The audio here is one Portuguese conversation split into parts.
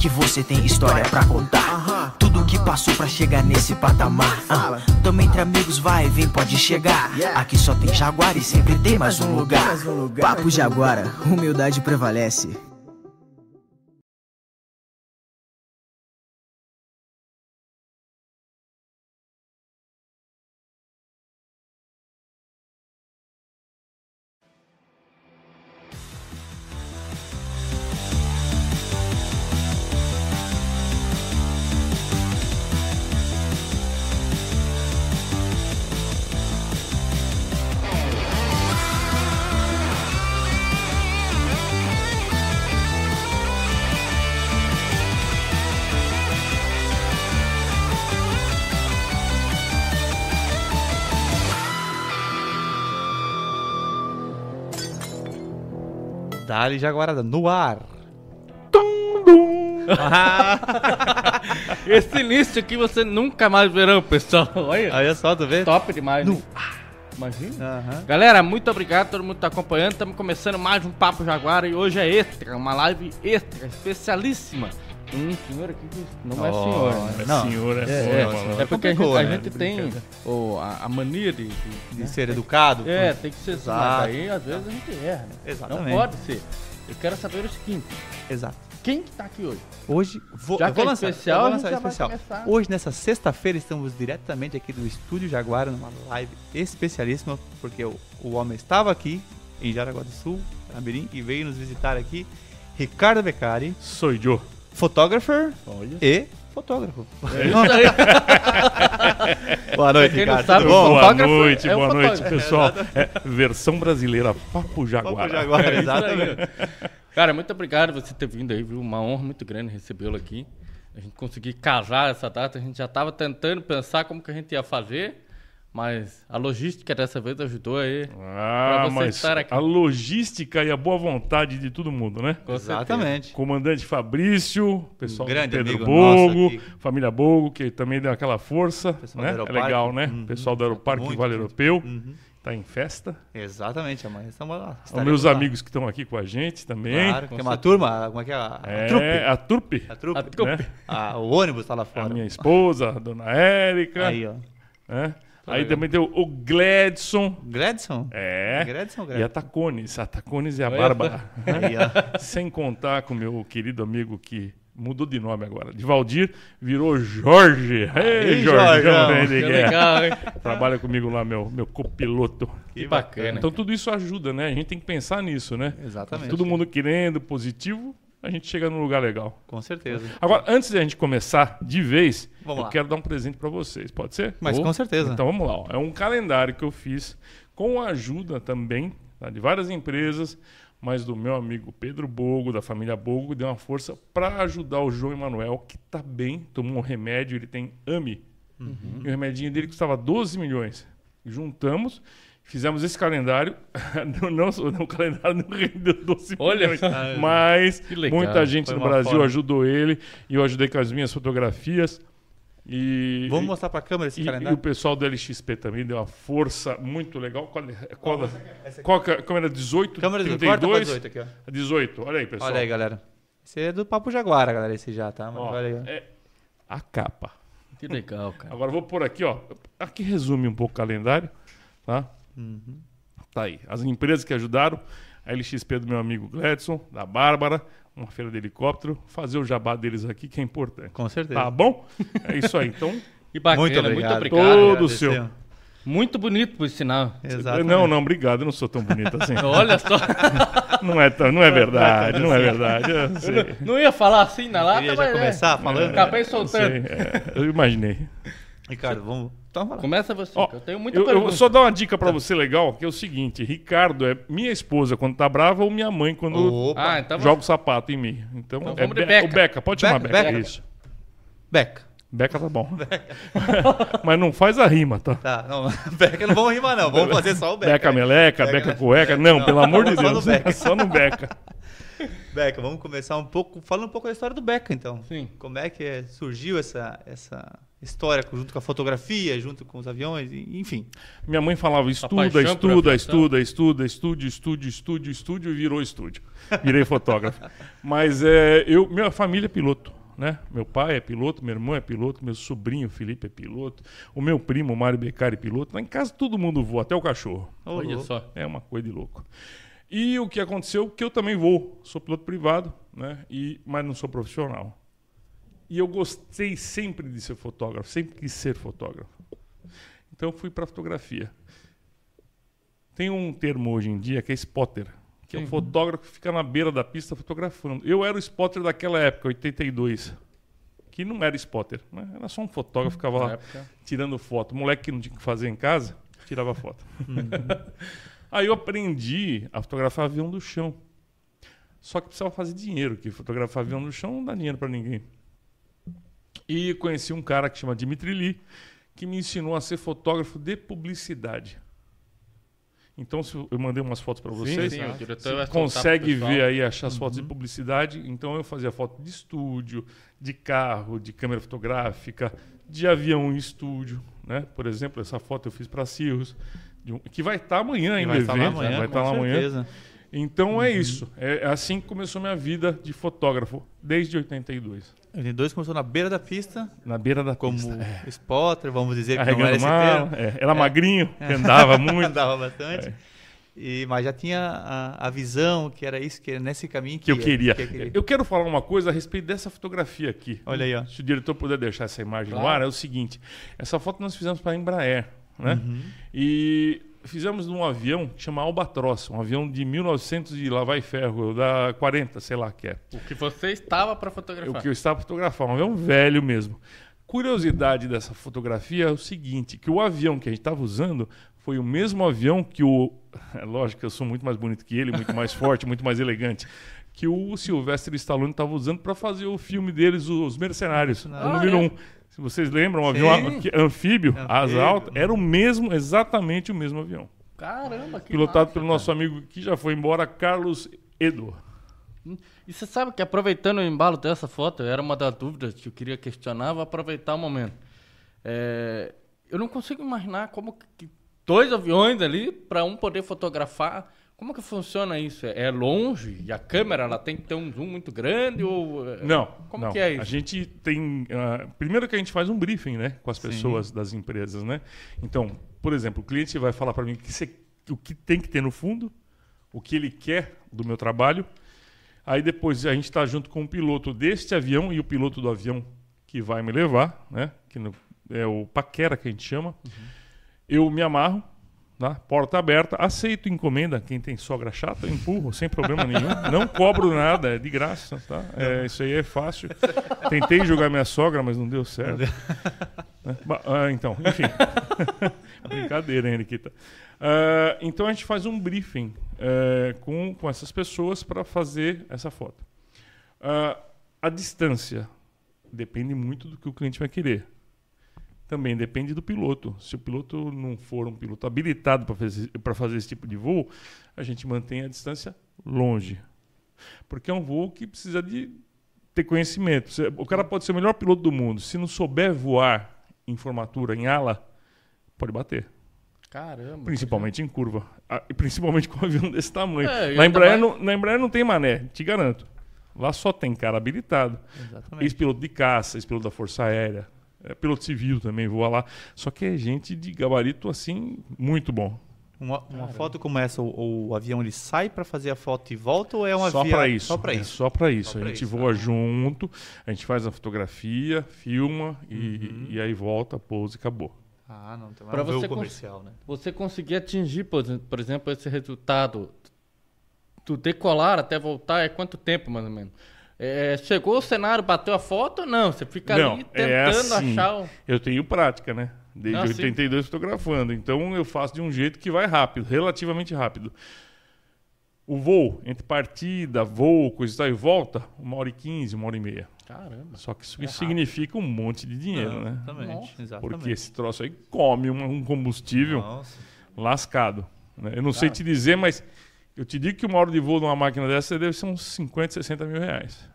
Que você tem história pra contar. Tudo que passou pra chegar nesse patamar. Ah, Tamo entre amigos, vai, vem, pode chegar. Aqui só tem Jaguar e sempre tem mais um lugar. Papo Jaguara, humildade prevalece. Dali Jaguarada, no ar. Esse início aqui você nunca mais verá, pessoal. Olha, Olha só, tu vê? top demais. né? Imagina. Galera, muito obrigado, todo mundo que tá acompanhando. Estamos começando mais um Papo Jaguar e hoje é extra, uma live extra, especialíssima. Um senhor aqui que não é senhor. né? Não, senhor é, é, foda, mano. É porque a gente, a né? gente tem o- a, a mania de, de- De né? ser educado. É, tem que ser assim, Exato. mas aí às vezes a gente erra, né? Exatamente. Não pode ser. Eu quero saber o seguinte: Exato. quem que tá aqui hoje? Hoje, vou, Já vou é lançar, especial, eu vou lançar especial. começar. Hoje, nessa sexta-feira, estamos diretamente aqui do Estúdio Jaguara, numa live especialíssima, porque o, o homem estava aqui, em Jaraguá do Sul, Mirim, e veio nos visitar aqui, Ricardo Beccari, Sou eu. Fotógrafo Olha. e fotógrafo. É. Boa noite, Ricardo. sabe, bom? Boa fotógrafo noite, é boa noite, pessoal. É, versão brasileira, Papo Jaguar. Papo Jaguara, É exatamente. Cara, muito obrigado por você ter vindo aí, viu? Uma honra muito grande recebê-lo aqui. A gente conseguir casar essa data. A gente já estava tentando pensar como que a gente ia fazer, mas a logística dessa vez ajudou aí. Ah, Pra você mas estar aqui. a logística e a boa vontade de todo mundo, né? Com certeza. Exatamente. Comandante Fabrício, pessoal Um grande do Pedro Bogo, família Bogo, que também deu aquela força, Pessoal né? do É Aeroparque. legal, né? Uhum. Pessoal do Aeroparque Muito Vale gente. Europeu, Uhum. tá em festa. Exatamente, amanhã estamos lá. Os meus lá. amigos que estão aqui com a gente também. Claro, que é uma turma, como é que é? A, a É, trupe. a Turpe, A trupe. A trupe. né? Ah, o ônibus tá lá A fora. minha esposa, a dona Érica. Aí, ó. né? Aí legal. também tem o, o Gladson. Gladson? É. Gladson, E a Gladson. Tacones. A Tacones e a Olha, Bárbara. Sem contar com o meu querido amigo que mudou de nome agora. De Valdir virou Jorge. Ei, Jorge. Que legal, hein? Trabalha comigo lá, meu, meu copiloto. Que bacana. Então tudo isso ajuda, né? A gente tem que pensar nisso, né? Exatamente. Todo mundo querendo positivo, a gente chega num lugar legal. Com certeza. Agora, antes de a gente começar de vez, Vamos eu lá. quero dar um presente pra vocês. Pode ser? Mas Ou- com certeza. Então vamos lá. ó. É um calendário que eu fiz com a ajuda também tá, de várias empresas, mas do meu amigo Pedro Bogo, da família Bogo, que deu uma força para ajudar o João Emanuel, que tá bem, tomou um remédio, ele tem AMI. Uhum. E o remedinho dele custava 12 milhões. Juntamos, fizemos esse calendário. não, não, o calendário não rendeu 12 Olha milhões. só. Mas legal. muita gente no Brasil forma. ajudou ele e eu ajudei com as minhas fotografias. E, Vamos mostrar pra câmera esse e, e o calendário? pessoal do LXP também deu uma força muito legal. Qual, é- qual, qual que é a câmera 18? Câmera 18. 32? Corta pra 18 aqui, ó. A 18, olha aí, pessoal. Olha aí, galera. Esse é do Papo Jaguara, galera, esse já, tá? Mas Ó, olha aí. é a capa. Que legal, cara. Agora vou pôr aqui, ó. Aqui resume um pouco o calendário, tá? Uhum. Tá aí. As empresas que ajudaram, a LXP do meu amigo Gladson, da Bárbara, uma feira de helicóptero, fazer o jabá deles aqui que é importante. Com certeza. Tá bom? É isso aí. Então, Que bacana, Muito muito obrigado. obrigado. Todo Agradecer. seu. Muito bonito, por sinal. Exatamente. não, não, obrigado. Eu não sou tão bonito assim. Olha só. Não é, tão- não é verdade, não é verdade. Eu sei. Não ia falar assim na lata, mas já é. começar falando? Acabei Eu, soltando. sei, é, eu imaginei. Ricardo, vamos... Então, lá. Começa você, Ó, que eu tenho muita eu, eu pergunta. vou só dar uma dica pra você legal, que é o seguinte: Ricardo é minha esposa quando tá brava ou minha mãe quando Opa. Ah, então joga o sapato em mim. Então, Então é vamos Be- Beca. o Beca, pode chamar Beca, Beca. Beca. Isso. Beca. Beca tá bom. Mas não faz a rima, tá? Tá, não, Beca não vamos rimar não, vamos fazer só o Beca. Beca meleca, Beca, Beca cueca. Não, Não, pelo amor de só no Deus. Beca. Só no Beca. Beca, vamos começar um pouco, falando um pouco da história do Beca, então. Sim. Como é que é- surgiu essa, essa, história junto com a fotografia, junto com os aviões, enfim. Minha mãe falava estuda, estuda, estuda, estuda, estúdio, estúdio, estúdio, estúdio e virou estúdio. Virei fotógrafo. Mas é, eu, minha família é piloto. Né? Meu pai é piloto, meu irmão é piloto, meu sobrinho Felipe é piloto, o meu primo Mário Beccari é piloto. Lá em casa todo mundo voa, até o cachorro. Olha só. É uma coisa de louco. E o que aconteceu que eu também vou, sou piloto privado, né? E mas não sou profissional. E eu gostei sempre de ser fotógrafo, sempre quis ser fotógrafo. Então eu fui para fotografia. Tem um termo hoje em dia que é spotter, que é o fotógrafo que fica na beira da pista fotografando. Eu era o spotter daquela época, 82. Que não era spotter, né? era só um fotógrafo que ficava Na lá época. tirando foto. Moleque que não tinha o que fazer em casa, tirava foto. Aí eu aprendi a fotografar avião do chão. Só que precisava fazer dinheiro, que fotografar avião do chão não dá dinheiro para ninguém. E conheci um cara que chama Dimitri Lee, que me ensinou a ser fotógrafo de publicidade. Então, se eu mandei umas fotos para vocês. sim, diretor Você consegue ver aí, achar as fotos de publicidade. Então eu fazia foto de estúdio, de carro, de câmera fotográfica, de avião em estúdio. Né? Por exemplo, essa foto eu fiz para Cirrus, um- que vai estar amanhã E ainda. vai estar lá evento, amanhã, né? vai estar lá amanhã. Então é isso. É assim que começou minha vida de fotógrafo, desde 82. 82 começou na beira da pista, Na beira da como pista. É. spotter, vamos dizer que não era termo. é. Era magrinho, que andava muito. Andava bastante. É. E, mas já tinha a, a visão que era isso, que era nesse caminho que, que eu ia- queria. que eu queria. Eu quero falar uma coisa a respeito dessa fotografia aqui. Olha aí, ó. Se o diretor puder deixar essa imagem no Claro. ar, é o seguinte: essa foto nós fizemos para a Embraer, né? Uhum. E fizemos num avião que chama Albatross, um avião de 1900 e lá vai ferro, da 40, sei lá que é. O que você estava para O fotografar. que eu estava fotografando, um avião velho mesmo. Curiosidade dessa fotografia é o seguinte, que o avião que a gente estava usando foi o mesmo avião que o... É lógico que eu sou muito mais bonito que ele, muito mais forte, muito mais elegante. Que o Sylvester Stallone estava usando para fazer o filme deles, Os Mercenários, o Ah, número é? um. Se vocês lembram, um avião que- anfíbio, asa Anfíbio. alta, era o mesmo, exatamente o mesmo avião. Caramba, que Pilotado massa, pelo cara. nosso amigo que já foi embora, Carlos Edo. E você sabe que aproveitando o embalo dessa foto, era uma das dúvidas que eu queria questionar, vou aproveitar o momento. É, eu não consigo imaginar como que dois aviões ali para um poder fotografar. Como que funciona isso? É longe e a câmera ela tem que ter um zoom muito grande ou é, Não. Como não. que é isso? A gente tem. ah, primeiro que a gente faz um briefing, né? Com as pessoas das empresas, né? Então, por exemplo, o cliente vai falar para mim o que, o que tem que ter no fundo, o que ele quer do meu trabalho. Aí depois a gente está junto com o piloto deste avião e o piloto do avião que vai me levar, né? Que no- é o paquera que a gente chama. Eu me amarro, tá? porta aberta, aceito encomenda. Quem tem sogra chata, eu empurro sem problema nenhum. Não cobro nada, é de graça, tá? É, isso aí é fácil. Tentei jogar minha sogra, mas não deu certo. Né? Ah, então, enfim. Brincadeira, hein, Nikita? Ah, então a gente faz um briefing eh, com, com essas pessoas para fazer essa foto. Ah, a distância depende muito do que o cliente vai querer. Também depende do piloto. Se o piloto não for um piloto habilitado para fazer, pra fazer esse tipo de voo, a gente mantém a distância longe. Porque é um voo que precisa de ter conhecimento. O cara pode ser o melhor piloto do mundo. Se não souber voar em formatura, em ala, pode bater. Caramba. Principalmente em curva. E principalmente com um avião desse tamanho. É, na, Embraer não, na Embraer não tem mané, te garanto. Lá só tem cara habilitado. Exatamente. Ex-piloto de caça, ex-piloto da Força Aérea. É, piloto civil também voa lá. Só que é gente de gabarito, assim, muito bom. Uma, uma foto como essa, o, o avião ele sai para fazer a foto e volta ou é uma só para isso. Só para é isso. Só para isso. Só a gente isso, voa ah. junto, a gente faz a fotografia, filma e, Uhum. e aí volta, pousa e acabou. Ah, não, tem Pra um voo você comercial, né? Você conseguir atingir, por por exemplo, esse resultado do decolar até voltar é quanto tempo, mais ou menos? É, chegou o cenário, bateu a foto ou não? Você fica Não, ali é tentando assim. achar o... Eu tenho prática, né? Desde sim. 82 fotografando. Então eu faço de um jeito que vai rápido, relativamente rápido. O voo, entre partida, voo, coisa e tal, e volta, uma hora e quinze, uma hora e meia. Caramba. Só que isso É significa um monte de dinheiro, Não, né? Exatamente, Nossa. exatamente. Porque esse troço aí come um, combustível Nossa. lascado. né? Eu não sei Cara. te dizer, mas eu te digo que uma hora de voo numa máquina dessa deve ser uns 50, 60 mil reais.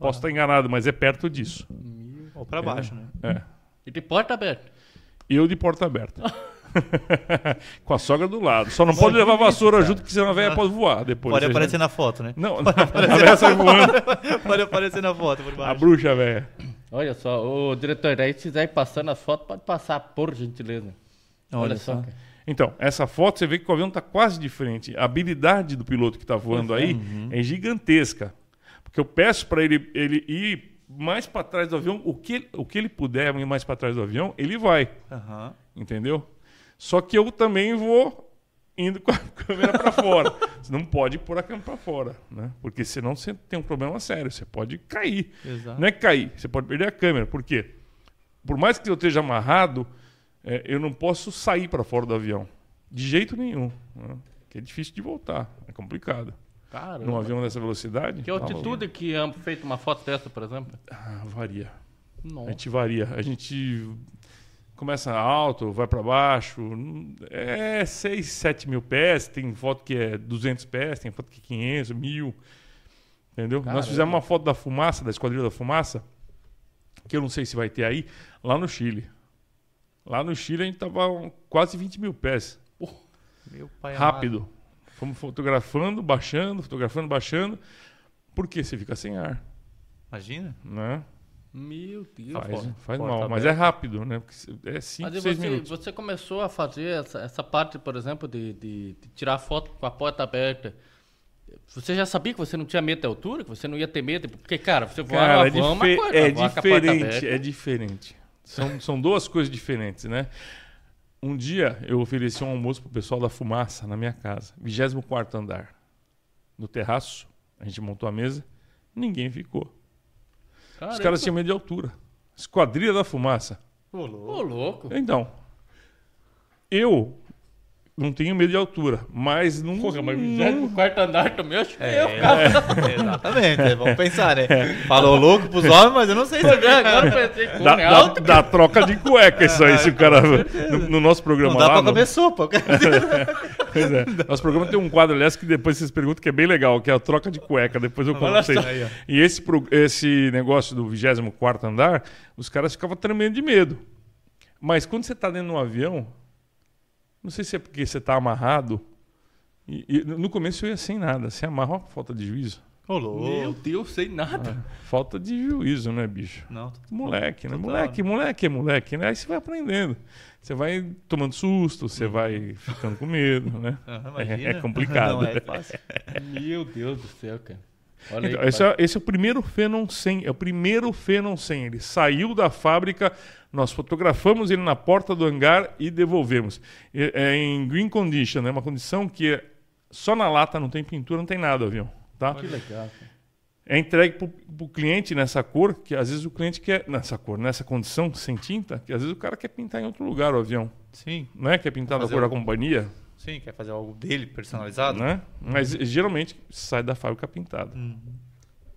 Posso estar enganado, mas é perto disso. Ou para baixo, né? É. E de porta aberta. Eu de porta aberta. Com a sogra do lado. Só não pode levar vassoura junto, que senão a velha pode voar depois. Pode aparecer na foto, né? Não, não a velha sai voando. Pode aparecer na foto por A baixo. bruxa velha. Olha só, ô diretor, aí se quiser ir passando as fotos, pode passar, por gentileza. Olha, só. cara. Então, essa foto você vê que o avião está quase de frente. A habilidade do piloto que está voando aí é gigantesca. Porque eu peço para ele, ele ir mais para trás do avião, o que, o que ele puder ir mais para trás do avião, ele vai. Aham. Entendeu? Só que eu também vou indo com a câmera para fora. Você não pode pôr a câmera para fora, né? Porque senão você tem um problema sério. Você pode cair. Exato. Não é cair, você pode perder a câmera. Por quê? Por mais que eu esteja amarrado, é, eu não posso sair para fora do avião. De jeito nenhum. Né? Que é difícil de voltar. É complicado. Caramba. Num avião dessa velocidade. Que tá altitude que é feito uma foto dessa, por exemplo? Ah, varia. A Nossa. gente varia. A gente começa alto, vai para baixo. É 6, 7 mil pés. Tem foto que é 200 pés, tem foto que é 500, 1000. Entendeu? Nós Caramba. fizemos uma foto da fumaça, da Esquadrilha da Fumaça, que eu não sei se vai ter aí, lá no Chile. Lá no Chile a gente tava quase 20 mil pés. Meu pai Rápido. Fomos fotografando, baixando, fotografando, baixando. Porque você fica sem ar. Imagina. né? Meu Deus. Faz, cara. faz porta mal, mas é rápido, né? Porque é 5, Mas 6 você, minutos. você começou a fazer essa, essa parte, por exemplo, de, de- de tirar foto com a porta aberta. Você já sabia que você não tinha medo da altura? Que você não ia ter medo? Porque, cara, você voar Cara, é, é uma dife- coisa, é voar com a porta diferente, é diferente. São, são duas coisas diferentes, né? Um dia eu ofereci um almoço pro pessoal da fumaça na minha casa, 24 andar. No terraço, a gente montou a mesa, ninguém ficou. Os Caramba. caras tinham medo de altura. Esquadrilha da fumaça. Ô, louco. Então, eu não tenho medo de altura, mas não. Porra, mas não- 24 andar também, eu acho que É, eu, cara. Exatamente. é, Vamos pensar, né? Falou louco pros homens, mas eu não sei se é. Agora eu pensei, como é dá- alto, dá troca de cueca isso aí, se o cara. No, no nosso programa Não dá lá. pra no- comer sopa. Pois é. Nosso programa tem um quadro, aliás, que depois vocês perguntam que é bem legal, que é a troca de cueca. Depois eu conto vocês. Aí. E esse, pro- esse negócio do 24 andar, os caras ficavam tremendo de medo. Mas quando você está dentro de um avião, não sei se é porque você está amarrado. E, e no começo eu ia sem nada. Você amarra, ó, falta de juízo. Ô, louco. Meu Deus, sem nada. Falta de juízo, né, bicho? Não, Moleque, né? Moleque, moleque é moleque, né? Aí você vai aprendendo. Você vai tomando susto, você vai ficando com medo, né? É- é complicado. Não é fácil. Meu Deus do céu, cara. Olha Então, aí. esse, é, esse é o primeiro Phenom 100. É o primeiro Phenom 100. Ele saiu da fábrica, nós fotografamos ele na porta do hangar e devolvemos. É, é em green condition, é uma condição que é- só na lata não tem pintura, não tem nada o avião. Tá? Que legal. cara. É entregue para o cliente nessa cor, que às vezes o cliente quer. Nessa cor, nessa condição, sem tinta, que às vezes o cara quer pintar em outro lugar o avião. Sim, Não é? Quer pintar da Fazer cor da companhia, sim. Quer fazer algo dele personalizado? né? Mas geralmente sai da fábrica pintado.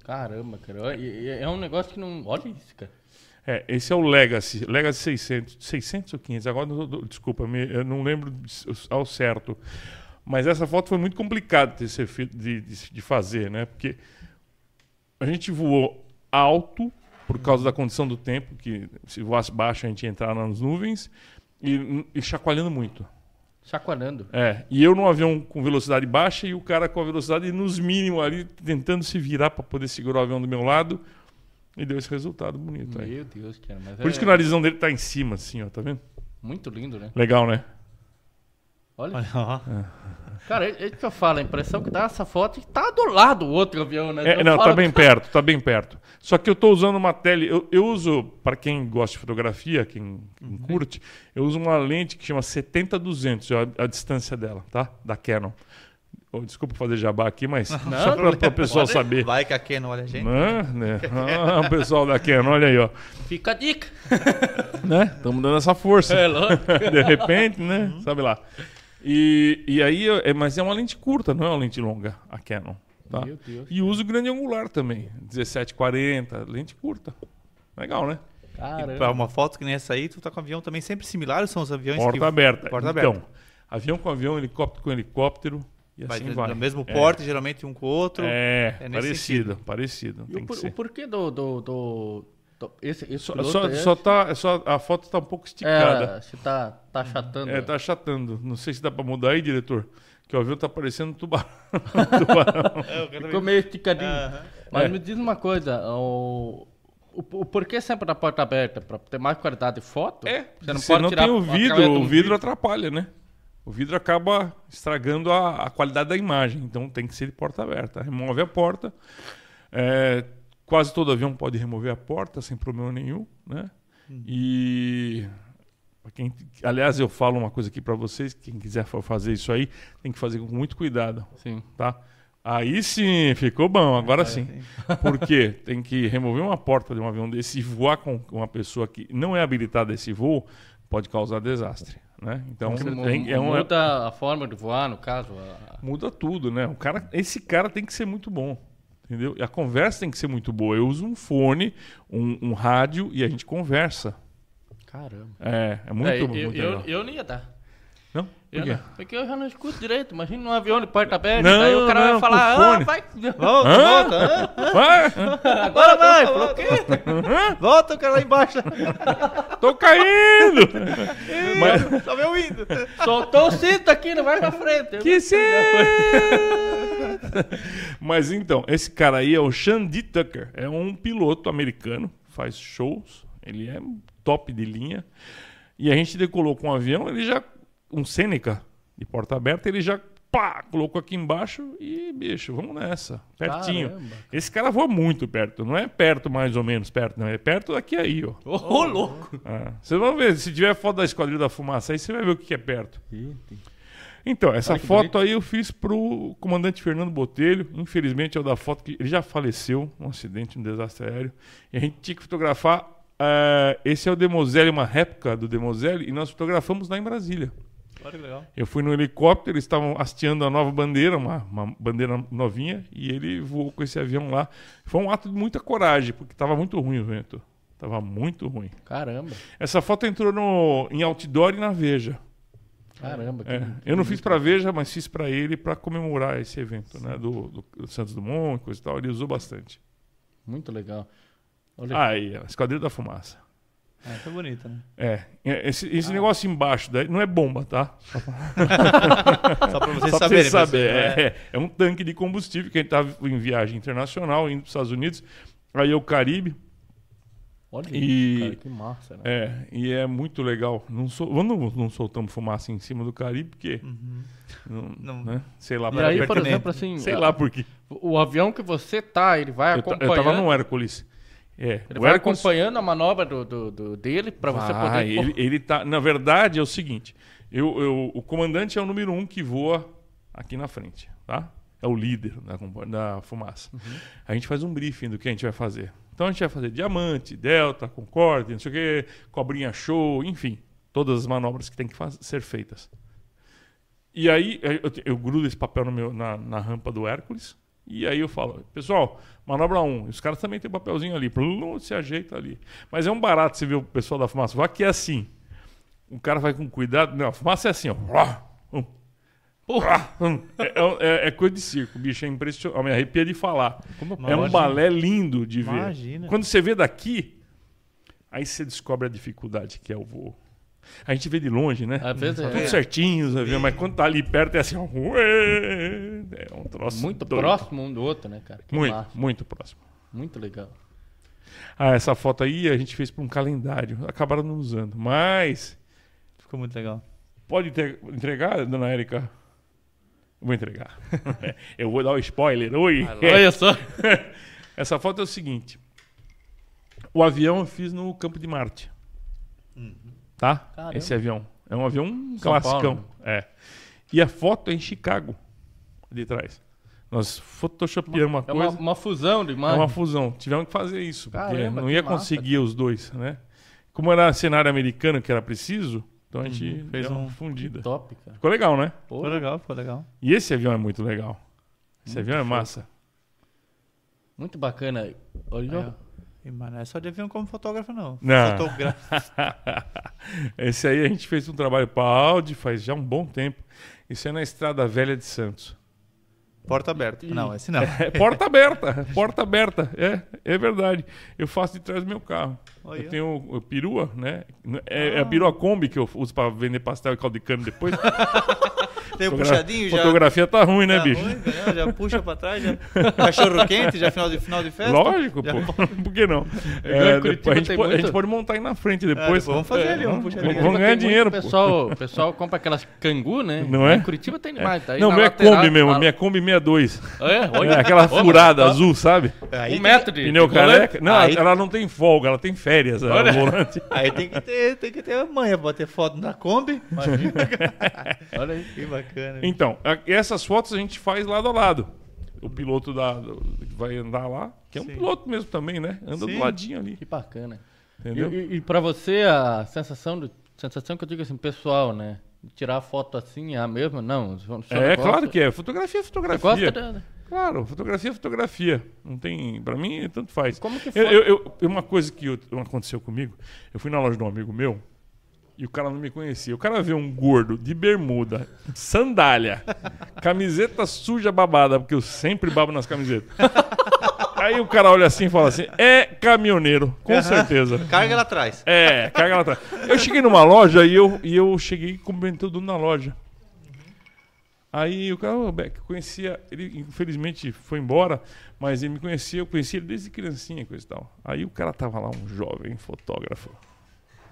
Caramba, cara. E É um negócio que não. Olha isso, cara. É, esse é o Legacy, Legacy 600, 600 ou 500, agora desculpa, eu não lembro ao certo. Mas essa foto foi muito complicada de, ser de, de- fazer, né? Porque a gente voou alto por causa da condição do tempo, que se voasse baixo a gente ia entrar nas nuvens, e, e chacoalhando muito. Chacoalhando. É, e eu num avião com velocidade baixa e o cara com a velocidade nos mínimos ali, tentando se virar para poder segurar o avião do meu lado, e deu esse resultado bonito aí. Meu Deus, cara. Mas Por é isso que o narizão dele tá em cima, assim, ó, tá vendo? muito lindo, né? Legal, né? Olha. Olha, ó. Cara, é é que eu falo. A impressão que dá essa foto que tá do lado do outro avião, né? É, Eu não, tá bem perto, tá bem perto. Só que eu tô usando uma tele, eu, eu uso, para quem gosta de fotografia, quem, quem curte, eu uso uma lente que chama 70-200, é a, a distância dela, tá? Da Canon. Oh, desculpa fazer jabá aqui, mas só para o pessoal Pode- saber. Vai que a Ken não olha a gente. Né? né? Ah, o pessoal da Canon, olha aí, ó. Fica a dica. Né? Estamos dando essa força. É lógico. de repente, né? Sabe lá. E, e aí, é, mas é uma lente curta, não é uma lente longa, a Canon. Tá? Meu Deus. E uso grande angular também, 1740, lente curta. Legal, né? E pra Caramba. uma foto que nem essa aí, tu tá com avião também sempre similar, são os aviões Porta que... aberta. Porta então, aberta. avião com avião, helicóptero com helicóptero, e Vai assim no vai. mesmo É. porte, geralmente um com o outro. É, É nesse parecido, parecido. E o, por- o porquê do, do, do, Esse, esse Só, só, é- só tá, só, a foto tá um pouco esticada. É, você tá, tá achatando. É, tá achatando. Não sei se dá pra mudar aí, diretor. Que o avião tá parecendo um tubarão. tubarão. É, Ficou meio esticadinho. Aham. Mas É. me diz uma coisa, o, o, o porquê sempre da porta aberta? Pra ter mais qualidade de foto? É, Você não você pode não tirar tem o vidro, o vidro atrapalha, né? O vidro acaba estragando a, a qualidade da imagem, então tem que ser de porta aberta. Remove a porta. É, quase todo avião pode remover a porta sem problema nenhum, né? E pra quem, aliás, eu falo uma coisa aqui para vocês, quem quiser fazer isso aí, tem que fazer com muito cuidado, Sim. tá? Aí sim, ficou bom, agora sim. Por quê? Tem que remover uma porta de um avião desse e voar com uma pessoa que não é habilitada a esse voo, pode causar desastre, né? Então, tem- é um- muda a forma de voar, no caso. a- muda tudo, né? O cara, esse cara tem que ser muito bom, entendeu? E a conversa tem que ser muito boa. Eu uso um fone, um, um rádio e a gente conversa. Caramba. É, é muito, É, eu, muito eu, legal. eu não ia dar. Eu quê? não, porque eu já não escuto direito. Imagina num avião de porta aberta, Não, daí o cara não, vai falar, ah, fone. vai. Volta, Hã? volta. hã? Vai! Agora vai, falou o quê? Volta o cara lá embaixo. Tô caindo! Mas... Só meu indo. Soltou o cinto aqui, não vai pra frente. Que sim! Mas então, esse cara aí é o Shandy Tucker. É um piloto americano, faz shows. Ele é top de linha. E a gente decolou com um avião, ele já. Um Seneca de porta aberta, ele já pá, colocou aqui embaixo e, bicho, vamos nessa. Pertinho. Caramba. Esse cara voa muito perto. Não é perto, mais ou menos perto, não. É perto daqui aí, ó. Ô, ô, louco. Ah, Vocês vão ver, se tiver foto da Esquadrilha da Fumaça aí, você vai ver o que é perto. Então, essa Olha que foto aí eu fiz pro comandante Fernando Botelho. Infelizmente é o da foto que ele já faleceu num acidente, um desastre aéreo. E a gente tinha que fotografar. eh, esse é o Demoselle, uma réplica do Demoselle, e nós fotografamos lá em Brasília. Olha que legal. Eu fui no helicóptero, eles estavam hasteando a nova bandeira, uma, uma bandeira novinha, e ele voou com esse avião lá. Foi um ato de muita coragem, porque estava muito ruim o vento. Tava muito ruim. Caramba. Essa foto entrou no, em outdoor e na Veja. Caramba. É, eu não fiz pra Veja, mas fiz pra ele pra comemorar esse evento, né? Do, do- do Santos Dumont e coisa e tal. Ele usou bastante. Muito legal. Olha Aí, a Esquadrilha da Fumaça. É, foi bonito, né? É, é, esse, esse negócio embaixo daí não é bomba, tá? Só pra vocês Só pra saberem. você saber. pessoal, É, é um tanque de combustível que a gente tava em viagem internacional, indo para os Estados Unidos. Aí é o Caribe. Olha E- isso, cara, que massa, né? É, e é muito legal. Não, sol, não, não soltamos fumaça em cima do Caribe, porque. Não, Não- né? Sei lá E aí, por exemplo, assim, Sei a- lá por quê. o avião que você tá, ele vai Eu, ta- eu acompanhando. tava no Hércules. É, Ele o vai acompanhando a manobra do, do, do- dele pra você poder. ele, ele tá. Na verdade, é o seguinte: eu, eu- o comandante é o número um que voa aqui na frente, tá? É o líder da, da fumaça. Uhum. A gente faz um briefing do que a gente vai fazer. Então a gente vai fazer diamante, delta, concorde, não sei o quê, cobrinha show, enfim, todas as manobras que tem que ser feitas. E aí eu, eu grudo esse papel meu, na, na rampa do Hércules. E aí eu falo, pessoal, manobra 1. Os caras também tem papelzinho ali. Plum, se ajeita ali. Mas é um barato você ver o pessoal da fumaça voar, que é assim. O cara vai com cuidado. Não, a fumaça é assim, ó. Hum. Hum. É, é- é coisa de circo, bicho. É impressionante. Eu me arrepia de falar. Como É um balé lindo de ver. Imagina. Quando você vê daqui, aí você descobre a dificuldade que é o voo. A gente vê de longe, né? Às vezes Tudo é certinho, mas quando tá ali perto é assim, ó, ué, é um troço muito doido. próximo um do outro, né, cara? Que Muito, massa. muito próximo. Muito legal. Ah, essa foto aí a gente fez para um calendário, acabaram não usando, mas Ficou muito legal. pode ter- entregar, dona Érica? Vou entregar. Eu vou dar o spoiler. Oi. Olha só. Essa foto é o seguinte: o avião eu fiz no Campo de Marte. Tá? Caramba. Esse avião. É um avião São classicão. Paulo, É. E a foto é em Chicago, de trás. Nós photoshopeamos uma É uma, coisa. uma fusão de É uma fusão. Tivemos que fazer isso, porque Caramba, não ia massa, conseguir os dois, né? Como era cenário americano que era preciso, então a gente Uhum, fez uma um fundida. Top, cara. Ficou legal, né? Pô, Ficou legal, ficou legal. E esse avião é muito legal. Esse Muito avião é show. massa. muito bacana. Olha, Aí, ó. Mas não é só de avião como fotógrafo, não. Não. Fotógrafo. Esse aí a gente fez um trabalho para Audi faz já um bom tempo. Isso é na Estrada Velha de Santos. Porta aberta. Não, esse não. É porta aberta, porta aberta. É, é verdade. Eu faço de trás do meu carro. Olha. Eu tenho o perua, né? É, é a perua Kombi que eu uso pra vender pastel e caldo de cana depois. Tem o puxadinho já. Fotografia tá ruim, né, tá bicho? ruim, já, já puxa pra trás, já. Cachorro quente, já final de, final de festa. Lógico, Já pô. Por que não? É, Curitiba depois a, gente pode, a gente pode montar aí na frente É, depois. depois vamos fazer ali, vamos É, puxar ali. vamos ganhar dinheiro, pô. pessoal, O pessoal compra aquelas cangu, né? Não é? Em Curitiba tem demais. Tá aí não, é lateral, Kombi mesmo, minha Kombi 62. É, olha. É, aquela furada tá. azul, sabe? Aí Um metro de Pneu careca. Não, Aí- ela não tem folga, ela tem férias. Olha. o volante. Aí tem que ter, tem que ter a manha pra bater foto na Kombi. Imagina. Olha aí. Bacana. Então, a- essas fotos a gente faz lado a lado. O piloto da, do- que vai andar lá, que é um Sim. piloto mesmo também, né? Anda Sim. do ladinho ali, Que bacana. E, entendeu? e, e pra você, a sensação, do, sensação que eu digo assim, pessoal, né? Tirar foto assim é a mesma? Não. É, gosta- claro que é. Fotografia é fotografia. gosta da... Claro, fotografia é fotografia. Não tem. Pra mim, tanto faz. Como que Eu, foi? eu- eu- uma coisa que eu- aconteceu comigo, eu fui na loja de um amigo meu e o cara não me conhecia. O cara vê um gordo de bermuda, sandália, camiseta suja babada, porque eu sempre babo nas camisetas. Aí o cara olha assim e fala assim: é caminhoneiro, com certeza. Carga lá atrás. É, caga lá atrás. Eu cheguei numa loja e eu, e eu cheguei cumprimentando todo mundo na loja. Aí o cara, o Beck, conhecia, ele infelizmente foi embora, mas ele me conhecia, eu conhecia ele desde criancinha, coisa e tal. Aí o cara tava lá, um jovem fotógrafo,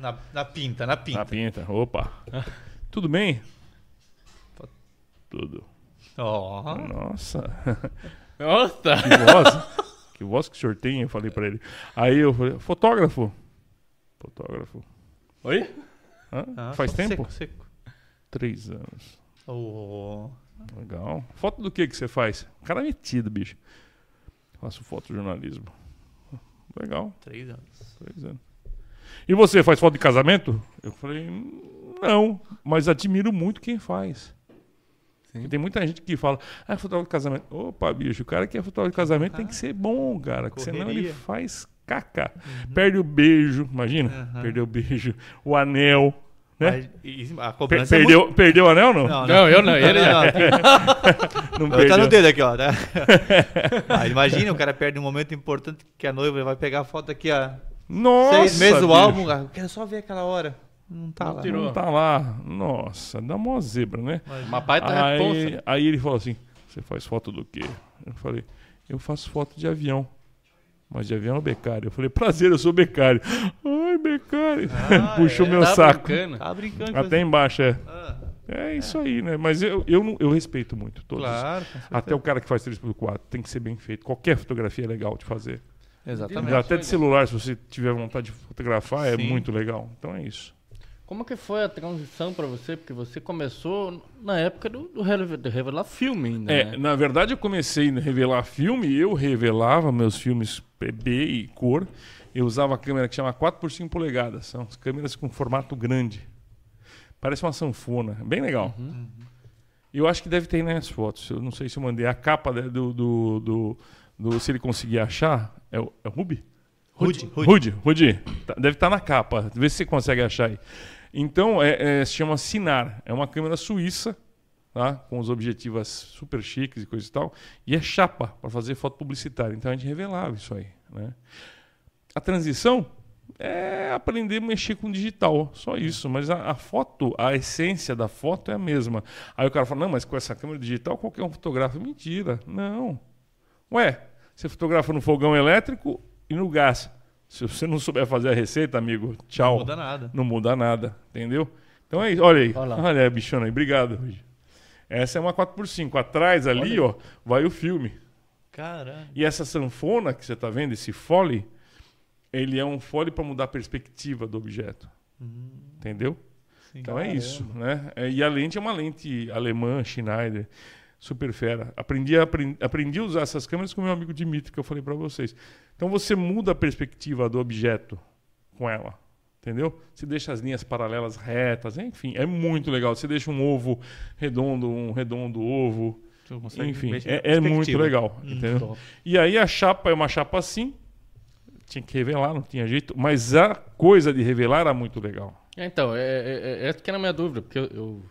Na, na pinta, na pinta. na pinta, opa, tudo bem? Tudo. Ó. Nossa, Nossa! que voz, que voz que o senhor tem, eu falei pra ele. Aí eu falei, fotógrafo? Fotógrafo. Oi? Hã? Ah, Faz tempo? Seco, seco. Três anos. Oh. Legal. Foto do que que você faz? Cara metido, bicho. Faço fotojornalismo. Legal, Três anos. três anos. E você faz foto de casamento? Eu falei, não, mas admiro muito quem faz. Tem muita gente que fala, ah, fotógrafo de casamento. Opa, bicho, o cara que é fotógrafo de casamento tem que ser bom, cara. Porque senão ele faz caca. Perde o beijo, imagina. Aham. Perdeu o beijo, o anel. Né? Per- é perdeu, perdeu o anel não? muito... Não, Não, eu não, ele não, já. não, Não Tá no dedo aqui, ó. Tá? Ah, imagina, o cara perde um momento importante que a noiva vai pegar a foto aqui há Nossa, seis meses do bicho. álbum. ah, Eu quero só ver aquela hora. Não tá Não lá. tirou. Não tá lá. Nossa, dá mó zebra, né? Uma baita responsa. Aí, aí ele falou assim: Você faz foto do quê? Eu falei: Eu faço foto de avião. Mas de avião é becário. Eu falei: Prazer, eu sou becário. Ai, becário. Ah, Puxou é. meu Tá saco. brincando. Tá brincando Até isso. embaixo, é. Ah, É isso aí, né? Mas eu, eu, eu respeito muito todos. claro. com certeza. Até o cara que faz 3x4 tem que ser bem feito. Qualquer fotografia é legal de fazer. Exatamente. Até de celular, se você tiver vontade de fotografar, é Sim. muito legal. Então é isso. Como que foi a transição pra você? Porque você começou na época do, do revelar filme ainda, É, né? na verdade eu comecei a revelar filme, eu revelava meus filmes PB e cor. Eu usava a câmera que chama 4 por 5 polegadas, são as câmeras com formato grande. Parece uma sanfona, bem legal. E eu acho que deve ter nas fotos. Eu não sei se eu mandei a capa né, do, do, do, do- se ele conseguir achar, é o, é o Ruby? Rude, Rude. Rude, Rudy, tá- deve estar na capa. Vê se você consegue achar aí. Então, é, é, se chama Sinar. É uma câmera suíça, tá? com os objetivos super chiques e coisa e tal. E é chapa para fazer foto publicitária. Então, a gente revelava isso aí. Né? A transição é aprender a mexer com digital, só isso. Mas a, a foto, a essência da foto é a mesma. Aí o cara fala, não, mas com essa câmera digital qualquer um fotografa. Mentira, não. Ué, você fotografa no fogão elétrico e no gás. Se você não souber fazer a receita, amigo, tchau. Não muda nada. Não muda nada, entendeu? Então é isso. Olha aí. Olha. Olha aí, bichona aí. Obrigado. Rudy. Essa é uma 4x5. Atrás ali, ó, vai o filme. Caralho. E essa sanfona que você está vendo, esse fole, ele é um fole para mudar a perspectiva do objeto. Entendeu? Sim. Então é isso, né? É, E a lente é uma lente alemã, Schneider, super fera. Aprendi a, apren- aprendi a usar essas câmeras com meu amigo Dimitri, que eu falei para vocês. Então você muda a perspectiva do objeto com ela, entendeu? Você deixa as linhas paralelas retas, enfim, é muito legal. Você deixa um ovo redondo, um redondo ovo, enfim, é, é muito legal, Hum. E aí a chapa é uma chapa assim, tinha que revelar, não tinha jeito, mas a coisa de revelar era muito legal. É, Então, é, é, é essa que era a minha dúvida, porque eu, eu,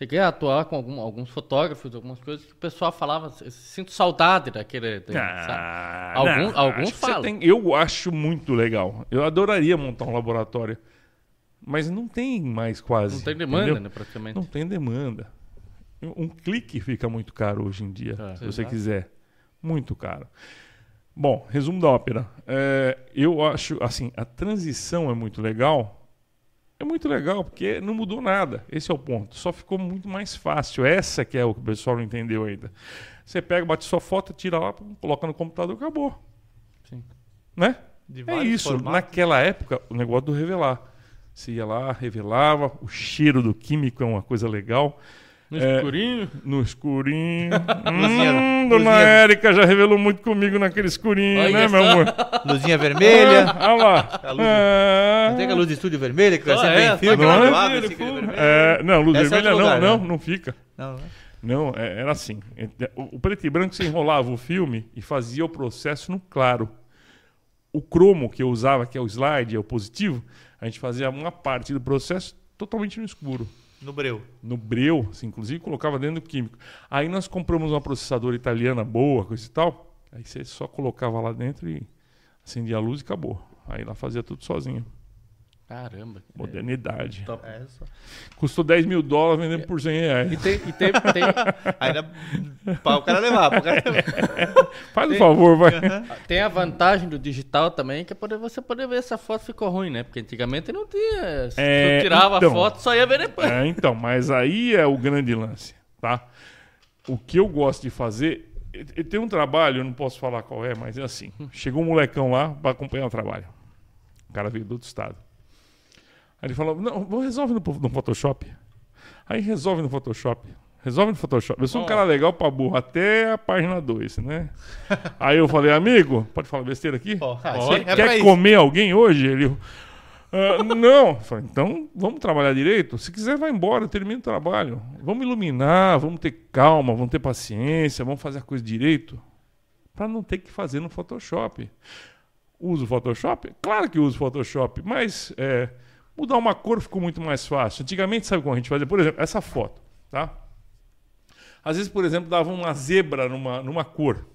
cheguei a atuar com algum- alguns fotógrafos, algumas coisas que o pessoal falava, "Eu sinto saudade daquele. Ah, Algum- não, alguns falam. tem- eu acho muito legal. Eu adoraria montar um laboratório. Mas não tem mais quase. Não tem demanda, entendeu? né, praticamente. Não tem demanda. Um clique fica muito caro hoje em dia, É, se você exato. quiser. Muito caro. Bom, resumo da ópera. É, eu acho, assim, a transição é muito legal. É muito legal porque não mudou nada. Esse é o ponto. Só ficou muito mais fácil. Essa que é o que o pessoal não entendeu ainda. Você pega, bate sua foto, tira lá, coloca no computador, acabou. Sim. Né? De É isso. formatos. Naquela época, o negócio do revelar. Você ia lá, revelava, o cheiro do químico é uma coisa legal. No É, escurinho. No escurinho. Hum, dona luzinha- Érica já revelou muito comigo naquele escurinho, Olha né, só. meu amor? Luzinha vermelha. Ah, olha lá. A luz- Ah, Não tem aquela luz de estúdio vermelha que Ah, sempre é, vem em só filme, aquela quando luz abre, vermelha, assim, aquele fundo. vermelho. é, não, luz Essa é vermelha outro não, lugar, não, né? não fica. Não, não. Não, é- era assim. O, o preto e branco você enrolava o filme e fazia o processo no claro. O cromo que eu usava, que é o slide, é o positivo, a gente fazia uma parte do processo totalmente no escuro. No breu. No breu, assim, inclusive colocava dentro do químico. Aí nós compramos uma processadora italiana boa, coisa e tal. Aí você só colocava lá dentro e acendia a luz e acabou. Aí ela fazia tudo sozinho. Caramba. Modernidade. Top. É, só. Custou 10 mil dólares vendendo por 100 reais. E tem, e tem, tem, Ainda para o cara levar. Pro cara levar. Faz um Tem- favor, vai. tem a vantagem do digital também, que é poder, você poder ver se a foto ficou ruim, né? Porque antigamente não tinha. Se É, tu tirava então. a foto, só ia ver depois. É, então, mas aí é o grande lance, tá? O que eu gosto de fazer, tem um trabalho, eu não posso falar qual é, mas é assim. Chegou um molecão lá para acompanhar o trabalho. O cara veio do outro estado. Aí ele falou, não, vou resolve no, no Photoshop. Aí resolve no Photoshop. Resolve no Photoshop. Eu sou um cara legal pra burro, até a página 2, né? Aí eu falei, amigo, pode falar besteira aqui? Isso aí é Quer isso. comer alguém hoje? Ele. "Ah, não. Eu falei, então vamos trabalhar direito? Se quiser, vai embora, termina o trabalho. Vamos iluminar, vamos ter calma, vamos ter paciência, vamos fazer a coisa direito. Para não ter que fazer no Photoshop. Uso o Photoshop? Claro que uso o Photoshop, mas é, mudar uma cor ficou muito mais fácil. Antigamente, sabe como a gente fazia? Por exemplo, essa foto, tá? Às vezes, por exemplo, dava uma zebra numa, numa cor.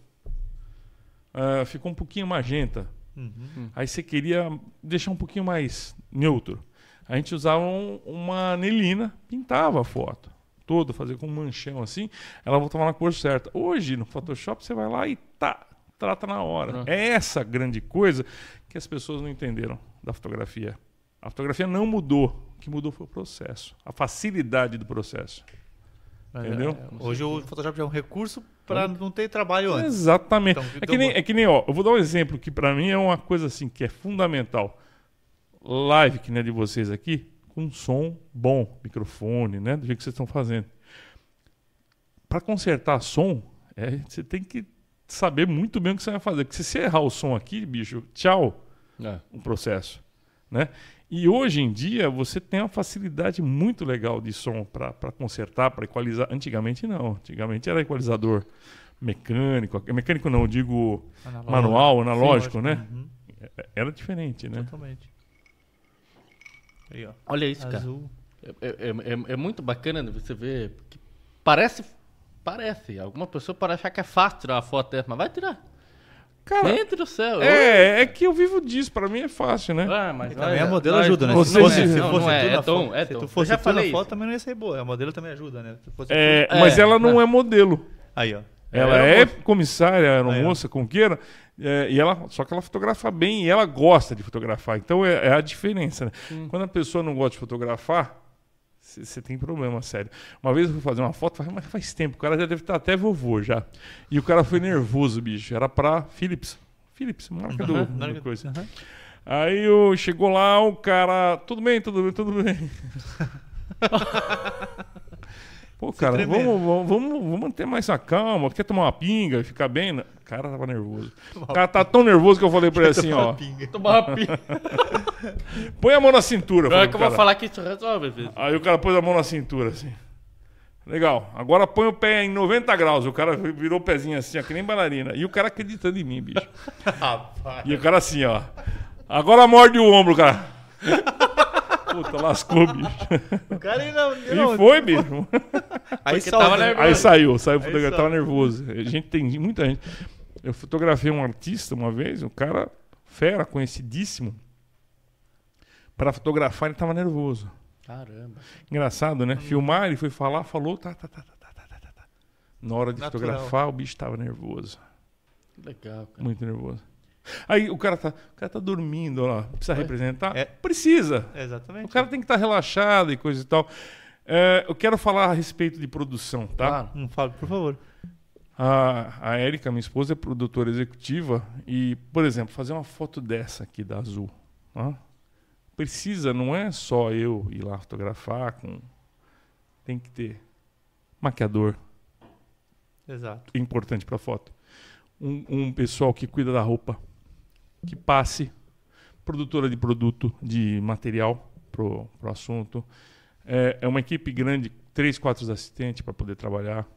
Ah, ficou um pouquinho magenta. Uhum. Aí você queria deixar um pouquinho mais neutro. A gente usava um- uma anelina, pintava a foto. Toda, fazia com um manchão assim, ela voltava na cor certa. Hoje, no Photoshop, você vai lá e tá, trata na hora. Ah. É essa grande coisa que as pessoas não entenderam da fotografia. A fotografia não mudou. O que mudou foi o processo. A facilidade do processo. Mas, Entendeu? é, hoje o Photoshop é um recurso para não ter trabalho antes. Exatamente. Então, é, que nem, é que nem, ó, eu vou dar um exemplo que pra mim é uma coisa assim que é fundamental. Live, que nem é de vocês aqui, com som bom, microfone, né? Do jeito que vocês estão fazendo. Pra consertar som, é, você tem que saber muito bem o que você vai fazer. Porque se você errar o som aqui, bicho, tchau É. o processo, né? E hoje em dia você tem uma facilidade muito legal de som para consertar, para equalizar. Antigamente não, antigamente era equalizador mecânico, mecânico não, eu digo Analógico. manual, analógico, né? Uhum, Era diferente, né? Totalmente. Aí, ó. Olha isso, cara. Azul. É, é- é- é muito bacana você ver. parece. Parece. Alguma pessoa pode achar que é fácil tirar uma foto dessa, mas vai tirar. Cara, Gente do céu. é, é que eu vivo disso, para mim é fácil, né? Ah, mas E também olha, a modelo ajuda, né? Você- se fosse, não, se não, fosse não é, tu é foto, é se tu Eu fosse já tu falei foto também não ia ser boa. A modelo também ajuda, né? Se fosse É, tu- mas É, ela não né? é modelo. Aí, ó. Ela É, é comissária, aeromoça, Aí, como queira, é, e ela, só que ela fotografa bem e ela gosta de fotografar. Então é, é a diferença. Né? Quando a pessoa não gosta de fotografar, você tem problema sério. Uma vez eu fui fazer uma foto, mas faz tempo, o cara já deve estar até vovô já. E o cara foi nervoso, bicho. Era pra Philips. Philips, marca Aham, do marca- coisa. Aí eu, chegou lá, o cara. Tudo bem, tudo bem, tudo bem. Pô, cara, tremendo. vamos, vamos, vamos, vamos manter mais a calma. Quer tomar uma pinga e ficar bem? O cara tava nervoso. O cara tá tão nervoso que eu falei pra ele assim, ó. Pinga. Tomar uma pinga. Põe a mão na cintura. Não é que eu vou falar que isso resolve, vezes. Aí o cara pôs a mão na cintura, assim. Legal. Agora põe o pé em 90 graus. O cara virou o pezinho assim, ó, que nem bailarina. E o cara acreditando em mim, bicho. Rapaz. E o cara assim, ó. Agora morde o ombro, cara puta, lascou, bicho. O cara ainda. E foi, bicho. Aí, aí saiu, saiu, aí tava nervoso. A gente tem muita gente. Eu fotografei um artista uma vez, um cara fera, conhecidíssimo. Para fotografar, ele tava nervoso. Caramba. Engraçado, né? Filmar, ele foi falar, falou, tá tá, tá, tá, tá, tá, tá, tá, tá. Na hora de Natural. fotografar, o bicho tava nervoso. Legal, cara. Muito nervoso. Aí o cara tá, o cara tá dormindo, ó. Precisa representar? É. Precisa. Exatamente. O cara tem que estar relaxado e coisa e tal. É, eu quero falar a respeito de produção, tá? Claro. Não fala, por favor. A, a Érica, minha esposa, é produtora executiva e, por exemplo, fazer uma foto dessa aqui da Azul, ó, precisa, não é só eu ir lá fotografar com... Tem que ter maquiador, Exato. importante para foto. Um, um pessoal que cuida da roupa, que passe, produtora de produto, de material pro, pro assunto. É, é uma equipe grande, três, quatro assistentes para poder trabalhar.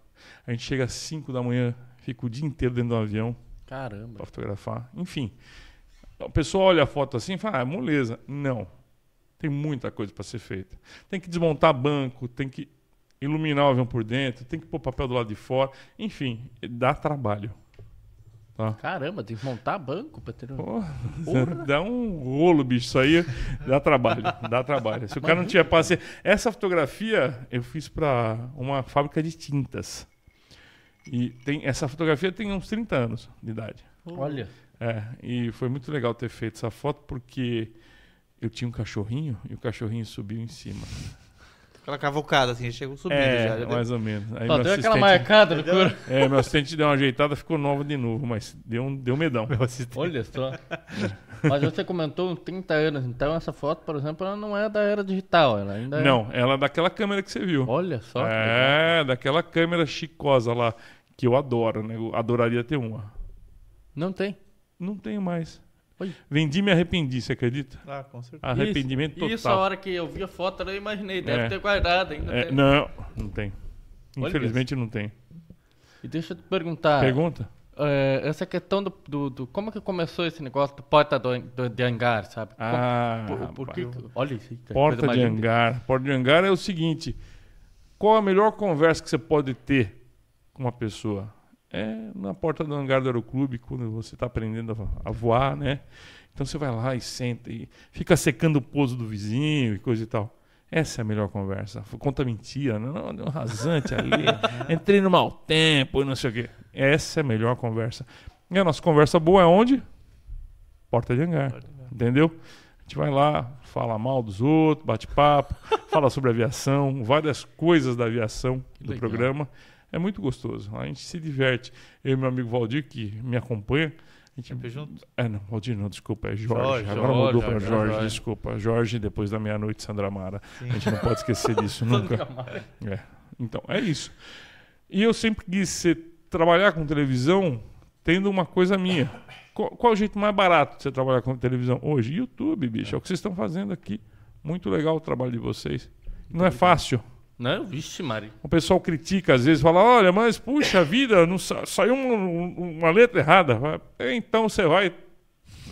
A gente chega às 5 da manhã, fica o dia inteiro dentro do avião Caramba. para fotografar. Enfim, a pessoa olha a foto assim e fala, ah, moleza. Não. Tem muita coisa para ser feita. Tem que desmontar banco, tem que iluminar o avião por dentro, tem que pôr papel do lado de fora. Enfim, dá trabalho. Tá? Caramba, tem que montar banco pra ter um. Pô, dá um rolo, bicho. Isso aí dá trabalho. Dá trabalho. Se o cara não tiver paciência. Essa fotografia eu fiz para uma fábrica de tintas. E tem, essa fotografia tem uns 30 anos de idade. Olha. É, e foi muito legal ter feito essa foto porque eu tinha um cachorrinho e o cachorrinho subiu em cima. Aquela cavocada, assim, chegou subindo é, já. já deu- mais ou menos. Aí Só meu deu aquela assistente, marcada no couro. é, meu assistente deu uma ajeitada, ficou nova de novo, mas deu um, deu medão. Meu assistente. Olha só. Mas você comentou uns 30 anos, então essa foto, por exemplo, ela não é da era digital, ela ainda é. Não, ela é daquela câmera que você viu. Olha só. É, daquela câmera chicosa lá, que eu adoro, né? Eu adoraria ter uma. Não tem. Não tenho mais. Oi. Vendi e me arrependi, você acredita? Ah, com certeza. Arrependimento isso, total. Isso a hora que eu vi a foto, eu imaginei. Deve É. ter guardado ainda. É, não, não tem. Infelizmente não tem. E deixa eu te perguntar. Pergunta? é, essa questão do, do, do- Como que começou esse negócio do porta do, do- de hangar, sabe? Como- Ah, por, por que, olha isso. que Porta de linda. hangar. Porta de hangar é o seguinte: qual a melhor conversa que você pode ter com uma pessoa? É na porta do hangar do aeroclube, quando você está aprendendo a, a voar, né? Então você vai lá e senta e fica secando o pouso do vizinho e coisa e tal. Essa é a melhor conversa. Conta mentira, não, um rasante ali. Entrei no mau tempo e não sei o quê. Essa é a melhor conversa. E a nossa conversa boa é onde? Porta de hangar. Entendeu? A gente vai lá, fala mal dos outros, bate papo, fala sobre aviação, várias coisas da aviação do legal. programa. É muito gostoso. A gente se diverte. Eu e meu amigo Valdir, que me acompanha, a gente. Sempre junto? É, não, Valdir não, desculpa, é Jorge. Jorge, Agora mudou para Jorge, Jorge, desculpa. Jorge, depois da meia-noite, Sandra Mara. Sim. A gente não pode esquecer disso nunca. É. Então, é isso. E eu sempre quis ser, trabalhar com televisão tendo uma coisa minha. Qual, qual é o jeito mais barato de você trabalhar com televisão hoje? YouTube, bicho. É o que vocês estão fazendo aqui. Muito legal o trabalho de vocês. Não é fácil. Não, vixe, Mari. O pessoal critica às vezes, fala: olha, mas puxa vida, não sa- saiu um- uma letra errada. "É, Então você vai.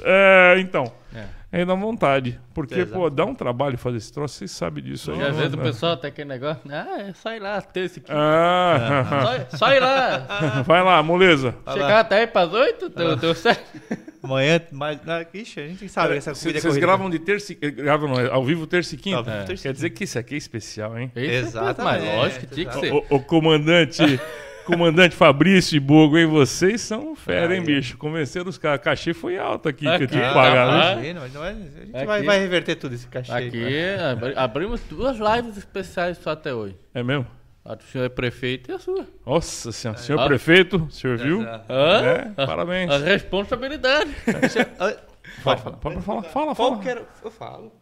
É, então. É. Aí dá vontade. Porque, Exato. pô, dá um trabalho fazer esse troço, vocês sabem disso. E às vezes o né? pessoal tem aquele negócio, ah, é só ir lá, terça aqui. Ah, ir lá. vai lá, moleza. Vai Chegar lá. até aí pras oito, deu, deu certo. Amanhã, mas. Ixi, a gente sabe essa Vocês comida é vocês corrida. gravam de terça e- eh, gravam não, ao vivo terça e quinta? Ao vivo É. terça e Quer dizer que isso aqui é especial, hein? Exatamente, Mas lógico que tinha que ser. O, o comandante, comandante Fabrício e Bogo, hein? Vocês são fera, hein, é. bicho? Convenceram os caras. Cachê foi alto aqui, que eu Aqui, tive que ah, pagar, tá né? bom. Imagina, mas não é- a gente Aqui. vai, vai reverter tudo esse cachê. Aqui, abri- abrimos duas lives especiais só até hoje. É mesmo? A do senhor prefeito e a sua. Nossa senhora. Senhor Ah. prefeito, o senhor viu? Exato. Hã? É, parabéns. A responsabilidade. Ah, Pode falar. Pode falar, fala, Qual fala. que era. Eu falo.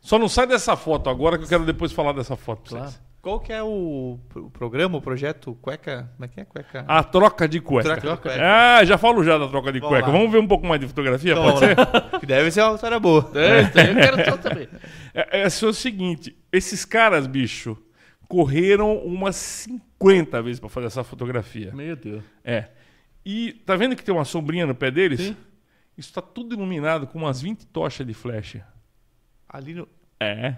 Só não sai dessa foto agora que eu quero depois falar dessa foto pra vocês. Claro. Qual que é o, o programa, o projeto Cueca? Como é que é? Cueca. A troca de cueca. Troca de cueca. Ah, já falo já da troca de Vamos cueca. lá. Vamos ver um pouco mais de fotografia, Então, pode ser? Que deve ser uma história boa. É, aí eu quero saber. É, é só o seguinte, esses caras, bicho, correram umas 50 vezes pra fazer essa fotografia. Meu Deus. É. E tá vendo que tem uma sombrinha no pé deles? Sim. Isso tá tudo iluminado com umas 20 tochas de flash. Ali no. É.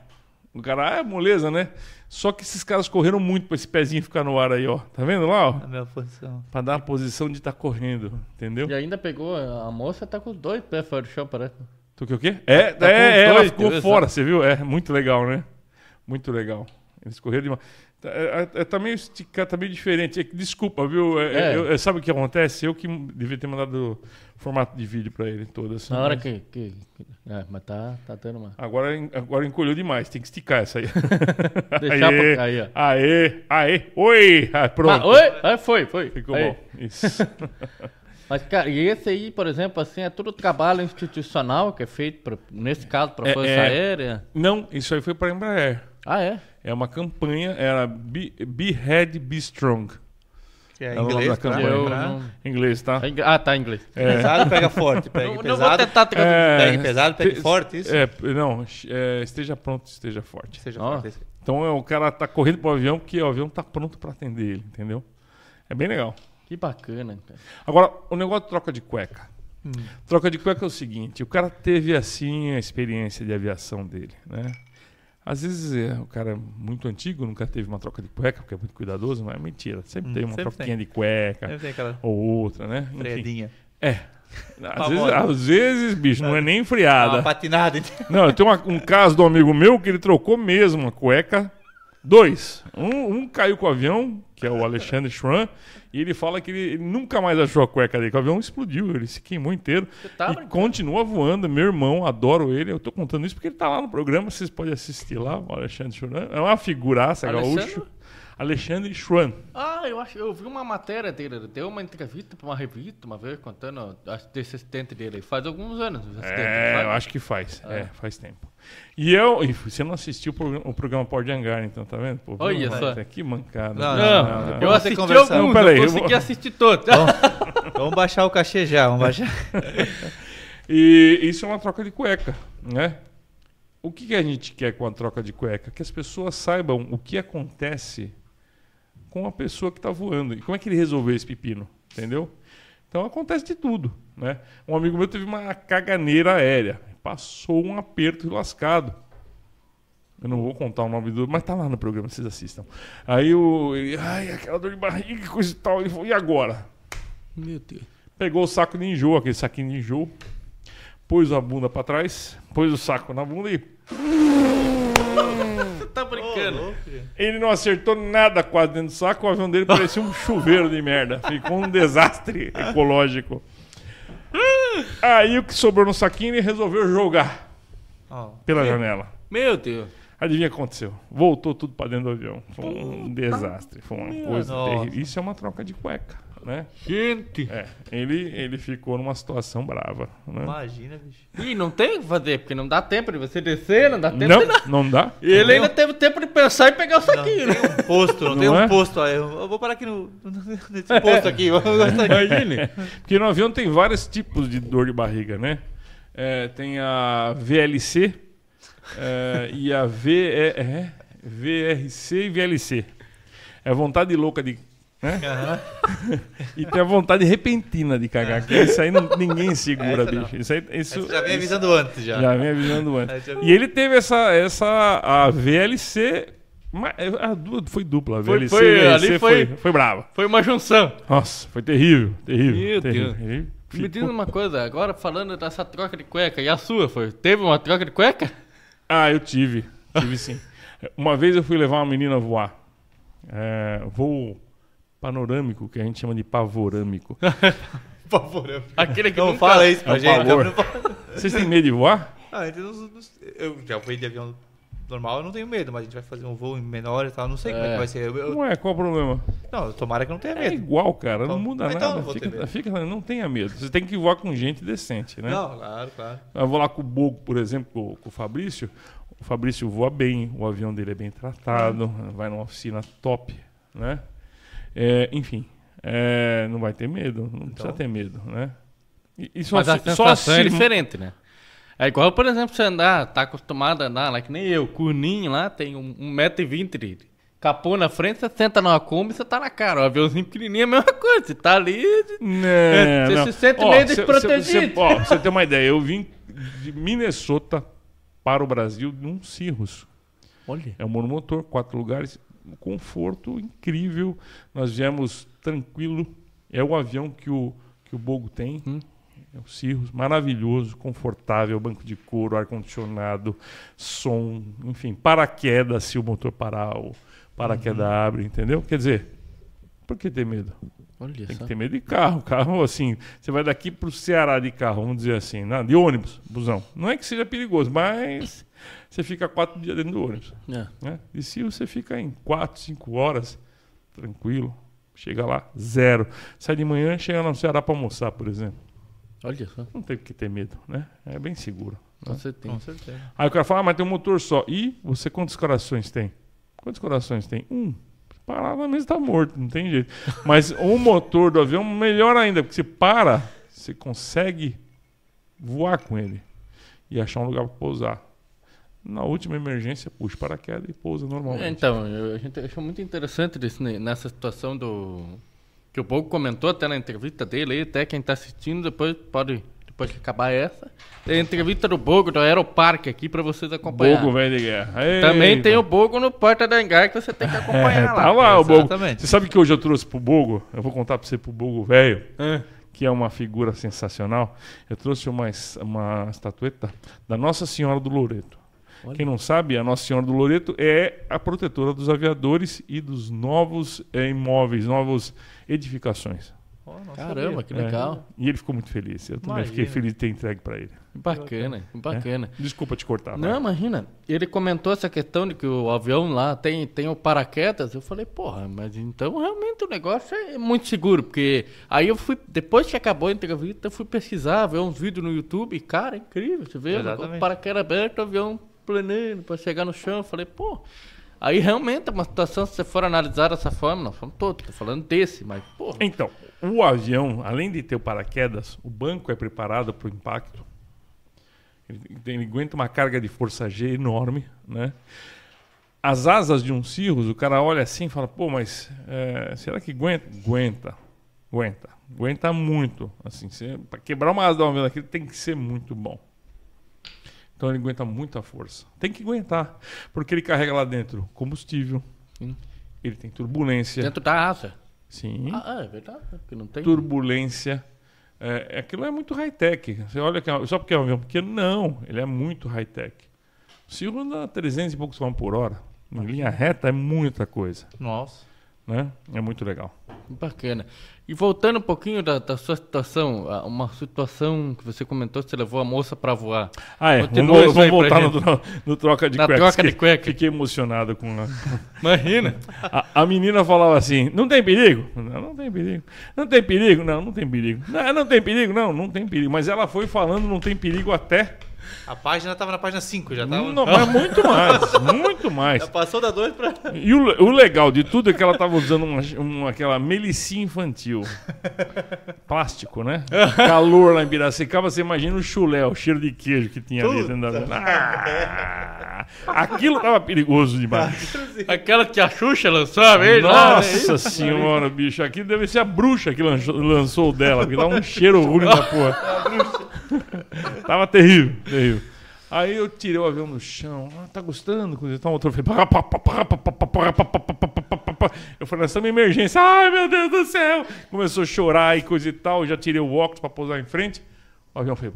O cara, ah, é moleza, né? Só que esses caras correram muito pra esse pezinho ficar no ar aí, ó. Tá vendo lá, ó? A minha posição. Pra dar a posição de estar correndo, entendeu? E ainda pegou, a moça tá com os dois pés fora do chão, parece. Tu que o quê? É, tá é, é, ela ficou Deus, fora, sabe? você viu? É, muito legal, né? Muito legal. Eles correram demais. Tá, é, é, tá meio esticado, tá meio diferente. É Desculpa, viu? É, É. eu- é, sabe o que acontece? Eu que devia ter mandado formato de vídeo pra ele todo assim. Na hora mas que. que, é, mas tá, tá tendo uma. Agora, agora encolheu demais, tem que esticar essa aí. Deixar aê, pra- aí, ó. aê, aê, oi! Ah, pronto. Ah, oi? Ah, foi, foi. Ficou Aí. bom. Isso. Mas, cara, e esse aí, por exemplo, assim, é tudo trabalho institucional que é feito, pra, nesse caso, para É, Força é. Aérea. Não, isso aí foi pra Embraer. Ah, é? É uma campanha, era Be, be Head, Be Strong. Que é É inglês, campanha. Eu não- Em inglês, tá? é Ah, tá em inglês. Pesado, pega forte. Pega Não, não pesado. vou tentar. É, Pegue pesado, pegue te- forte, isso? É, não, é, esteja pronto, esteja forte. Seja Ó. forte. Então é, o cara tá correndo pro avião porque o avião tá pronto pra atender ele, entendeu? É bem legal. Que bacana, cara. Agora, o negócio de troca de cueca. Hum. Troca de cueca é o seguinte, o cara teve assim a experiência de aviação dele, né? Às vezes é, o cara é muito antigo, nunca teve uma troca de cueca, porque é muito cuidadoso, mas é mentira. Sempre Hum, tem uma sempre troquinha tem. de cueca ou outra, né? Enfim, freadinha. é. Às vezes, às vezes, bicho, não é nem Uma freada. patinada. então. Não, eu tenho uma- um caso um amigo meu que ele trocou mesmo a cueca. Dois. Um, um caiu com o avião, que é o Alexandre Schwan, e ele fala que ele, ele nunca mais achou a cueca dele, que o avião explodiu, ele se queimou inteiro. Tá e brincando? continua voando. Meu irmão, adoro ele. Eu tô contando isso porque ele tá lá no programa, vocês podem assistir lá, o Alexandre Schwan. É uma figuraça, Alexandre? gaúcho. Alexandre Schwan. Ah, eu acho, eu vi uma matéria dele, deu uma entrevista pra uma revista uma vez contando acho, desse assistente dele. Faz alguns anos. É, sabe? eu acho que faz. É, faz tempo. E eu. E você não assistiu o programa, o programa Pode de Hangar, então, tá vendo? Pô, Olha só. Que mancada. Não, Não, não, não. eu Vamos ter assisti alguns, Não, peraí, não eu consegui vou- assistir todos. Vamos baixar o cachê já, vamos baixar. E isso é uma troca de cueca, né? O que, que a gente quer com a troca de cueca? Que as pessoas saibam o que acontece com a pessoa que está voando. E como é que ele resolveu esse pepino, entendeu? Então acontece de tudo, né? Um amigo meu teve uma caganeira aérea. Passou um aperto lascado. Eu não vou contar o nome do... Mas tá lá no programa, vocês assistam. Aí o... Ele, ai, aquela dor de barriga, coisa e tal. Ele falou, e agora? Meu Deus. Pegou o saco de enjoo, aquele saquinho de enjoo, pôs a bunda pra trás, pôs o saco na bunda e Ele não acertou nada quase dentro do saco, o avião dele parecia um chuveiro de merda. Ficou um desastre ecológico. Aí o que sobrou no saquinho ele resolveu jogar Ó, pela janela. Meu Deus. Adivinha o que aconteceu? Voltou tudo pra dentro do avião. Foi um desastre. Foi uma coisa terrível. Isso é uma troca de cueca, né? Gente. É, ele, ele ficou numa situação brava. Né? Imagina, bicho. Ih, não tem o que fazer, porque não dá tempo de você descer, não dá tempo Não, de nada. não dá. E ele ainda teve tempo de pensar e pegar o saquinho, né? Posto, não, Não tem um é? posto. Aí eu vou parar aqui no, nesse posto aqui. Imagine. Porque no avião tem vários tipos de dor de barriga, né? É, tem a VLC é, e a v, é, é, VRC e VLC. É vontade louca de. Né? e tem a vontade repentina de cagar. Que isso aí não- ninguém segura, Essa bicho. Isso aí, isso, já vem isso- avisando antes já. já vem avisando antes. já- E ele teve essa, essa a VLC. mas A foi dupla. A Foi- VLC, foi- VLC ali foi, foi- foi brava. Foi uma junção. Nossa, foi terrível, terrível. Meu terrível. Deus. Me diz uma coisa, agora falando dessa troca de cueca, e a sua foi? Teve uma troca de cueca? Ah, eu tive. Tive sim. Uma vez eu fui levar uma menina a voar. É, voo panorâmico, que a gente chama de pavorâmico. Eu- Aquele que Não nunca... fala isso pra É gente. pavor. não Vocês têm medo de voar? Ah, não- não- eu já fui de avião normal, eu não tenho medo, mas a gente vai fazer um voo menor e tal. Não sei como é É. que vai ser. Eu- eu- Ué, qual o problema? não, tomara que eu não tenha É medo. igual, cara. Não Então- muda então nada. ter Fica, medo. fica- não tenha medo. Você tem que voar com gente decente, né? Não, claro, claro. Eu vou lá com o Bogo, por exemplo, com, com o Fabrício. O Fabrício voa bem, o avião dele é bem tratado, vai numa oficina top, né? É, enfim, é, não vai ter medo, não precisa ter medo, né? E, e só, Mas a se- sensação só é diferente, né? É igual, por exemplo, você andar, tá acostumado a andar lá, que nem eu, com o Ninho lá, tem um, um metro e vinte de capô na frente, você senta numa Kombi, você tá na cara. O aviãozinho pequenininho é a mesma coisa, você tá ali... Não, É, você não. se sente Ó, meio cê- desprotegido. cê- Ó, pra você ter uma ideia, eu vim de Minnesota para o Brasil num Cirrus. Olha. É um monomotor, quatro lugares, um conforto incrível. Nós viemos tranquilo. É o avião que o, que o Bogo tem. Hum. É o Cirrus, maravilhoso, confortável, banco de couro, ar-condicionado, som, enfim, paraquedas se o motor parar, o paraquedas abre, entendeu? Quer dizer, por que ter medo? Olha Tem só. que ter medo de carro. Carro, assim, você vai daqui pro Ceará de carro, vamos dizer assim, né? de ônibus, busão. Não é que seja perigoso, mas você fica quatro dias dentro do ônibus. É. Né? E se você fica em quatro, cinco horas, tranquilo, chega lá, zero. Sai de manhã, chega no Ceará para almoçar, por exemplo. Olha só. Não tem que ter medo, né? É bem seguro. Com certeza. Com certeza. Aí o cara fala, ah, mas tem um motor só. E você quantos corações tem? Quantos corações tem? Um. Se parar na mesa tá morto, não tem jeito. Mas o motor do avião, melhor ainda, porque você para, você consegue voar com ele e achar um lugar para pousar. Na última emergência, puxa paraquedas e pousa normalmente. É, então, eu- a gente achou muito interessante desse, ne- nessa situação do. Que o Bogo comentou até na entrevista dele até quem tá assistindo depois pode. Depois que acabar essa. Tem a entrevista do Bogo do Aeroparque aqui pra vocês acompanhar. Bogo velho de guerra. Também Eita. tem o Bogo no Porta da Engar que você tem que É, acompanhar tá lá. lá o Bogo. Exatamente. Você sabe que hoje eu trouxe pro Bogo? Eu vou contar pra você pro Bogo velho. É. que é uma figura sensacional, eu trouxe uma, uma estatueta da Nossa Senhora do Loreto. Olha. Quem não sabe, a Nossa Senhora do Loreto é a protetora dos aviadores e dos novos eh, imóveis, novas edificações. Não Caramba, sabia. que legal. É. E ele ficou muito feliz. Eu também Imagina. fiquei feliz de ter entregue para ele. Bacana, bacana. Desculpa te cortar. Não, vai. imagina. Ele comentou essa questão de que o avião lá tem, tem o paraquedas. Eu falei, porra, mas então realmente o negócio é muito seguro. Porque aí eu fui, depois que acabou a entrevista, eu fui pesquisar, ver uns vídeos no YouTube. e, Cara, é incrível. Você vê o paraquedas aberto, o avião planando para chegar no chão. Eu falei, pô. Aí realmente é uma situação, se você for analisar dessa forma, nós falamos todo, tô falando desse, mas, porra. Então, o avião, além de ter o paraquedas, o banco é preparado para o impacto. Ele, ele aguenta uma carga de força G enorme, né? As asas de um Cirrus, o cara olha assim e fala, pô, mas é, será que aguenta? Aguenta, aguenta, aguenta muito. Assim, para quebrar uma asa de um avião daquele tem que ser muito bom. Então ele aguenta muita força. Tem que aguentar, porque ele carrega lá dentro combustível, Sim. ele tem turbulência. Dentro da asa. Sim Ah, é verdade, porque não tem. turbulência. É, aquilo é muito high-tech. Você olha que é- só porque é um avião pequeno, não. Ele é muito high-tech. O Cirrus anda a 300 e poucos km por hora. Em linha reta é muita coisa. Nossa. Né? É muito legal. Bacana. E voltando um pouquinho da, da sua situação, uma situação que você comentou, você levou a moça para voar. Ah, é. Continua Vamos, vamos voltar no, tro- no troca de Na cuecas. troca de cueca. Fiquei emocionado com a... Imagina. a. a menina falava assim: não tem perigo? Não, não tem perigo. Não tem perigo? Não, não tem perigo. Não, não tem perigo? Não, não tem perigo. Mas ela foi falando não tem perigo até. A página tava na página 5, já tava. Não, mas muito mais. Muito mais. passou da 2 para. E o, o legal de tudo é que ela tava usando uma, uma- aquela melicinha infantil. Plástico, né? Calor lá em Piracicaba, você imagina o chulé, o cheiro de queijo que tinha ali dentro da ah, Aquilo tava perigoso demais. Aquela que a Xuxa lançou a vez lá. né? Nossa senhora, bicho. Aqui deve ser a bruxa que lançou, lançou o dela, porque dá um cheiro ruim da porra. Tava terrível, Veio. Aí eu tirei o avião no chão. Ah, tá gostando? Quando tá um motor, eu falei, nós estamos em emergência. Ai, meu Deus do céu! Começou a chorar e coisa e tal. Já tirei o óculos para pousar em frente. O avião foi.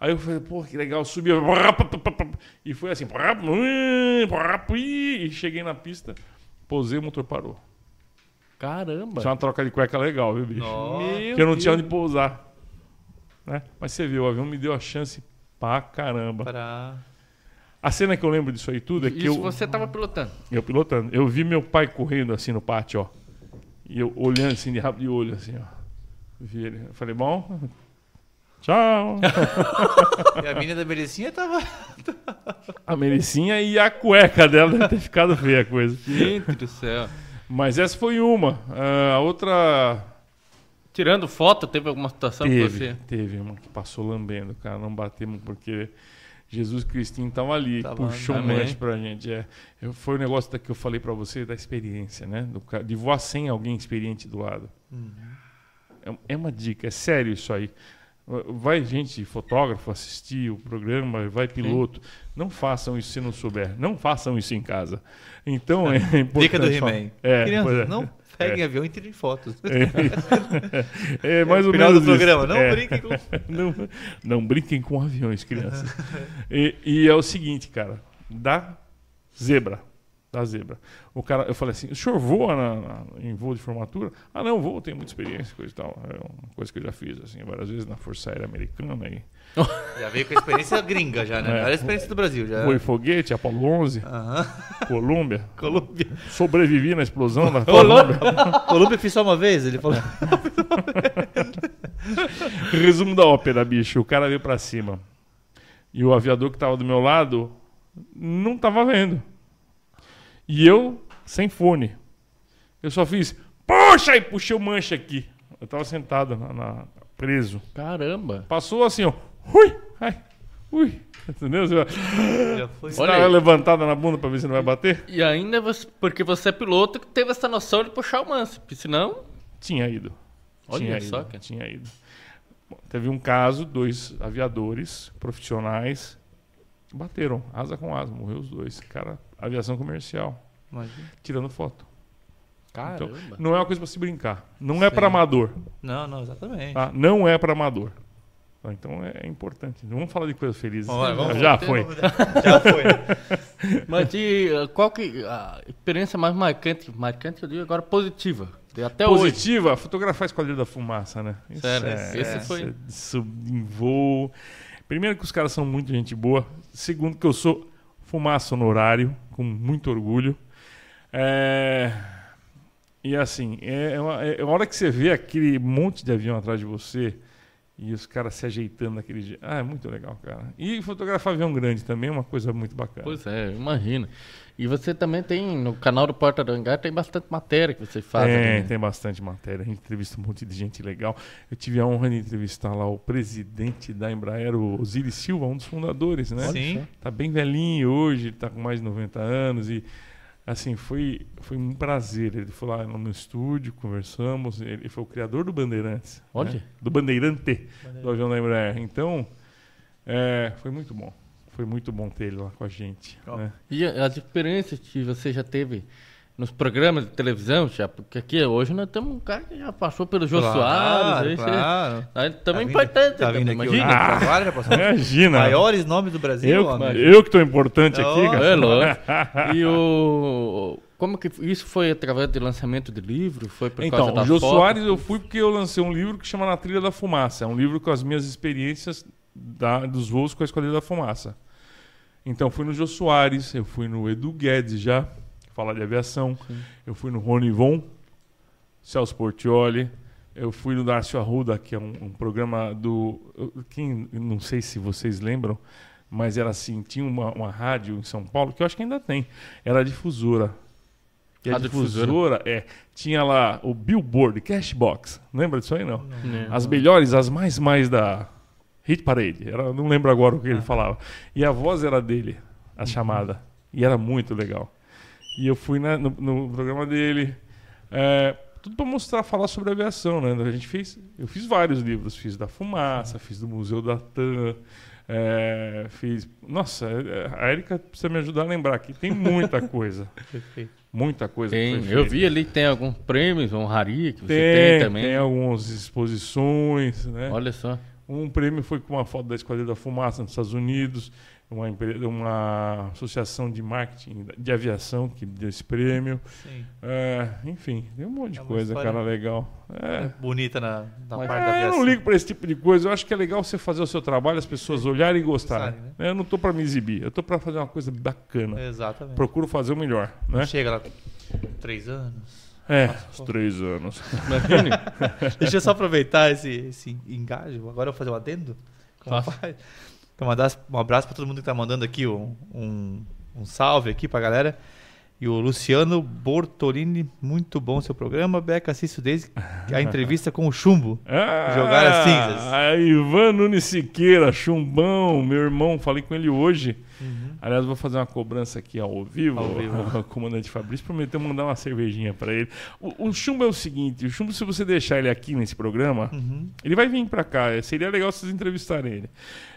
Aí eu falei, pô, que legal, subi. E foi assim. E cheguei na pista, pousei, o motor parou. Caramba! Tinha uma troca de cueca legal, viu, bicho? Nossa. Porque eu não tinha onde pousar. Né? Mas você viu, o avião me deu a chance pra caramba. Pra... A cena que eu lembro disso aí tudo é que Isso eu, você tava pilotando. eu pilotando. Eu vi meu pai correndo assim no pátio, ó. E eu olhando assim de rabo de olho, assim, ó. Vi ele. Eu falei, bom. Tchau. E a menina da Belecinha tava. a Melicinha e a cueca dela deve ter ficado feia a coisa. Gente do céu. Mas essa foi uma. Ah, a outra. Tirando foto, teve alguma situação que Teve, você. teve uma que passou lambendo, cara. Não batemos porque Jesus Cristinho estava ali, Tava puxou um lanche pra gente. É, foi o negócio da que eu falei pra você da experiência, né? Do de voar sem alguém experiente do lado. Uhum. É, é uma dica, é sério isso aí. Vai gente, fotógrafo, assistir o programa, vai piloto. Não façam isso se não souber. Não façam isso em casa. Então é importante. Dica do He-Man. É, Crianças, pois é. não peguem avião e tirem fotos. É, é mais ou Final menos do isso. programa, não É. brinquem com... não, não brinquem com aviões, crianças. e, e é o seguinte, cara, da zebra, da zebra. O cara, eu falei assim, o senhor voa na- na- em voo de formatura? Ah, não, voo, tenho muita experiência, coisa e tal. É uma coisa que eu já fiz, assim, várias vezes na Força Aérea Americana e Já veio com a experiência gringa já, né? É. Era a experiência do Brasil, já. voei foguete, Apolo 11, Aham. Colômbia. Colômbia. Sobrevivi na explosão da Colômbia. Colômbia fiz só uma vez, ele falou. Resumo da ópera, bicho. O cara veio pra cima. E o aviador que tava do meu lado não tava vendo. E eu, sem fone. Eu só fiz, poxa, e puxei o manche aqui. Eu tava sentado, na, na- preso. Caramba. Passou assim, ó. Ui, ai, ui. Entendeu? Você, Já Olha levantada na bunda pra ver se não vai bater? E ainda você, porque você é piloto que teve essa noção de puxar o manso. Porque senão. Tinha ido. Olha tinha só, ido, cara. Tinha ido. Bom, teve um caso, dois aviadores profissionais bateram, asa com asa, morreu os dois. Cara, aviação comercial, Imagina. tirando foto. Caramba. Não é uma coisa pra se brincar. Não é Sim. pra amador, Não, não, exatamente. tá? Não é pra amador. Tá? Então é, é importante. Não vamos falar de coisas felizes. Vamos lá, vamos Já foi. Já foi. Mas de, uh, qual que a experiência mais marcante, marcante eu digo agora positiva, até hoje. Positiva, fotografar a Esquadrilha da Fumaça, né? Isso Sério, é, esse é, foi- em voo. Primeiro que os caras são muito gente boa. Segundo que eu sou fumaça honorário, com muito orgulho. É, E assim, é, é uma, é uma hora que você vê aquele monte de avião atrás de você e os caras se ajeitando daquele jeito. Ah, é muito legal, cara. E fotografar avião grande também é uma coisa muito bacana. Pois é, imagina. E você também tem, no canal do Porta do Hangar, tem bastante matéria que você faz. Tem, ali, né? tem bastante matéria. A gente entrevista um monte de gente legal. Eu tive a honra de entrevistar lá o presidente da Embraer, o Osiris Silva, um dos fundadores, né? Sim. Tá bem velhinho hoje, tá com mais de 90 anos e assim, foi, foi um prazer. Ele foi lá no meu estúdio, conversamos, ele foi o criador do Bandeirantes. Olha. né? Do Bandeirante do avião da Embraer. Então, é, foi muito bom. Foi muito bom ter ele lá com a gente. Né? E as experiências que você já teve nos programas de televisão, já, porque aqui hoje nós temos um cara que já passou pelo Jô Soares. aí você- claro. também vindo- importante. Tá vindo aqui imagina. imagina. agora já passou. Imagina. Maiores nomes do Brasil, Eu, homem. eu que tô importante aqui, Oh, cara. É lógico. E o. Como que isso foi através do lançamento de livro? Foi por Então, causa da o Jô foto? Soares eu fui porque eu lancei um livro que chama Na Trilha da Fumaça. É um livro com as minhas experiências da- dos voos com a Esquadrilha da Fumaça. Então, fui no Jô Soares, eu fui no Edu Guedes já, falar de aviação. Eu fui no Rony Von, Celso Portioli. Eu fui no Darcio Arruda, que é um, um programa do... Quem, não sei se vocês lembram, mas era assim, tinha uma, uma rádio em São Paulo, que eu acho que ainda tem. Era a difusora. E a Difusora. difusora, é, tinha lá o Billboard, Cashbox. Lembra disso aí, não? Né? As melhores, as mais mais da Hit Parade. Era, não lembro agora o que ele falava. E a voz era dele, a chamada. E era muito legal. E eu fui na- no, no programa dele. é, tudo para mostrar, falar sobre aviação, né? A gente fez, eu fiz vários livros, fiz da fumaça, fiz do Museu da TAM, é, fiz. Nossa, é, a Erika precisa me ajudar a lembrar aqui. Tem muita coisa, Perfeito. muita coisa. que Tem, foi eu vi ali tem alguns prêmios, honraria que você Tem, tem, também. tem algumas exposições, né? Olha só. Um prêmio foi com uma foto da Esquadrilha da Fumaça nos Estados Unidos, uma, uma associação de marketing de aviação que deu esse prêmio. Sim. É, enfim, tem um monte de É uma coisa, cara, legal. É. Bonita na, na Mas- parte da É, eu aviação. não ligo pra esse tipo de coisa. Eu acho que é legal você fazer o seu trabalho, as pessoas olharem e gostarem. Gostarem, Eu não tô pra me exibir, eu tô pra fazer uma coisa bacana. Exatamente. Procuro fazer o melhor, né? Chega lá com três anos. É, uns três anos. Imagine. Deixa eu só aproveitar esse, esse engajo. Agora eu vou fazer um adendo. Como Então, mandar um abraço para todo mundo que tá mandando aqui um, um, um salve aqui pra galera. E o Luciano Bortolini, muito bom seu programa. Beca, assisto desde a entrevista com o Chumbo. Ah, Jogar as cinzas. A Ivan Nunes Siqueira, chumbão, meu irmão, falei com ele hoje. Aliás, vou fazer uma cobrança aqui ao vivo. Ao vivo. O comandante Fabrício prometeu mandar uma cervejinha pra ele. O, o Chumbo é o seguinte: o Chumbo, se você deixar ele aqui nesse programa, Uhum. ele vai vir pra cá. Seria legal vocês entrevistarem ele.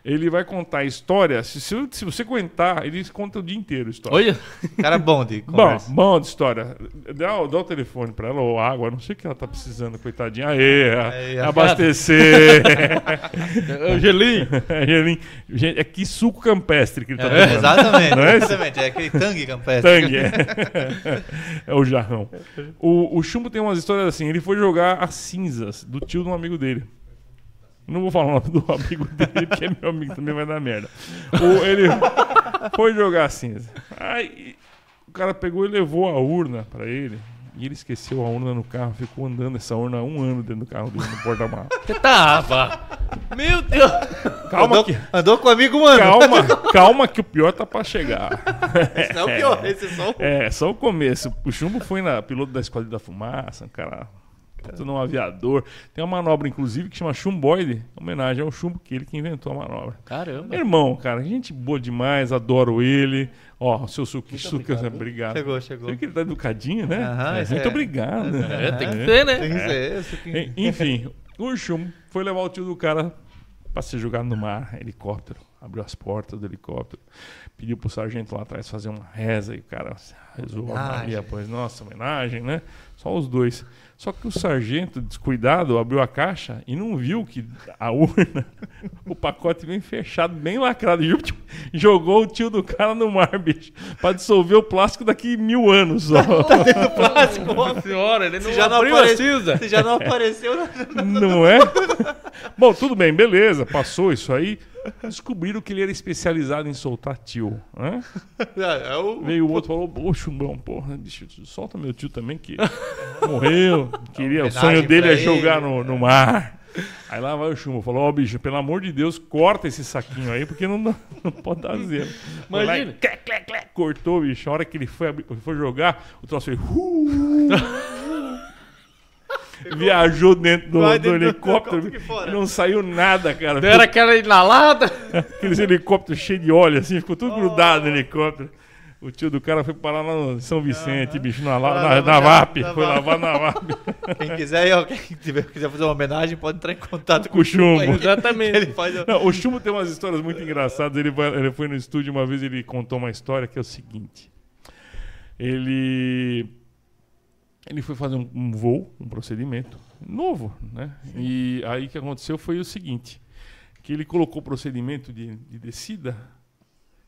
Ele vai contar a história. Se, se, se você aguentar, ele conta o dia inteiro a história. Olha, Cara bom de Bom, conversa. bom de história. Dá, dá o telefone pra ela, ou água, não sei o que ela tá precisando, coitadinha. Aê, ó. abastecer. é o gelinho. Gelim. Gente, é que suco campestre que ele tá É, tomando. exatamente, Não é exatamente. É aquele tangue campestre. Tangue, é. é o jarrão. O, o Chumbo tem umas histórias assim, ele foi jogar as cinzas do tio de um amigo dele. Não vou falar o nome do amigo dele, porque é meu amigo também vai dar merda. O, ele foi jogar as cinzas. Aí o cara pegou e levou a urna pra ele. E ele esqueceu a urna no carro, ficou andando essa urna há um ano dentro do carro dele, no porta-malas. Você tava. Meu Deus. Calma andou, que, andou com o amigo, mano. calma, calma que o pior tá pra chegar. Esse não é o pior, esse é só o... É, só o começo. O Chumbo foi na piloto da Escola da Fumaça, um cara, todo um aviador. Tem uma manobra, inclusive, que chama Chumboide, homenagem ao Chumbo, que ele que inventou a manobra. Caramba. Irmão, cara, gente boa demais, adoro ele. Ó, o seu suco, suco obrigado. obrigado. Chegou, chegou. Sei que ele tá educadinho, né? Aham, É, Muito é. obrigado. É, tem que É. ser, né? Tem que ser que... En- Enfim, o Chumbo foi levar o tio do cara pra ser jogado no mar, helicóptero. Abriu as portas do helicóptero, pediu pro sargento lá atrás fazer uma reza e o cara rezou a. Maria, pois, nossa, homenagem, né? Só os dois. Só que o sargento, descuidado, abriu a caixa e não viu que a urna, o pacote bem fechado, bem lacrado. Jogou o tio do cara no mar, bicho, pra dissolver o plástico daqui mil anos só. plástico, Nossa senhora, ele não já não, abriu a apare... cinza. Se já não apareceu... Não é? Bom, tudo bem, beleza. Passou isso aí. Descobriram que ele era especializado em soltar tio. Né? É o... Veio o outro e falou: Ô chumbão, porra, bicho, solta meu tio também que morreu. Queria, o Homenagem sonho dele é jogar ele. no, no mar. Aí lá vai o chumbo, falou: Ó, bicho, pelo amor de Deus, corta esse saquinho aí, porque não, dá- não pode dar zero. Foi lá Imagina. clec, clec, clec, cortou, bicho. A hora que ele foi, foi jogar, o troço foi. "Uh". Viajou dentro do, do dentro helicóptero e não saiu nada, cara. Deram aquela inalada. Aqueles helicópteros cheios de óleo, assim, ficou tudo grudado no helicóptero. O tio do cara foi parar lá no São Vicente, bicho, na, la- na, na- na VAP. na Foi lavar na VAP Quem quiser, ó, quem tiver, quiser fazer uma homenagem, pode entrar em contato com, com o chumbo. aí. Exatamente. Ele faz... Não, o Chumbo tem umas histórias muito engraçadas. Ele, vai- ele foi no estúdio uma vez ele contou uma história que é o seguinte. Ele ele foi fazer um, um voo, um procedimento novo, né? E aí o que aconteceu foi o seguinte, que ele colocou o procedimento de, de descida,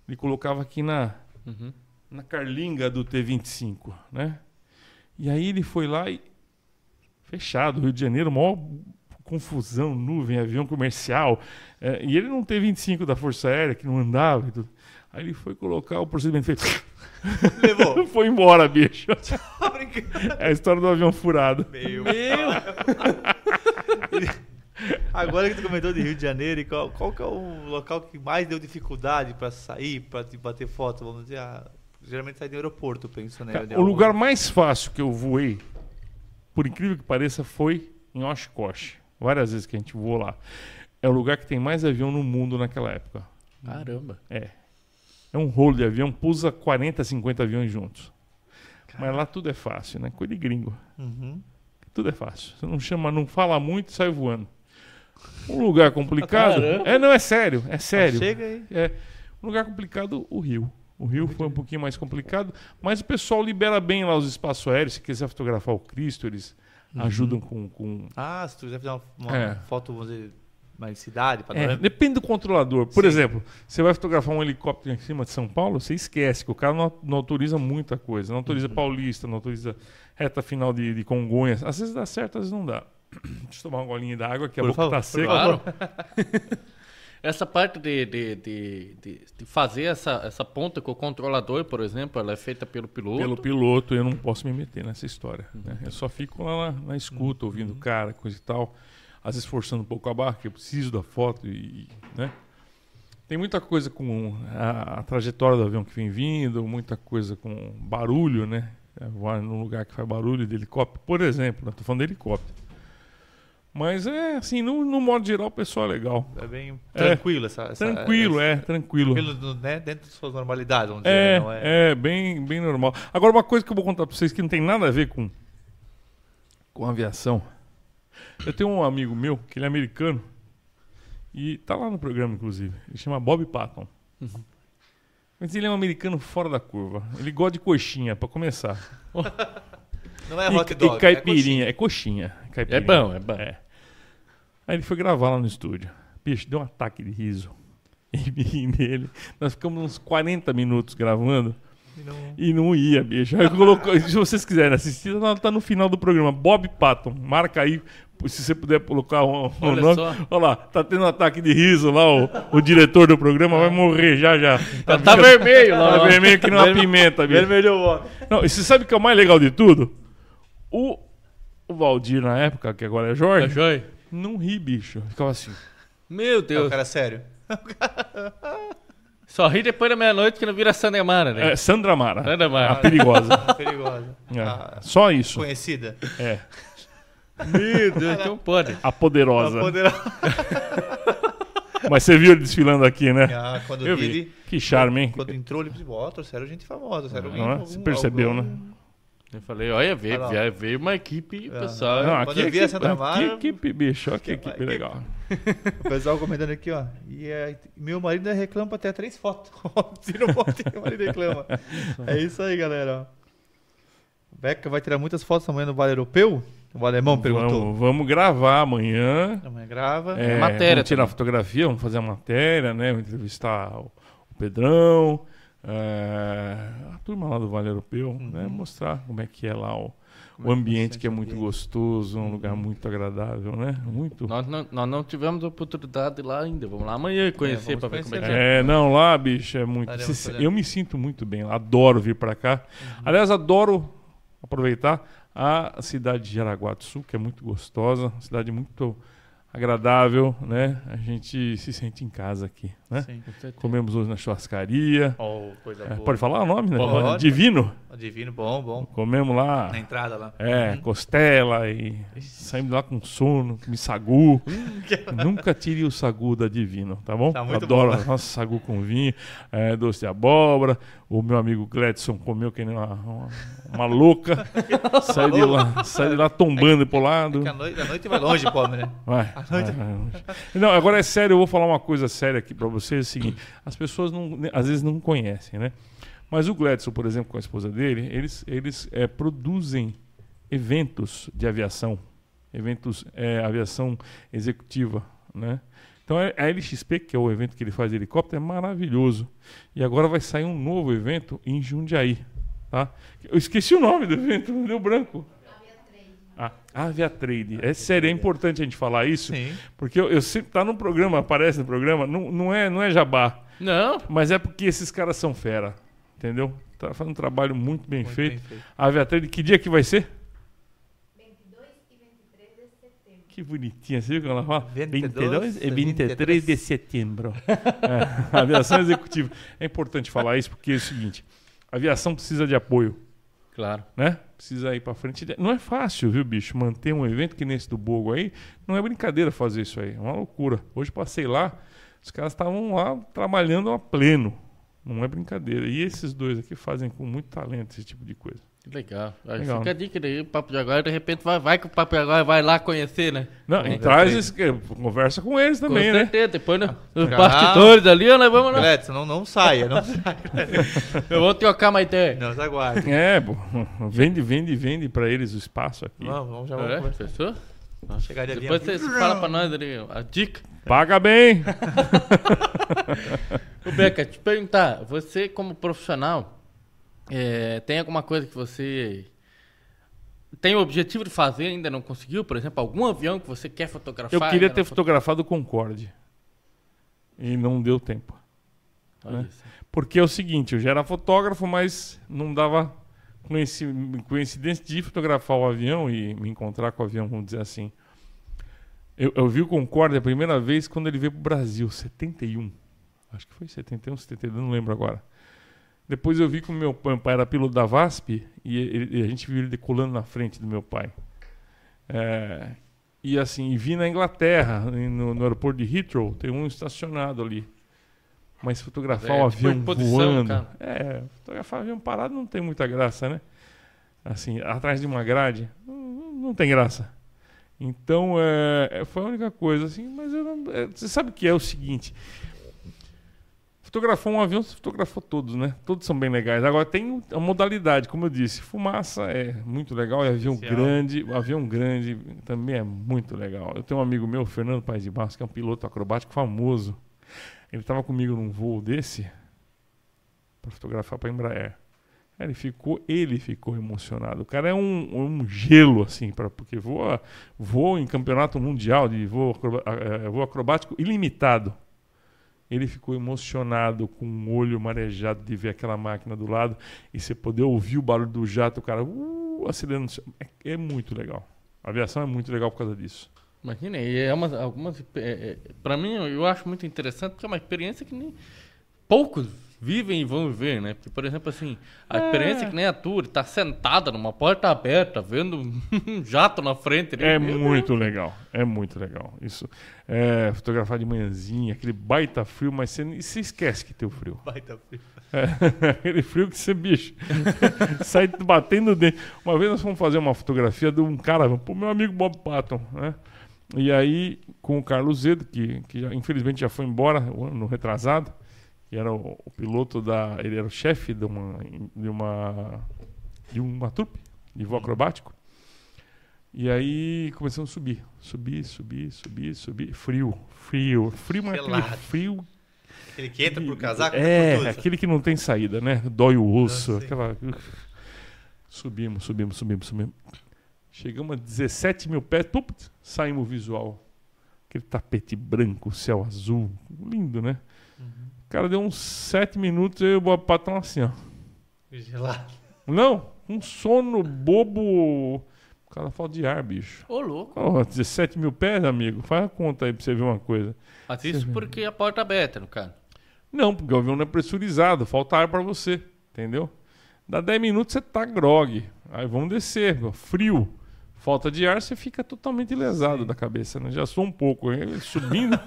ele colocava aqui na Uhum. na carlinga do T25, né? E aí ele foi lá e fechado, Rio de Janeiro, maior confusão, nuvem, avião comercial. é, e ele não tem 25 da Força Aérea, que não andava e tudo. Aí ele foi colocar o procedimento fez. Levou. foi embora, bicho. É a história do avião furado. Meu. Meu. Agora que tu comentou de Rio de Janeiro, e qual, qual que é o local que mais deu dificuldade pra sair, pra te bater foto? Vamos dizer, ah, geralmente sai do aeroporto, eu penso, né? De O lugar mais fácil que eu voei, por incrível que pareça, foi em Oshkosh. Várias vezes que a gente voou lá. É o lugar que tem mais avião no mundo naquela época. Caramba. É. É um rolo de avião, pousa 40, 50 aviões juntos. Mas lá tudo é fácil, né? Coisa de gringo. Uhum. Tudo é fácil. Você não chama, não fala muito e sai voando. Um lugar complicado. Caramba. É, não, é sério, é sério. Chega aí. É. Um lugar complicado, o Rio. O Rio foi um pouquinho mais complicado, mas o pessoal libera bem lá os espaços aéreos. Se quiser fotografar o Cristo, eles ajudam com. com... Ah, se tu quiser fazer uma, uma É. foto, vamos dizer, mais cidade, É, depende do controlador. Por Sim. exemplo, você vai fotografar um helicóptero em cima de São Paulo, você esquece que o cara não, não autoriza muita coisa. Não autoriza Uhum. Paulista, não autoriza reta final de, de Congonhas. Às vezes dá certo, às vezes não dá. Deixa eu tomar uma golinha d'água, que a Por boca favor, tá por seca. Claro. Essa parte de, de, de, de, de fazer essa, essa ponta com o controlador, por exemplo, ela é feita pelo piloto. Pelo piloto, eu não posso me meter nessa história. Uhum. né? Eu só fico lá na, na escuta, ouvindo o cara, coisa e tal. Às vezes forçando um pouco a barra, que eu preciso da foto e. Né? Tem muita coisa com a, a trajetória do avião que vem vindo, muita coisa com barulho, né? É, Voar num lugar que faz barulho de helicóptero. Por exemplo, estou falando de helicóptero. Mas é assim, no, no modo geral, o pessoal é legal. É bem É. tranquilo essa, essa- Tranquilo, essa- é, tranquilo. Tranquilo, né? Dentro de suas normalidades, vamos dizer. É, né? Não é... é, bem, bem normal. Agora, uma coisa que eu vou contar pra vocês que não tem nada a ver com, com aviação. Eu tenho um amigo meu, que ele é americano, e tá lá no programa, inclusive. Ele chama Bob Patton. Mas ele é um americano fora da curva. Ele gosta de coxinha, pra começar. Não é e, hot dog. e caipirinha. É coxinha. É caipirinha. bom, é bom. É. Aí ele foi gravar lá no estúdio. Bicho, deu um ataque de riso. E nele. Nós ficamos uns 40 minutos gravando. É coxinha. Não- E não ia, bicho. Aí colocou- se vocês quiserem assistir, tá- tá no final do programa. Bob Patton, marca aí, se você puder colocar um, um Olha nome. só. Olha lá, tá tendo um ataque de riso lá, o, o diretor do programa vai morrer já já. Tá, tá vermelho lá. Tá vermelho que não uma pimenta, bicho. Vermelho o. Não, e você sabe o que é o mais legal de tudo? O, o Valdir, na época, que agora é Jorge, joia? não ri, bicho. Ficava assim. Meu É o Deus. cara sério. Só ri depois da meia-noite que não vira Sandemara, né? É, Sandra Mara. Sandra Mara. A perigosa. Perigosa. É, Ah, Só isso. conhecida. É. Meu Deus, então pode. A poderosa. Poderá- Mas você viu ele desfilando aqui, né? Ah, quando Eu vi ele, Que charme, hein? quando entrou, ele disse, ó, trouxeram gente famosa, trouxeram Não é? alguém- Você algum- percebeu, algum- né? Eu falei, olha, veio, Olha lá. veio, veio uma equipe, Aham. pessoal. Não, quando aqui eu é vi a equipe, aqui Mara- é equipe, bicho. Olha que Que- equipe que- legal. O pessoal comentando aqui, ó. E é, meu marido reclama pra ter três fotos. Tira uma foto e meu marido reclama. É isso aí, galera. ó. O Beca vai tirar muitas fotos amanhã no Vale Europeu? O alemão perguntou. Vamos, vamos gravar amanhã. Amanhã grava. É, matéria Vamos tirar também. fotografia, vamos fazer a matéria, né? Vamos entrevistar o, o Pedrão, é, a turma lá do Vale Europeu, né? Mostrar como é que é lá o, o é ambiente que é muito ambiente. gostoso, um lugar muito agradável, né? Muito. Nós não, nós não tivemos a oportunidade de ir lá ainda. Vamos lá amanhã conhecer vamos pra ver como é que é. É, não, lá, bicho, é muito. Eu me sinto muito bem lá, adoro vir pra cá. Aliás, adoro aproveitar a cidade de Jaraguá do Sul, que é muito gostosa, cidade muito agradável, né? A gente se sente em casa aqui, né? Sim. Comemos hoje na churrascaria. Oh, coisa É, boa. pode falar o nome, né? Pode. Divino. Divino, bom, bom. Comemos lá. Na entrada lá. É, Uhum. costela e saímos lá com sono, com sagu. Nunca tire o sagu da Divino, tá bom? Tá muito Adoro bom, né? nossa sagu com vinho, é, doce de abóbora. O meu amigo Gledson comeu que nem uma, uma, uma louca. Saiu de lá, saiu de lá tombando pro lado. Porque a noite, a noite vai longe, pobre, né? Vai, vai, vai. Não, agora é sério, eu vou falar uma coisa séria aqui pra vocês. É o seguinte: as pessoas não, às vezes não conhecem, né? Mas o Gledson, por exemplo, com a esposa dele, eles, eles é, produzem eventos de aviação, eventos é, aviação executiva, né? Então a a LXP, que é o evento que ele faz de helicóptero, é maravilhoso. E agora vai sair um novo evento em Jundiaí, tá? Eu esqueci o nome do evento, deu branco. Ah, Aviatrade. É sério, é importante a gente falar isso, Sim. porque eu, eu sempre tá no programa, aparece no programa, não, não é não é jabá, Não, mas é porque esses caras são fera, entendeu? Tá fazendo um trabalho muito bem Muito feito. bem feito. A Aviatrade, que dia que vai ser? 22 e 23 de setembro. Que bonitinha, você viu que ela fala? 22 e 23 de setembro. É, aviação executiva. É importante falar isso porque é o seguinte: a aviação precisa de apoio, claro. né? Precisa ir pra frente. Não é fácil, viu, bicho? Manter um evento que nesse do Bogo aí, não é brincadeira fazer isso aí. É uma loucura. Hoje passei lá, os caras estavam lá trabalhando a pleno. Não é brincadeira. E esses dois aqui fazem com muito talento esse tipo de coisa. Que legal. Aí Legal, Fica né? a dica daí, o Papo de Agora, de repente vai, vai que o Papo de Agora vai lá conhecer, né? Não, e traz conversa com eles também, Com né? certeza. Depois no, nos Calma. bastidores ali, nós vamos lá. Gledson, não, não saia, não saia. Eu vou trocar uma ideia. Não, aguarde. É, pô, vende, vende, vende pra eles o espaço aqui. Vamos, vamos, já vamos É, conversar. fechou? Chegar de avião. Depois você fala pra nós ali a dica. Paga bem! Ô, Beca, te perguntar, você como profissional, é, tem alguma coisa que você tem o objetivo de fazer ainda não conseguiu? Por exemplo, algum avião que você quer fotografar? Eu queria ter fotografado o Concorde. E não deu tempo. Né? Porque é o seguinte, eu já era fotógrafo, mas não dava coinci- coincidência de fotografar o avião e me encontrar com o avião, vamos dizer assim. Eu, eu vi o Concorde a primeira vez quando ele veio pro Brasil, 71. Acho que foi 71, 72, não lembro agora. Depois eu vi que o meu pai, era piloto da VASP e, ele- e a gente viu ele decolando na frente do meu pai. É, E assim, e vi na Inglaterra, no, no aeroporto de Heathrow, tem um estacionado ali. Mas fotografar É, o avião exposição, voando. cara. É, fotografar o avião parado não tem muita graça, né? Assim, atrás de uma grade, não, não tem graça. Então, é, é, foi a única coisa, assim, mas eu não, é, você sabe que é o seguinte. Fotografou um avião, você fotografou todos, né? Todos são bem legais. Agora tem a modalidade, como eu disse, fumaça é muito legal, e avião Especial. grande, o avião grande também é muito legal. Eu tenho um amigo meu, Fernando Paes de Barros, que é um piloto acrobático famoso. Ele estava comigo num voo desse para fotografar para Embraer. Ele ficou, ele ficou emocionado. O cara é um, um gelo assim, para porque voa, voa em campeonato mundial de voo, acroba- eh, voo acrobático ilimitado. Ele ficou emocionado, com o olho marejado de ver aquela máquina do lado e você poder ouvir o barulho do jato, o cara uh, acelerando. É, é muito legal. A aviação é muito legal por causa disso. Imagina, e é uma, algumas. É, é, pra mim, eu acho muito interessante porque é uma experiência que nem poucos vivem e vão viver, né? Porque, por exemplo, assim, a É. experiência que nem a tua, tá sentada numa porta aberta, vendo um jato na frente. né? É Meu muito legal, é muito legal. Isso, é, fotografar de manhãzinha, aquele baita frio, mas você, você esquece que tem o frio. Baita frio. É, aquele frio que você, bicho, sai batendo o dente. Uma vez nós fomos fazer uma fotografia de um cara, pro meu amigo Bob Patton, né? E aí, com o Carlos Zedo, que, que já- infelizmente já foi embora o ano retrasado, que era o, o piloto da. Ele era o chefe de uma, de uma. de uma trupe de voo acrobático. E aí começamos a subir. Subir, subir, subir, subir. Frio, frio, frio, mas aquele frio Ele que entra pro casaco, é, aquele que não tem saída, né? Dói o osso, Ah, sim. aquela. Subimos, subimos, subimos, subimos. Chegamos a 17 mil pés, tup, saímos visual. Aquele tapete branco, céu azul, lindo, né? Uhum. O cara deu uns 7 minutos e eu e o Bob Patton assim, ó. Gelado. Não, um sono bobo. O cara falta de ar, bicho. Ô, louco. Ó, 17 mil pés, amigo. Faz a conta aí pra você ver uma coisa. Mas isso porque a porta é aberta, no cara. Não, porque o avião não é pressurizado, falta ar pra você, entendeu? Dá 10 minutos você tá grog. Aí vamos descer, frio. Falta de ar, você fica totalmente lesado da cabeça, né? Já sou um pouco, hein? subindo,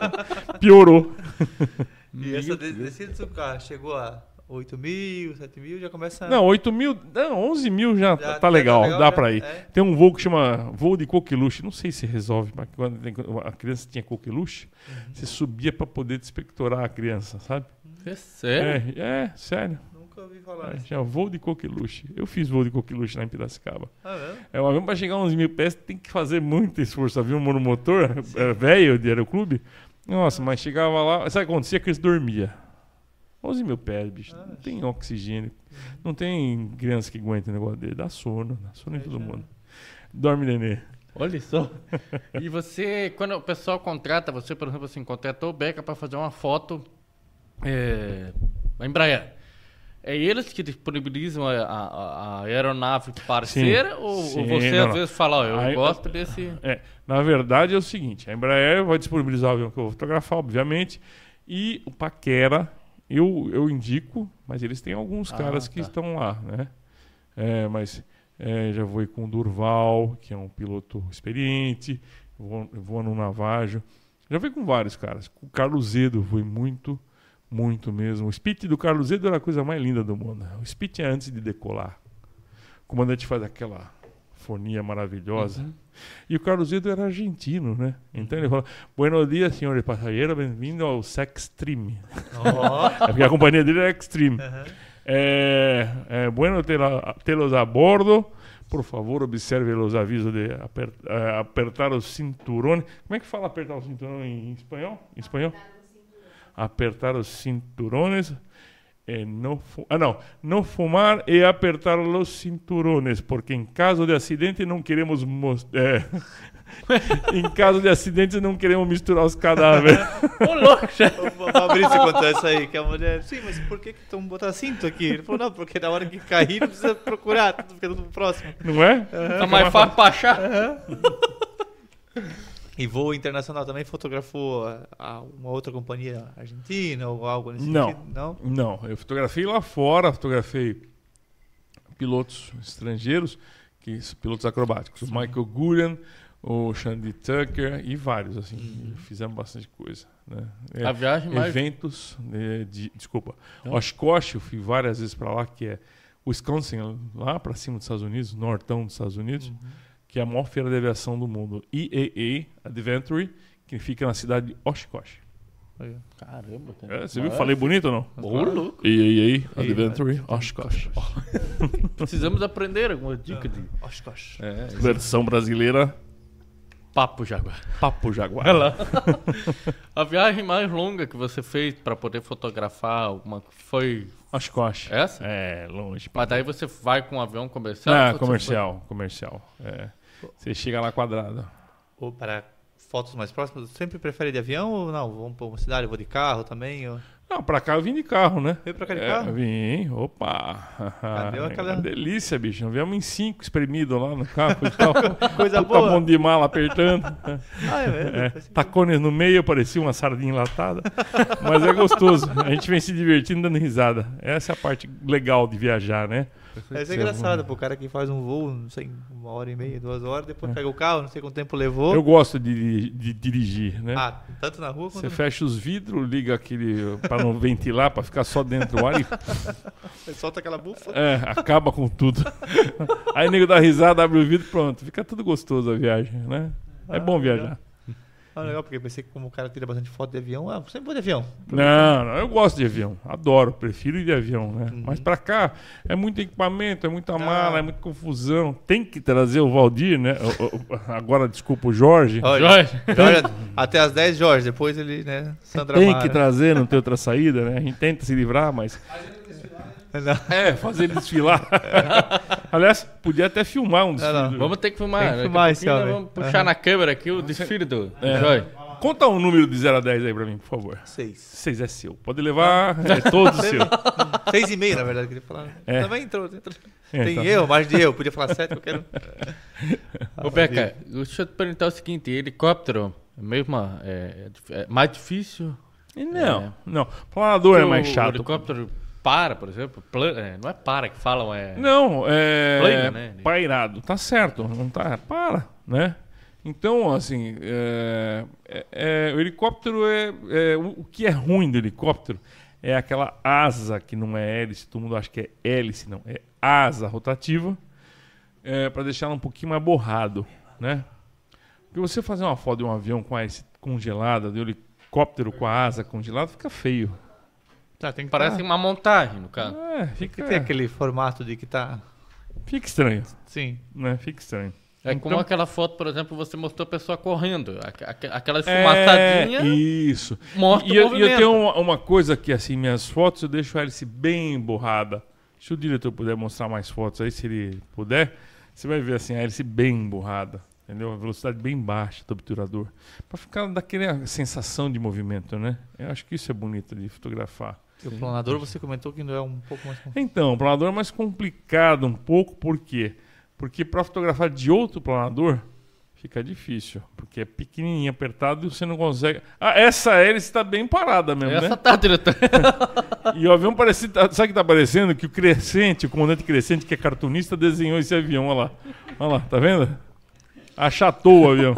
piorou. E essa de- descida do carro chegou a 8 mil, 7 mil, já começa... Não, 8 mil, não, 11 mil já, Já- tá, já tá legal, dá já? pra ir. É. Tem um voo que chama voo de coqueluche, não sei se resolve, mas quando a criança tinha coqueluche, Uhum. você subia pra poder despectorar a criança, sabe? É sério? É, é, sério. Nunca ouvi falar É, nisso. tinha voo de coqueluche. Eu fiz voo de coqueluche lá em Piracicaba. Ah, mesmo? É, um avião para chegar a uns mil pés tem que fazer muito esforço. Avião monomotor, é, velho de aeroclube. Nossa, mas chegava lá. Sabe o que acontecia? Que eles dormiam. 11 mil pés, bicho. Não tem oxigênio. Não tem criança que aguenta o negócio dele. Dá sono. Dá sono em todo mundo. Dorme, nenê. Olha só. e você, quando o pessoal contrata, você, por exemplo, assim, contratou o Beca para fazer uma foto é, a Embraer. É eles que disponibilizam a, a- a aeronave parceira ou, ou Sim, você não, às não. vezes fala, ó, eu Aí- gosto desse. É, na verdade é o seguinte, a Embraer vai disponibilizar o avião que eu vou fotografar, obviamente, e o Paquera eu, eu indico, mas eles têm alguns Ah, caras que tá. estão lá, né? É, mas é, já vou com o Durval, que é um piloto experiente, vou, vou no Navajo, já fui com vários caras. Com o Carlos Zedo foi muito, muito mesmo. O speech do Carlos Zedo era a coisa mais linda do mundo. O speech é antes de decolar. O comandante faz aquela fonia maravilhosa. Uhum. E o Carlos Zedo era argentino, né? Então ele fala: Buenos dias, senhores passageiros, bem-vindo ao Sextreme. Ó. É porque a companhia dele era Extreme. Aham. É, é bueno tê-los a bordo. Por favor, observe os avisos de aper- eh, apertar os cinturões. Como é que fala apertar o cinturão em espanhol? Em espanhol? Apertar os cinturões. E não, fu- ah, não. Não fumar e apertar os cinturões, porque em caso de acidente não queremos mos- é, em caso de acidente não queremos misturar os cadáveres. Ô, louco. O Fabrício contou isso aí, que a mulher, sim, mas por que estão botando cinto aqui? Ele falou, não, porque na hora que cair não precisa procurar, tudo fica tudo próximo. Não é? Tá mais fácil pra achar. E voo internacional também fotografou a- a uma outra companhia argentina ou algo nesse Não. sentido? Não. Não, eu fotografei lá fora, fotografei pilotos estrangeiros, que pilotos acrobáticos. O Michael Gurian, o Shandy Tucker e vários, assim. Fizemos bastante coisa. Né? É, A viagem mais. eventos de, de- desculpa Não. Oshkosh eu fui várias vezes para lá que é Wisconsin lá para cima dos Estados Unidos nortão dos Estados Unidos que é a maior feira de aviação do mundo IAA Adventure que fica na cidade de Oshkosh Caramba, cara. É, você viu falei bonito ou não Ô, louco. IAA Adventure Oshkosh Precisamos aprender alguma dica de Oshkosh. é, versão brasileira papo jaguar. Papo Jaguar A viagem mais longa que você fez pra poder fotografar alguma foi Oshkosh essa? é longe Mas daí você vai com um avião comercial? Ah, comercial, comercial. É. Você chega lá quadrado. Ou para fotos mais próximas, sempre prefere de avião ou não? Vamos para uma cidade, eu vou de carro também? Ou... Não, pra cá eu vim de carro, né? Veio pra cá de É, carro? vim, opa. deu aquela- delícia, bicho. Nós viemos em cinco espremido lá no carro tal. Coisa Com a boa. mão de mala apertando. Ah, é mesmo? É, tacones no meio, parecia uma sardinha enlatada. Mas é gostoso. A gente vem se divertindo, dando risada. Essa é a parte legal de viajar, né? Mas é engraçado, pro cara que faz um voo, não sei, uma hora e meia, duas horas, depois pega o carro, não sei quanto tempo levou. Eu gosto de, de dirigir, né? Ah, tanto na rua quanto Você fecha os vidros, liga aquele para não ventilar, para ficar só dentro do ar e Você solta aquela bufa. é, acaba com tudo. Aí o nego dá risada, abre o vidro, pronto, fica tudo gostoso a viagem, né? É Ah, bom legal. viajar. Ah, legal, porque eu pensei que como o cara tira bastante foto de avião, ah, sempre vou de avião. Não, não, eu gosto de avião, adoro, prefiro ir de avião, né? Uhum. Mas pra cá é muito equipamento, é muita Ah. mala, é muita confusão. Tem que trazer o Valdir, né? O- o- agora, desculpa, o Jorge. Olha, Jorge. Jorge, até as 10, Jorge, depois ele, né, Sandra Tem Mara. que trazer, não tem outra saída, né? A gente tenta se livrar, mas Não. É, fazer ele desfilar. Aliás, podia até filmar um desfile. Não, não. Vamos ter que filmar. Tem que filmar esse homem. Vamos puxar na câmera aqui o desfile do É. Jorge. Conta um número de 0 a 10 aí pra mim, por favor. Seis. 6 é seu. Pode levar, é todo seu. Seis e meio, na verdade, eu queria falar. É. Também entrou. entrou. É, Tem então. erro, mais de erro. Podia falar sete, eu quero. Ô, Beca, deixa eu te perguntar o seguinte: helicóptero é mesmo é, é é mais difícil? Não, É. não. Planador é O- mais O chato. helicóptero para, por exemplo. é, não é para que falam, é. Não, é. Né? Pairado. Tá certo, não tá. Para, né? Então, assim, é, é- é, o helicóptero é, é- o, que é ruim do helicóptero é aquela asa que não é hélice, todo mundo acha que é hélice, não, é asa rotativa, para deixar ela um pouquinho mais borrado, né? Porque você fazer uma foto de um avião com a hélice congelada, de um helicóptero com a asa congelada, fica feio. Tá, tem que Parece uma montagem, no caso. É, fica, Tem aquele formato de que tá. fica estranho, Sim. né? Fica estranho. É como Então- aquela foto, por exemplo, você mostrou a pessoa correndo. Aqu- aqu- Aquela esfumaçadinha É, isso. mostra E o eu, e eu tenho uma, uma coisa que, assim, minhas fotos eu deixo a hélice bem borrada. Se o diretor puder mostrar mais fotos aí, se ele puder, você vai ver, assim, a hélice bem borrada. Entendeu? A velocidade bem baixa do obturador. Pra ficar daquela sensação de movimento, né? Eu acho que isso é bonito de fotografar. E o planador você comentou que ainda é um pouco mais. Então, o planador é mais complicado um pouco, por quê? Porque para fotografar de outro planador fica difícil, porque é pequenininho, apertado e você não consegue. Ah, essa hélice está bem parada mesmo, Essa né? tá, diretor. E o avião parece, tá- sabe o que tá parecendo? Que o Crescente, o comandante Crescente, que é cartunista, desenhou esse avião, olha lá. Olha lá, tá vendo? Achatou o avião.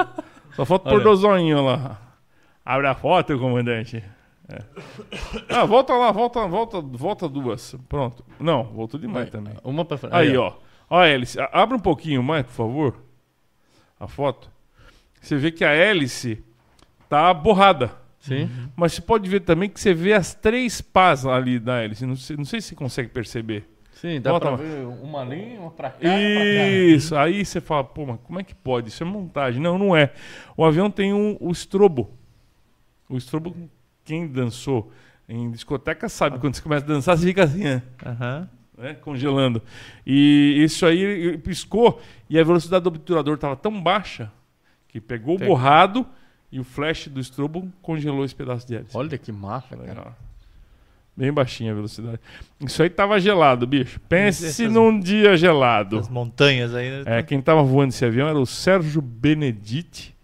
Só falta pôr Olha. dois zoinhos lá. Abre a foto, comandante. É. Ah, volta lá, volta, volta, volta duas. Pronto. Não, voltou demais também. Uma pra frente. Aí, ó. Ó a hélice. A- Abre um pouquinho mais, por favor. A foto. Você vê que a hélice tá borrada. Sim. Mas você pode ver também que você vê as três pás ali da hélice. Não sei, não sei se você consegue perceber. Sim, dá Volta pra lá. ver uma ali, uma pra cá. uma pra cá. Isso. Aí você fala, pô, mas como é que pode? Isso é montagem. Não, não é. O avião tem um, o estrobo. O estrobo, quem dançou em discoteca sabe. Quando você começa a dançar, você fica assim, né? Aham. né, congelando. E isso aí piscou e a velocidade do obturador estava tão baixa que pegou o Pegou. borrado e o flash do estrobo congelou esse pedaço de hélice. Olha que massa, cara. Bem baixinha a velocidade. Isso aí tava gelado, bicho. Pense Essas- num dia gelado. As montanhas aí, né? É, quem tava voando esse avião era o Sérgio Benedetti,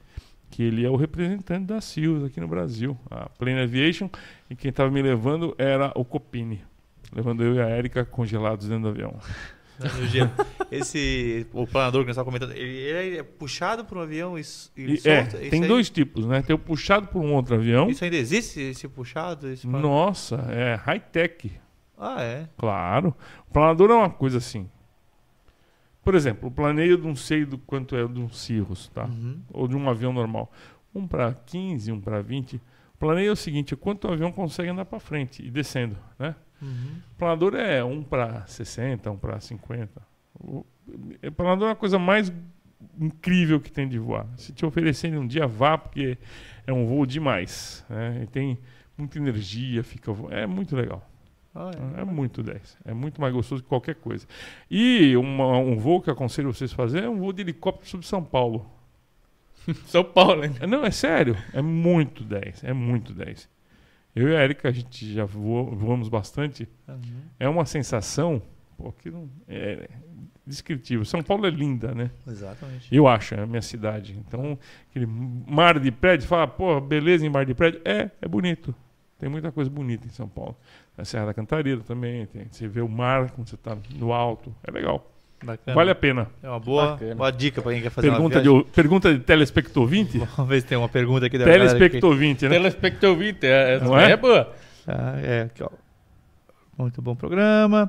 que ele é o representante da Silvia aqui no Brasil, a Plane Aviation, e quem tava me levando era o Copini, levando eu e a Érica congelados dentro do avião. Esse, o planador que nós estávamos comentando, ele, é puxado por um avião e, e é, solta? Isso tem aí- dois tipos, né? Tem o puxado por um outro avião. Isso ainda existe, esse puxado? Esse? Nossa, é high-tech. Ah, é. Claro. O planador é uma coisa assim. Por exemplo, o planeio não sei do quanto é de um Cirrus, tá? Uhum. Ou de um avião normal. Um para 15, um para 20. O planeio é o seguinte, é quanto o avião consegue andar para frente e descendo, né? Uhum. O planador é um para 60, um para 50. O, o planador é a coisa mais incrível que tem de voar. Se te oferecerem um dia, vá, porque é um voo demais. Né? E tem muita energia, fica é muito legal. Ah, É muito 10. É muito mais gostoso que qualquer coisa. E uma- um voo que eu aconselho vocês a fazer é um voo de helicóptero sobre São Paulo. São Paulo, hein? É, Não, é sério. É muito 10. É muito 10. Eu e a Erika, a gente já voou- voamos bastante. Uhum. É uma sensação pô, que não é descritível. São Paulo é linda, né? Exatamente. Eu acho, é a minha cidade. Então, aquele mar de prédio, fala, pô, beleza em mar de prédio. É, é bonito. Tem muita coisa bonita em São Paulo. Na Serra da Cantareira também. Tem, você vê o mar quando você está no alto. É legal. Bacana. Vale a pena. É uma boa, Bacana. boa dica para quem quer fazer Pergunta uma de, pergunta de telespectovinte? Vamos ver se tem uma pergunta aqui da galera aqui. Telespectovinte, né? Telespector 20, é, essa Não é? é boa. Ah, é, aqui, ó. Muito bom programa.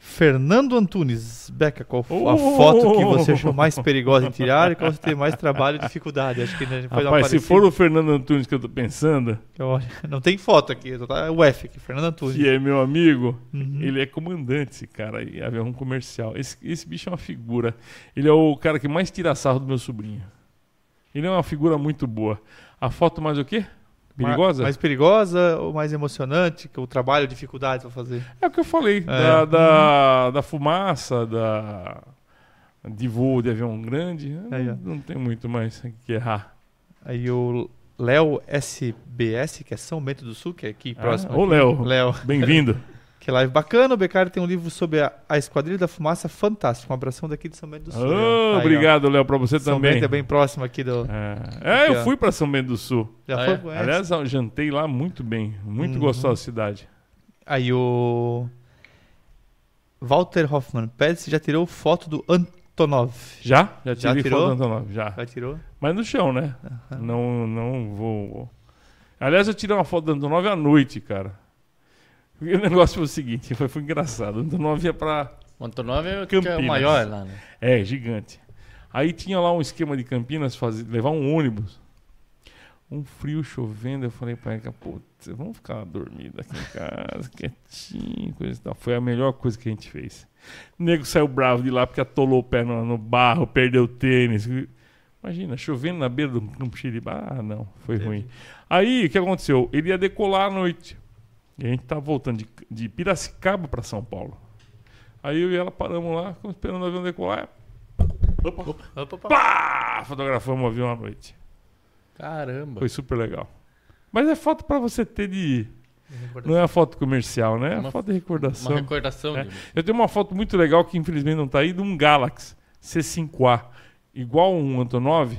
Fernando Antunes, Beca, qual foi a Oh! foto que você achou mais perigosa em tirar e qual você teve mais trabalho e dificuldade? Acho que né, Rapaz, se parecida. for o Fernando Antunes que eu tô pensando, Olha, Não tem foto aqui, tá o F aqui, Fernando Antunes. que é meu amigo, Uhum. ele é comandante, esse cara aí, avião comercial. Esse, esse bicho é uma figura. Ele é o cara que mais tira sarro do meu sobrinho. Ele é uma figura muito boa. A foto mais o quê? Perigosa? Mais perigosa ou mais emocionante? Que o trabalho, dificuldades pra fazer? É o que eu falei, É. da, da, da fumaça, da, de voo de avião grande. Não, não tem muito mais que errar. Aí o Léo SBS, que é São Bento do Sul, que é aqui próximo. ô, aqui. Léo. Léo. Bem-vindo. Que live bacana. O Becari tem um livro sobre a, a Esquadrilha da Fumaça fantástico. Um abração daqui de São Bento do Sul. Léo. Aí, obrigado, Léo, pra você São também. Bento é bem próximo aqui do. É, É, eu ó. fui pra São Bento do Sul. Já Ah, foi? é? Aliás, eu jantei lá muito bem. Muito Uhum. gostosa a cidade. Aí o. Walter Hoffman, pede se já tirou foto do Antonov. Já? Já Já tirei tirou? foto do Antonov, já. Já tirou? Mas no chão, né? Não, não vou. Aliás, eu tirei uma foto do Antonov à noite, cara. O negócio foi o seguinte, foi, foi engraçado. O Antonov ia pra. O Antonov é o que é o Campinas. maior lá, né? É, gigante. Aí tinha lá um esquema de Campinas, fazer, levar um ônibus. Um frio chovendo, eu falei pra Erika, putz, vamos ficar dormindo aqui em casa, quietinho, coisa e tal. Foi a melhor coisa que a gente fez. O nego saiu bravo de lá porque atolou o pé no, no barro, perdeu o tênis. Imagina, chovendo na beira do campo Xiribá. Ah, não, foi ruim. Aí, o que aconteceu? Ele ia decolar à noite. E a gente tava voltando de, de Piracicaba para São Paulo. Aí eu e ela paramos lá, ficamos esperando o avião decolar. Opa, Opa, opa. pá! Fotografamos o avião à noite. Caramba. Foi super legal. Mas é foto pra você ter de. Não é a foto comercial, né? É a Uma- foto de recordação. Uma recordação É. de... Eu tenho uma foto muito legal que infelizmente não tá aí, de um Galaxy C5A. Igual um Antonov,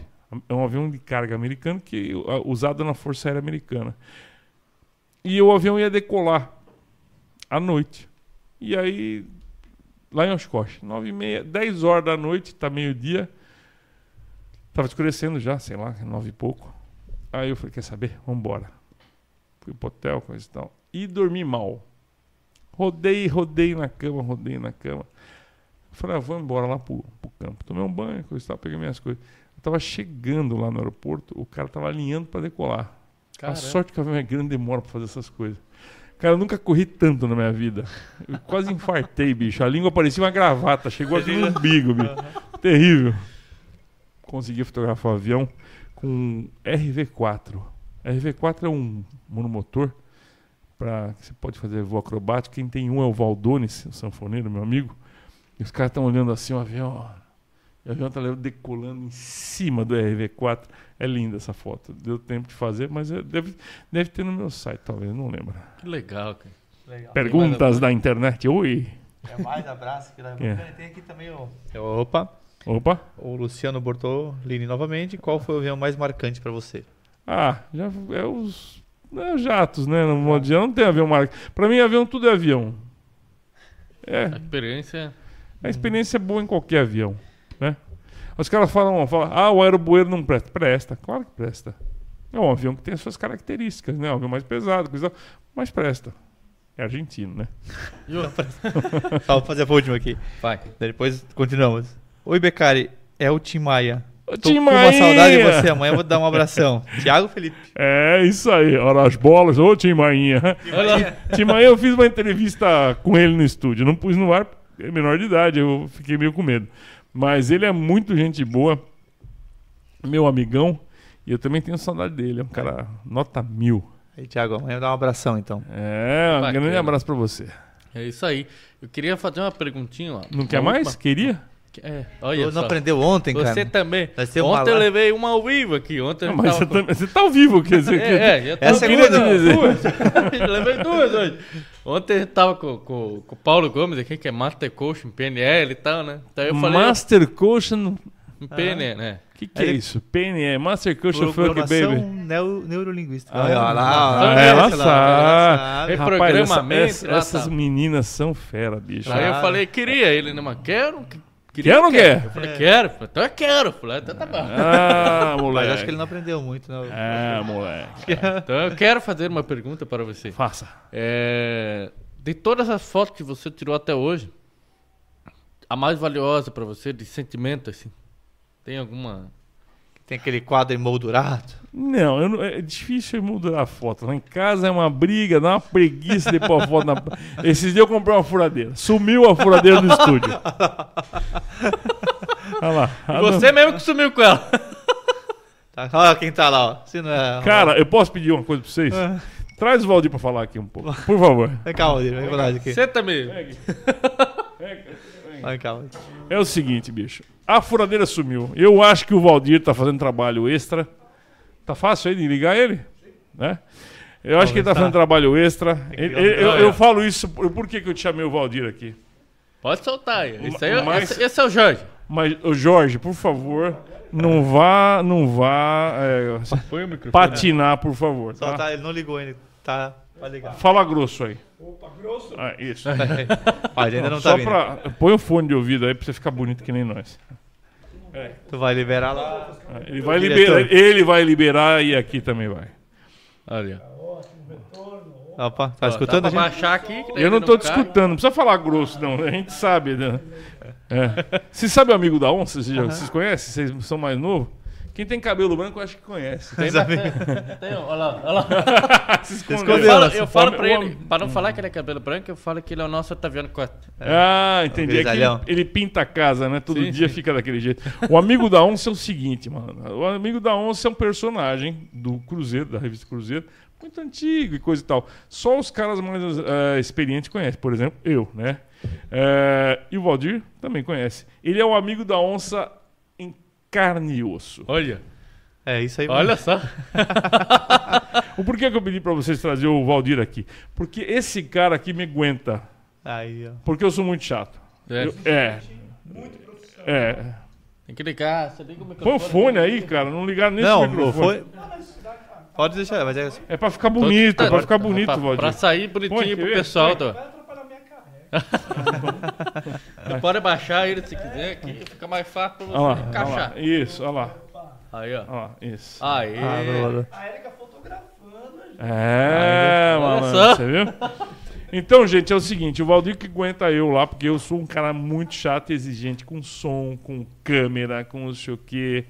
é um avião de carga americano que uh, usado na Força Aérea Americana. E o avião ia decolar à noite. E aí, lá em Oshkosh, 9 e meia, 10 horas da noite, tá meio-dia. Tava escurecendo já, sei lá, 9 e pouco. Aí eu falei, quer saber? Vambora. Fui pro hotel, coisa e tal. E dormi mal. Rodei, rodei na cama, rodei na cama. Falei, ah, vamos embora lá pro, pro campo. Tomei um banho, coisa e tal, peguei minhas coisas. Eu tava chegando lá no aeroporto, o cara tava alinhando pra decolar. Caramba. A sorte que o avião é grande demora pra fazer essas coisas. Cara, eu nunca corri tanto na minha vida. Eu quase infartei, bicho. A língua parecia uma gravata, chegou aqui no umbigo, bicho. Terrível. Consegui fotografar o avião com um RV4. RV4 é um monomotor para que você pode fazer voo acrobático. Quem tem um é o Valdones, o sanfoneiro, meu amigo. E os caras estão olhando assim o avião. Ó. E o avião tá decolando em cima do RV4. É linda essa foto. Deu tempo de fazer, mas é- deve, deve ter no meu site, talvez, não lembro. Que legal, cara. Legal. Perguntas da internet. Oi. É mais abraço que dá. É. Tem aqui também o. Opa. Opa. O Luciano Bortolini novamente. Qual foi o avião mais marcante pra você? Ah, já é os, é os jatos, né? No modo geral, não tem avião marca. Pra mim, avião tudo é avião. A É, experiência... A experiência é boa em qualquer avião, né? Os caras falam, falam, ah, o aerobueiro não presta. Presta, claro que presta. É um avião que tem as suas características, né? Um avião mais pesado, coisa, mas presta. É argentino, né? Só vou fazer a última aqui. Vai. Daí Depois continuamos. Oi, Becari. É o Tim Maia. Ô, Tô Tim com uma Maia! saudade de você. Amanhã eu vou te dar um abração. Tiago Felipe. É isso aí, olha as bolas, ô Tim Mainha. Tim Mainha, eu fiz uma entrevista com ele no estúdio, não pus no ar, é menor de idade, eu fiquei meio com medo. Mas ele é muito gente boa, meu amigão, e eu também tenho saudade dele, é um cara nota mil. Aí, Tiago, amanhã dar um abração, então. É, um Bacana. grande abraço pra você. É isso aí. Eu queria fazer uma perguntinha, ó. Não quer mais? Queria? É, olha Tu não só. aprendeu ontem, cara? Você também. Temos uma Ontem eu levei uma ao vivo aqui. Ontem eu Não, mas tava você, também- você tá ao vivo, quer dizer. que- É, é, já tô Essa é segunda duas. levei duas hoje. Ontem gente tava com, com, com o Paulo Gomes aqui, que é Master Coach em PNL e tal, né? Então eu falei. Master Coaching, Em PNL, né? o que, que é isso? PNE, Master Coaching Funk Programação Baby. neo- neurolinguística. Ah, Olha lá, ah, olha lá, ela sabe. É Rapaz, essa- lá essas tá. meninas são fera, bicho. Aí eu Ah. falei, queria ele, né? Mas quero. Que- Queria, Quer ou não quer? Eu falei, quero. Eu falei, Então eu quero. Eu falei, então tá bom. Ah, Mas moleque. acho que ele não aprendeu muito, né? É, moleque. Então eu quero fazer uma pergunta para você. Faça. É, de todas as fotos que você tirou até hoje, a mais valiosa para você, de sentimento, assim, tem alguma... Tem aquele quadro emoldurado. Não, é difícil mudar a foto. Lá em casa é uma briga, dá uma preguiça de pôr a foto na. Esses dias eu comprei uma furadeira. Sumiu a furadeira do estúdio. Olha lá. Ah, Você mesmo que sumiu com ela. Tá? Olha quem tá lá, ó. Se não é... Cara, eu posso pedir uma coisa pra vocês? Traz o Valdir pra falar aqui um pouco. Por favor. Vem cá, Valdir. Vem cá, aqui. Senta mesmo. Cá, Valdir. É o seguinte, bicho. A furadeira sumiu. Eu acho que o Valdir tá fazendo trabalho extra. Tá fácil aí de ligar ele? Né? Eu acho que ele tá fazendo trabalho extra. Ele- o ele- eu, microfone. eu falo isso. Por, por que, que eu te chamei o Valdir aqui? Pode soltar aí. Esse, aí é- Mas- esse, esse é o Jorge. Mas, ô Jorge, por favor, não vá, não vá é, Põe o microfone. patinar, por favor. Só Tá? tá, ele não ligou ainda. Tá, ligar. Fala grosso aí. Ah, isso. Ele ainda não tá Só vindo. pra. Põe o fone de ouvido aí pra você ficar bonito que nem nós. Tu vai liberar lá. Ah, Ele vai liberar, ele vai liberar e aqui também vai. Olha. Opa, tá Ó, escutando dá a pra gente? baixar aqui. Eu não tô cai. discutando, não precisa falar grosso, não. A gente sabe. Né? É. Você sabe o amigo da onça? Vocês, já- vocês conhecem? Vocês são mais novos? Quem tem cabelo branco, eu acho que conhece. Amigos- Tem, olha lá, olha lá. Se Eu escondeu. falo, né? eu falo pra ele, para não falar que ele é cabelo branco, eu falo que ele é o nosso Otaviano Costa. Ah, entendi. É que ele, ele pinta a casa, né? Todo Sim, dia sim. fica daquele jeito. O amigo da onça é o seguinte, mano. O amigo da onça é um personagem do Cruzeiro, da revista Cruzeiro, muito antigo e coisa e tal. Só os caras mais eh, experientes conhecem. Por exemplo, eu, né? Eh, e o Valdir também conhece. Ele é o amigo da onça carne e osso. Olha, É isso aí. olha só. O porquê que eu pedi pra vocês trazer o Valdir aqui? Porque esse cara aqui me aguenta. Aí, ó. Porque eu sou muito chato. É. Eu- é. É. Tem que ligar, você liga o Põe microfone. o fone aí, cara. Não ligar nesse Não, microfone. foi. Pode deixar, mas é. É pra ficar bonito, é pra ficar bonito, Valdir. pra sair Põe, bonitinho quer pro pessoal. Põe. Tá? Você pode baixar ele se quiser aqui, fica mais fácil pra você Olha lá, olha encaixar. lá. Isso, olha lá. Aí, ó. Olha lá, isso. Aí. Ah, boa. É, Olha mano, só. você viu? Então, gente, é o seguinte, o Valdir que aguenta eu lá, porque eu sou um cara muito chato e exigente com som, com câmera, com não sei o quê.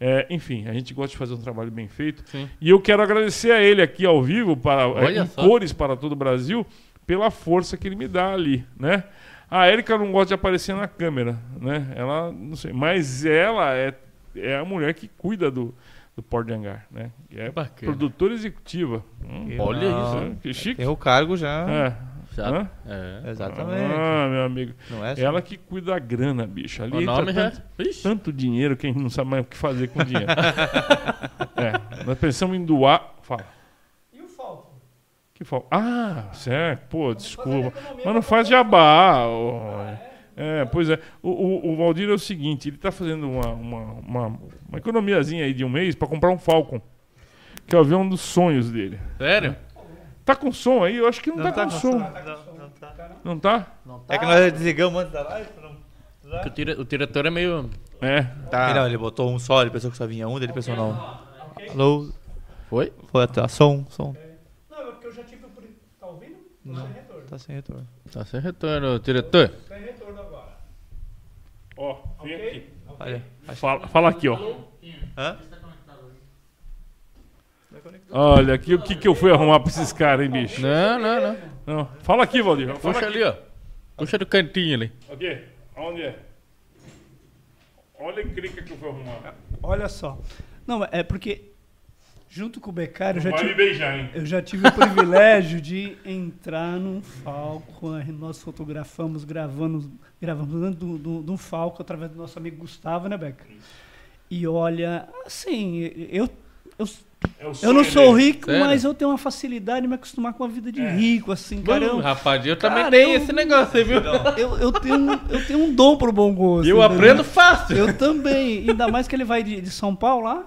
É, enfim, a gente gosta de fazer um trabalho bem feito. Sim. E eu quero agradecer a ele aqui ao vivo, para, Olha em só. cores para todo o Brasil, pela força que ele me dá ali, né? A Erika não gosta de aparecer na câmera, né? Ela, não sei, mas ela é, é a mulher que cuida do, do Port de Hangar, né? E É Bacana. produtora executiva. Hum, Olha isso. é, que chique. Tem o cargo já. É. Já. Hã? É. Exatamente. Ah, meu amigo. Não é só- Ela que cuida da grana, bicho. Ali O nome já. tanto, tanto dinheiro que a gente não sabe mais o que fazer com o dinheiro. é, nós pensamos em doar. Fala. E? Que falta? Ah, certo. Pô, desculpa. Mas não faz jabá. ô. É, pois é. O, o, o Valdir é o seguinte: ele tá fazendo uma, uma, uma, uma economiazinha aí de um mês para comprar um Falcon. Que é o avião dos sonhos dele. Sério? Tá com som aí? Eu acho que não, Não tá, tá com com som. som. Não, não tá. Não tá? É que nós desligamos antes da live não. Porque o, dire- o diretor é meio. É. Ele, não, ele botou um só, ele pensou que só vinha um, ele pensou não. Alô? Foi? Foi até som, som. É porque eu já tive o. pri- Tá ouvindo? Não. Sem retorno. Tá sem retorno. Tá sem retorno, diretor. Sem retorno agora. Ó, vem aqui. Olha. Fala, fala aqui, ó. Hã? Olha aqui o que, que eu fui arrumar pra esses caras, hein, bicho? Não, não, não. Não. Fala aqui, Valdir. Fala Puxa aqui. ali, ó. Puxa do cantinho ali. Aqui. Aonde é? Olha a encrenca que eu fui arrumar. Olha só. Não, é porque. Junto com o Becário, eu já tive. beijar, hein? Eu já tive o privilégio de entrar num Falco. Nós fotografamos, gravamos, gravamos dentro do, do, do Falco através do nosso amigo Gustavo, né, Beca? E olha, assim, eu, eu, É eu não sou dele. rico, Sério? mas eu tenho uma facilidade de me acostumar com a vida de rico, assim, cara. Bom, Eu, rapaz, eu também Cara, tenho eu- esse negócio aí, viu? eu, eu, tenho, um- eu tenho um dom pro bom gosto. Eu entendeu? aprendo fácil. Eu também. Ainda mais que ele vai de, de São Paulo lá.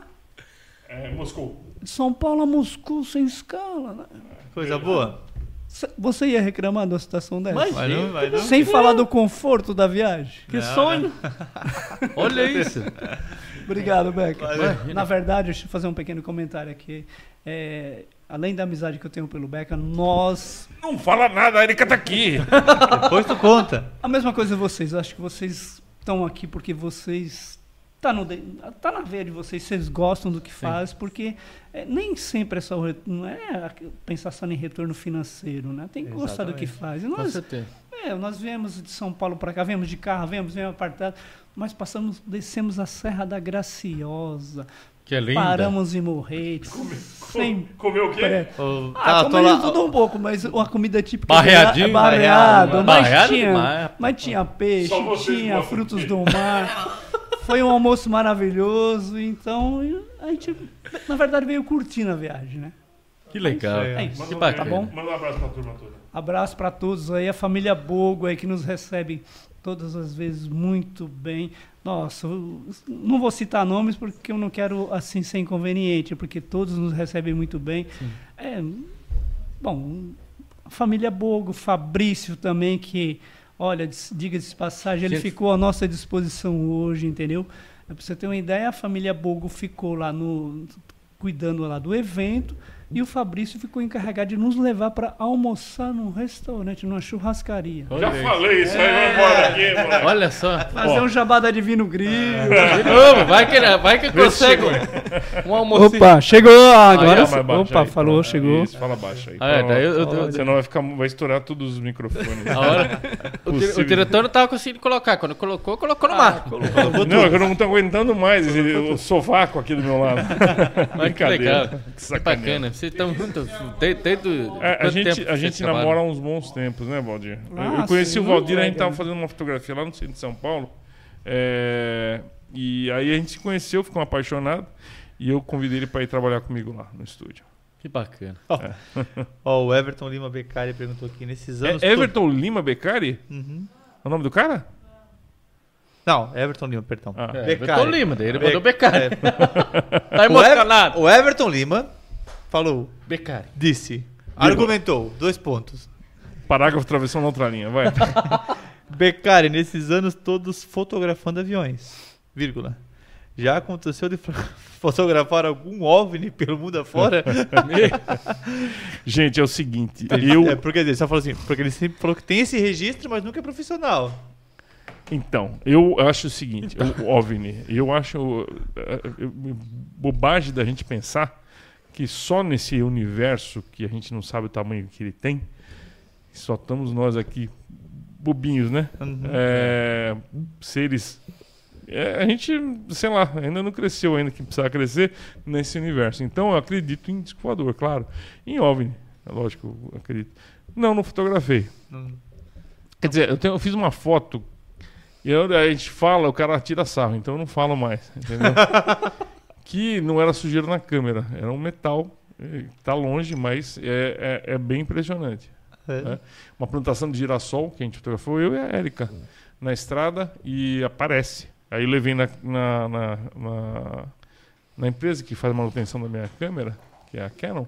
É, Moscou. De São Paulo a Moscou sem escala. Né? Coisa boa? Cê- Você ia reclamar de uma situação dessa? Mas- Vai não, vai não. Sem falar do conforto da viagem. Que Não, sonho. Olha isso. Obrigado, Beca. Imagina. Na verdade, deixa eu fazer um pequeno comentário aqui. É, além da amizade que eu tenho pelo Beca, nós. Não fala nada, a Erika tá aqui. Depois tu conta. A mesma coisa vocês. Eu acho que vocês estão aqui porque vocês. Tá, no, tá na veia de vocês, vocês gostam do que faz, porque é, nem sempre é só o não é pensar só em retorno financeiro, né? Tem que gostar do que faz. E Com nós, certeza. É, nós viemos de São Paulo para cá, viemos de carro, viemos, viemos apartado, mas passamos, descemos a Serra da Graciosa, Que é linda. paramos em Morretes, sem Comeu o quê? Ô, Ah, tá, tô comemos lá- tudo um pouco, mas uma comida típica Barreadinho, é barreado, barreado, mas, barreado tinha, mas tinha peixe, tinha frutos do mar. Foi um almoço maravilhoso, então a gente, na verdade, veio curtindo a viagem, né? Que legal. É isso. Que bacana. Tá bom? Manda um abraço pra turma toda. Abraço para todos aí, a família Bogo aí que nos recebe todas as vezes muito bem. Nossa, não vou citar nomes porque eu não quero assim ser inconveniente, porque todos nos recebem muito bem. É, bom, a família Bogo, Fabrício também que, olha, diga-se de passagem, ele Gente. ficou à nossa disposição hoje, entendeu? Para você ter uma ideia, a família Bogo ficou lá no cuidando lá do evento e o Fabrício ficou encarregado de nos levar para almoçar num restaurante, numa churrascaria. Olha Já falei isso aí, vai embora daqui, moleque. Olha só. Fazer um jabá da Divino Grill. De novo, vai que, vai que consegue um almoço. Opa, chegou agora. Aí, ó. Mais baixo Opa, aí, falou, pronto. chegou. Isso, fala baixo aí. Ah, é, daí eu- eu- eu- Senão vai, ficar, vai estourar todos os microfones. A hora, o, dire- o Possível. diretor não tava conseguindo colocar. Quando colocou, colocou no mar. Não, é que eu não tô aguentando mais esse, o sovaco aqui do meu lado. Mas que legal. Que Que sacaneira. bacana. Vocês estão juntos desde, desde É, a gente, tempo a gente namora há uns bons tempos, né, Valdir? Ah, eu conheci sim, o Valdir, a gente legal. tava fazendo uma fotografia lá no centro de São Paulo. é, e aí a gente se conheceu, ficou apaixonado. E eu convidei ele para ir trabalhar comigo lá no estúdio. Que bacana. Ó, o Everton Lima Beccari perguntou aqui, nesses anos... É Everton Lima Beccari? Uhum. É o nome do cara? Não, Everton Lima, perdão. Ah. É, Beccari. Everton Lima, daí ele Be- mandou Becari. é. Tá O, Ever- emocionado. o Everton Lima falou, Becari. disse, argumentou, dois pontos. Parágrafo travessão na outra linha, vai. Beccari, nesses anos todos fotografando aviões, vírgula. Já aconteceu de fo- fotografar algum OVNI pelo mundo afora? Gente, é o seguinte, eu... É, porque ele só falou assim, porque ele sempre falou que tem esse registro, mas nunca é profissional. Então, eu acho o seguinte, o OVNI, eu acho eh, eh, bobagem da gente pensar que só nesse universo que a gente não sabe o tamanho que ele tem, só estamos nós aqui bobinhos, né? Uhum. É, seres é, a gente, sei lá, ainda não cresceu ainda que precisava crescer nesse universo. Então eu acredito em disco voador, claro. Em OVNI, é lógico, eu acredito. Não, não fotografei. Não- Quer dizer, eu, tenho- eu fiz uma foto e eu- a gente fala, o cara tira sarro, então eu não falo mais, entendeu? que não era sujeira na câmera, era um metal, eh, tá longe, mas é, é, é bem impressionante. É. É. Uma plantação de girassol que a gente fotografou, eu e a Érica, na estrada e aparece. Aí eu levei na, na, na, na- na empresa que faz manutenção da minha câmera, que é a Canon,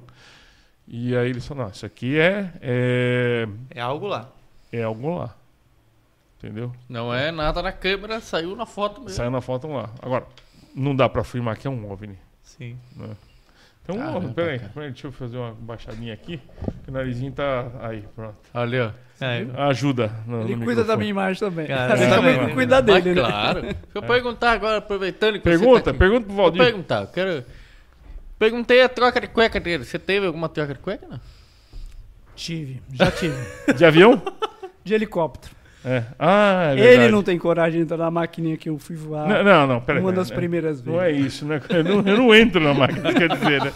e aí eles falaram, não, isso aqui é, é, É algo lá. é algo lá. Entendeu? Não é nada na câmera, saiu na foto mesmo. Saiu na foto lá. Agora, não dá pra afirmar que é um OVNI. Sim. Então, Caramba, OVNI, peraí, peraí, deixa eu fazer uma baixadinha aqui. que O narizinho tá aí, pronto. Ali, ó. É, Ajuda. No, Ele no cuida da microfone. minha imagem também. Cara, Ele também, também né? cuida dele, né? claro. Deixa eu perguntar agora, aproveitando que você Pergunta, tá aqui. pergunta pro Vou Valdir. perguntar, eu quero... Perguntei a troca de cueca dele. Você teve alguma troca de cueca, não? Tive, já tive. De avião? De helicóptero. É. Ah, é Ele não tem coragem de entrar na maquininha que eu fui voar. Não, não, não, peraí. uma das né? primeiras vezes. Não é isso, né? Eu não, eu não entro na máquina, quer dizer, né?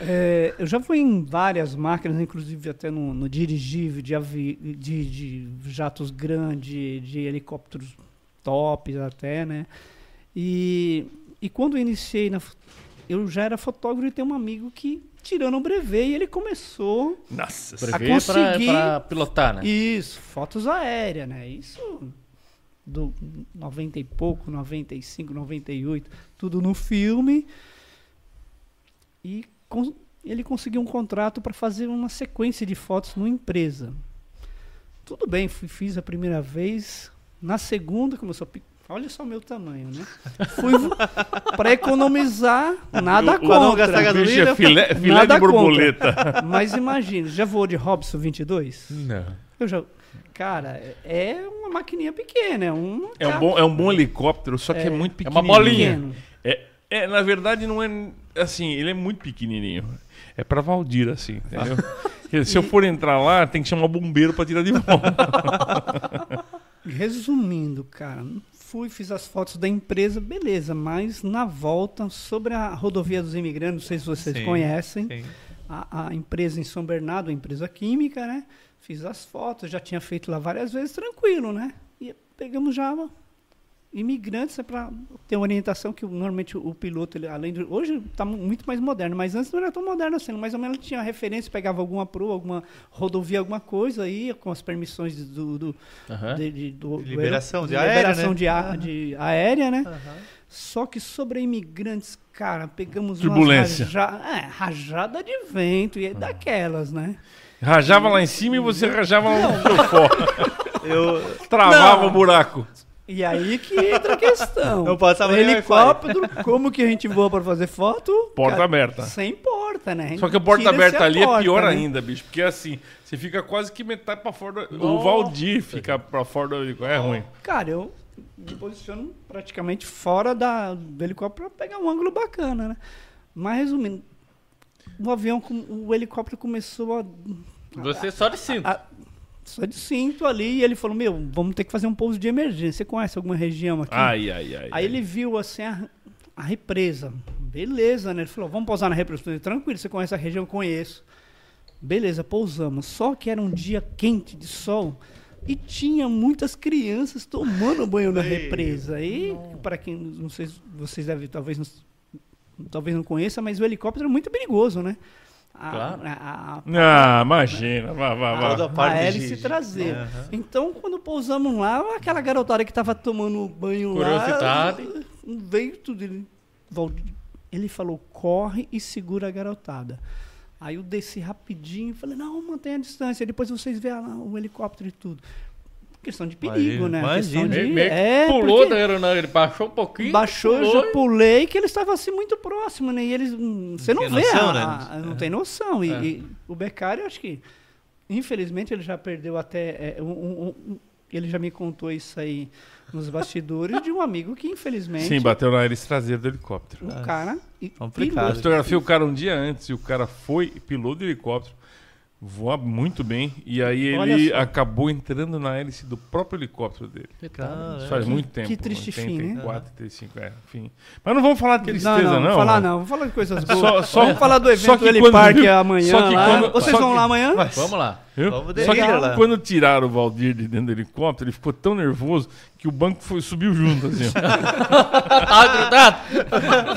É, eu já fui em várias máquinas, inclusive até no, no dirigível de, avi, de, de jatos grandes, de helicópteros tops até, né? E, e quando eu iniciei, na, eu já era fotógrafo e tem um amigo que, tirando o brevet, e ele começou Nossa Brevet conseguir- pra, pra pilotar, né? Isso, fotos aéreas, né? Isso do 90 e pouco, 95, 98, tudo no filme. E con- ele conseguiu um contrato para fazer uma sequência de fotos numa empresa. Tudo bem, fui, fiz a primeira vez. Na segunda, começou a. Olha só o meu tamanho, né? Fui para economizar, nada pra não contra. gastar gasolina. é filé, filé Nada de borboleta. Mas imagina, já voou de Robson 22? Não. Eu já. Cara, é uma maquininha pequena, é um. É um, bom, é um bom helicóptero, só que é, É. muito É uma pequenininho. bolinha. É, é, na verdade, não é. Assim, ele é muito pequenininho. É pra Valdir, assim, entendeu? Porque Se eu for entrar lá, tem que chamar bombeiro pra tirar de volta. Resumindo, cara, fui, fiz as fotos da empresa, beleza, mas na volta, sobre a rodovia dos imigrantes, não sei se vocês Sim, conhecem, Sim. a, a empresa em São Bernardo, a empresa química, né? Fiz as fotos, já tinha feito lá várias vezes, tranquilo, né? E pegamos já imigrantes é para ter uma orientação que normalmente o, o piloto, ele, além de hoje está muito mais moderno, mas antes não era tão moderno assim, mais ou menos tinha referência, pegava alguma proa, alguma rodovia, alguma coisa, ia com as permissões do, do, de, de- do- Liberação de aérea, liberação né? de, a- de aérea, né? Só que sobre imigrantes, cara, pegamos Turbulência. umas raja, é, rajada de vento e é daquelas, né? Rajava lá em cima e você rajava lá por fora. Eu, Travava Não. o buraco. E aí que entra a questão. Não passava o helicóptero, como que a gente voa para fazer foto? Porta Cara, aberta. Sem porta, né? A Só que a porta aberta a ali é porta, pior né? ainda, bicho. Porque assim, você fica quase que metade pra fora do... O. Valdir fica pra fora do helicóptero. É ruim. Cara, eu me posiciono praticamente fora da, do helicóptero para pegar um ângulo bacana, né? Mas resumindo, o avião, o helicóptero começou a Você só de cinto. a- só de cinto ali e ele falou: Meu, vamos ter que fazer um pouso de emergência. Você conhece alguma região aqui? Ai, ai, ai. Aí ele viu assim a, a represa. Beleza, né? Ele falou: Vamos pousar na represa. Eu falei, Tranquilo, você conhece a região? Conheço. Beleza, pousamos. Só que era um dia quente de sol e tinha muitas crianças tomando banho na represa. E, para quem não sei se vocês devem talvez não, talvez não conheça, mas o helicóptero é muito perigoso, né? A, Claro. a- a- Ah, imagina. Vá, vá, vá. Toda a parte de hélice traseira. Aham. Então, quando pousamos lá, aquela garotada que tava tomando banho Curiosidade. lá, veio tudo. Ele, ele falou, corre e segura a garotada. Aí eu desci rapidinho e falei, não, mantenha a distância, depois vocês veem lá o helicóptero e tudo. Questão de perigo, Imagina, né? Questão imagina. de, Meio, meio que é, pulou porque da aeronave, ele baixou um pouquinho. baixou, eu pulou já e- pulei, que eles estavam assim muito próximos, né? E eles, hum, você não tem vê, noção, a- né? não tem noção. E, É. e o Beccari, eu acho que, infelizmente, ele já perdeu até, é, um- um- um- ele já me contou isso aí nos bastidores de um amigo que, infelizmente, Sim, bateu na hélice traseira do helicóptero. o cara... e- Complicado. Eu fotografei o cara um dia antes e o cara foi piloto de helicóptero, voa muito bem, e aí ele acabou entrando na hélice do próprio helicóptero dele. Cara, Isso faz Que- muito tempo. que triste tem, fim, tem né? 4, 35, é, enfim. Mas não vamos falar de tristeza, não, não. não, vou falar mano. não, vou falar de coisas boas. Só- só- vamos falar do evento só que do Heli quando- Park amanhã só que lá. quando- Vocês só vão que- lá amanhã? Vamos lá. Viu? Vamos Só que lá. quando tiraram o Valdir de dentro do helicóptero, ele ficou tão nervoso que o banco foi, subiu junto, assim. Tá grudado?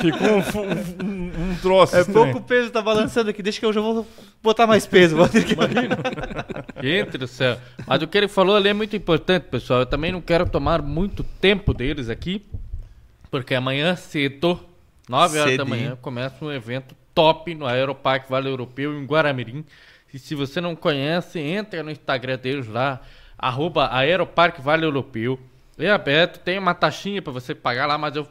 Ficou um, um, um- um troço. É estranho. pouco peso tá balançando aqui, deixa que eu já vou botar mais peso. Que... Gente do céu. Mas o que ele falou ali é muito importante, pessoal. Eu também não quero tomar muito tempo deles aqui, porque amanhã cedo, 9 horas da Cedinho. manhã, começa um evento top no Aeroparque Vale Europeu em Guaramirim. E se você não conhece, entra no Instagram deles lá, arroba Aeroparque Vale Europeu. É aberto, tem uma taxinha pra você pagar lá, mas eu,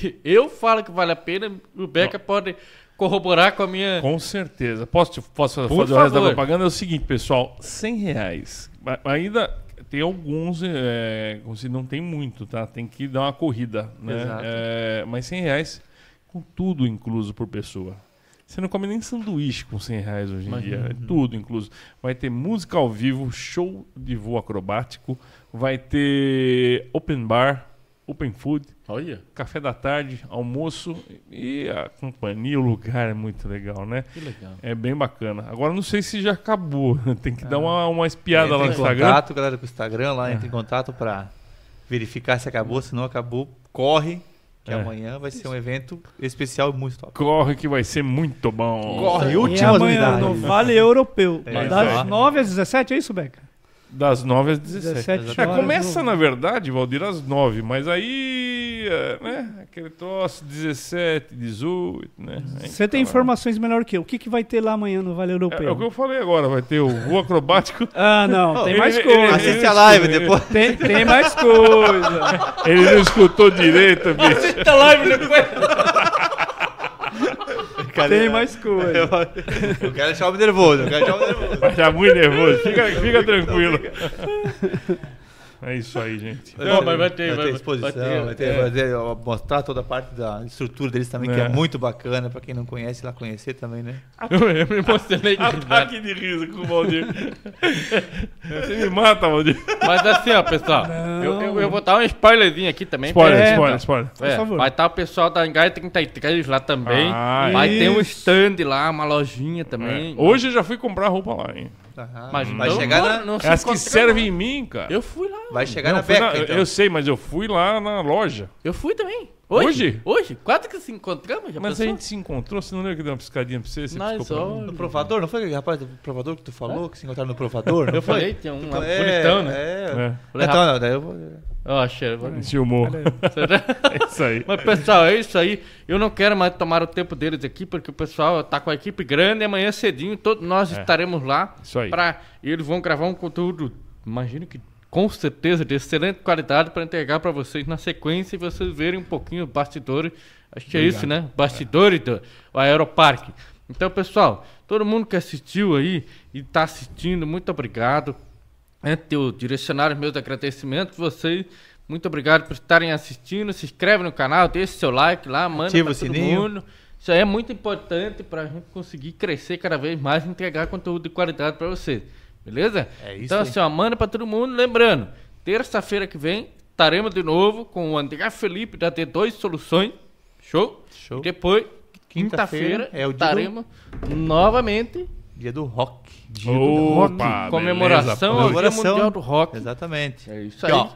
eu falo que vale a pena. O Beca pode corroborar com a minha. Com certeza. Posso, te- posso Por fazer o resto da favor. propaganda? É o seguinte, pessoal. 100 reais. Ainda tem alguns, é, não tem muito, tá? Tem que dar uma corrida, né? É, mas 100 reais com tudo incluso por pessoa. Você não come nem sanduíche com 100 reais hoje em dia. É tudo incluso. Vai ter música ao vivo, show de voo acrobático. Vai ter open bar, open food Olha, café da tarde, almoço e a companhia, o lugar é muito legal, né? que legal. É bem bacana. Agora não sei se já acabou. Tem que dar uma, uma espiada lá no em Instagram. contato, galera do Instagram lá, entra em contato pra verificar se acabou. Se não acabou, corre, que É. amanhã vai ser um evento especial e muito top. Corre que vai ser muito bom. Corre, E últimas amanhã unidades. no Vale Europeu. É, das isso aí. 9 às 17, é isso, Beca? Das 9 às 17. 17 É, horas começa, na verdade, Valdir, às 9, mas aí, é, né, aquele troço, 17, 18, né? Você tem tá informações melhor que eu. O que, que vai ter lá amanhã no Vale É, Europeu? é o que eu falei agora, vai ter o voo acrobático. Ah, não, tem Ele- mais coisa. Assiste a live depois. Tem, tem mais coisa. Ele não escutou direito, bicho. Tá live depois. Tem mais coisa. Eu, eu quero deixar o nervoso, eu quero deixar o nervoso. Vai estar muito nervoso. Fica, fica tranquilo. É isso aí, gente. Não, mas vai ter, vai vai- ter exposição, vai ter, vai ter, é. vai ter, mostrar toda a parte da estrutura deles também, que é É. muito bacana, pra quem não conhece, ir lá conhecer também, né? Eu, eu me emocionei de. Ataque de riso com o Valdir. Você me mata, Valdir. Mas assim, ó, pessoal, eu, eu, eu vou dar um spoilerzinho aqui também. Spoiler, É, spoiler, tá. spoiler. Por É, favor. vai estar o pessoal da Engai 33 lá também. Ah, vai ter um isso. stand lá, uma lojinha também. É. Hoje eu já fui comprar roupa lá, hein? Mas vai não- chegar não- na, não É as que servem em mim, cara. Eu fui lá. vai chegar Não, na Beca, na- então. Eu sei, mas eu fui lá na loja. Eu fui também. Hoje? Hoje? Hoje? Quase que se encontramos. Já Mas a pensou? gente se encontrou, você não lembra que deu uma piscadinha pra você? Você Nós olha. No provador, não foi aquele rapaz do provador que tu falou, que se encontraram no provador? Eu foi? falei, tinha um Tu- é, bonitão, né? É. É. Falei, Então, não, daí eu vou... Ó, achei. vou- Filmou. Será? É isso aí. Mas pessoal, é isso aí. Eu não quero mais tomar o tempo deles aqui, porque o pessoal tá com a equipe grande e amanhã cedinho todos nós É. estaremos lá. Isso aí. Pra, e eles vão gravar um conteúdo, imagino que com certeza de excelente qualidade para entregar para vocês na sequência e vocês verem um pouquinho os bastidores. Acho que é isso, né? Bastidores do o Aeroparque. Então, pessoal, todo mundo que assistiu aí e tá assistindo, muito obrigado. Antes de eu direcionar os meus agradecimentos, vocês, muito obrigado por estarem assistindo. Se inscreve no canal, deixa seu like lá, manda Ativa pra o todo sininho. mundo. Isso aí é muito importante para a gente conseguir crescer cada vez mais e entregar conteúdo de qualidade para vocês. Beleza? É isso Então, assim, ó, manda para todo mundo. Lembrando, terça-feira que vem estaremos de novo com o André Felipe da D2 Soluções. Show? Show. E depois, Quinta-feira quinta-feira, é o dia do- estaremos novamente Dia do rock. Opa, comemoração ao Dia. Mundial do Rock. Exatamente. É isso aí. ó.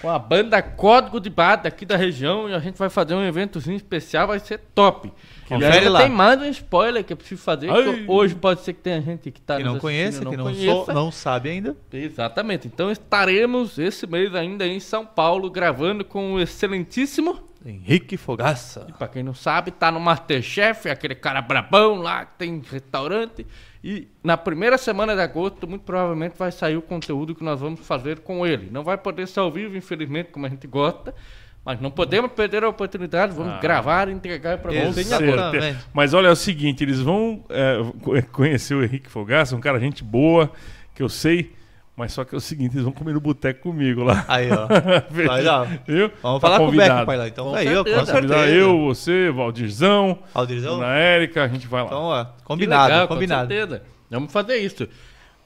Com a banda Código de Bar daqui da região e a gente vai fazer um eventozinho especial, vai ser top. E Confere ainda lá. tem mais um spoiler que eu preciso fazer. que hoje pode ser que tenha gente que tá Que nos não assistindo, que não, conheça. sou, não sabe ainda. Exatamente. Então estaremos esse mês ainda em São Paulo gravando com o excelentíssimo. Henrique Fogaça. Pra quem não sabe, tá no Masterchef, aquele cara brabão lá que tem restaurante. E na primeira semana de agosto, muito provavelmente vai sair o conteúdo que nós vamos fazer com ele. Não vai poder ser ao vivo, infelizmente, como a gente gosta. Mas não podemos perder a oportunidade. Vamos gravar e entregar para vocês. Certeza. Mas olha, é o seguinte, eles vão é, co- conhecer o Henrique Fogaça, um cara gente boa, que eu sei, mas só que é o seguinte, eles vão comer no boteco comigo lá. Aí, ó. Vai lá. Viu? Vamos Tá falar com o Beck, pai lá. Então, Com aí, ó. Com certeza. Eu, você, Valdirzão, Aldirzão? Ana Érica, a gente vai lá. Então, ó. Combinado, legal, combinado. Com certeza. Vamos fazer isso.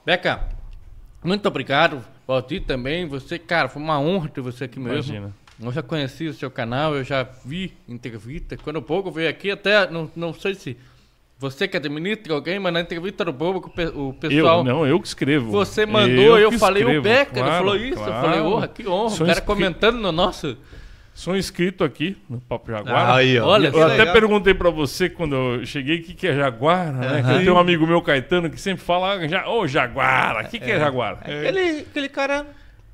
Beca, muito obrigado. Valdir também. Você, cara, foi uma honra ter você aqui mesmo. Imagina. Eu já conheci o seu canal, eu já vi entrevista. Quando o Bogo veio aqui, até não, não sei se você que administra alguém, mas na entrevista do Bogo, o pe- o pessoal. Eu, não, eu que escrevo. Você mandou, eu, que falei, o escrevo, Beca, ele claro, falou isso. Eu claro. falei, honra, que honra. Sou o cara inscri- comentando no nosso. Sou inscrito aqui no Papo Jaguar. Aí, ó. Olha, Eu até legal. perguntei pra você quando eu cheguei o que, que é Jaguara, né? Eu tenho um amigo meu, Caetano, que sempre fala, "Ah, ô Jaguara, o que, que é Jaguara? Aquele, aquele cara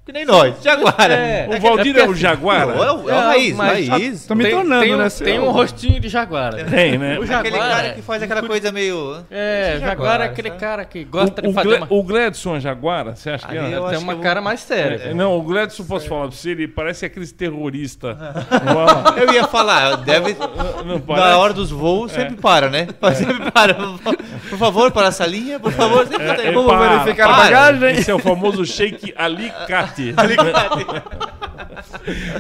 Que nem nós, Jaguara. É. O Valdir é o Jaguara? Não, é o, é o Raiz, mas- Raiz. Tô me tornando, tem, né? Tem um rostinho de Jaguara. Tem, né? O Aquele Jaguar cara é- que faz aquela coisa meio... É, Esse Jaguar é aquele sabe? cara que gosta O, de o, fazer Gle- uma... o Gledson é Jaguara? Você acha que Ali é? eu Tem uma cara mais séria. É, Não, o Gledson, posso falar pra você, ele parece aqueles terroristas. Eu ia falar, deve... Não? Na hora dos voos, sempre para, né? Sempre para. Por favor, para essa linha, por favor. Sempre tem. É, Vamos para, verificar a bagagem. Esse é o famoso shake alicate.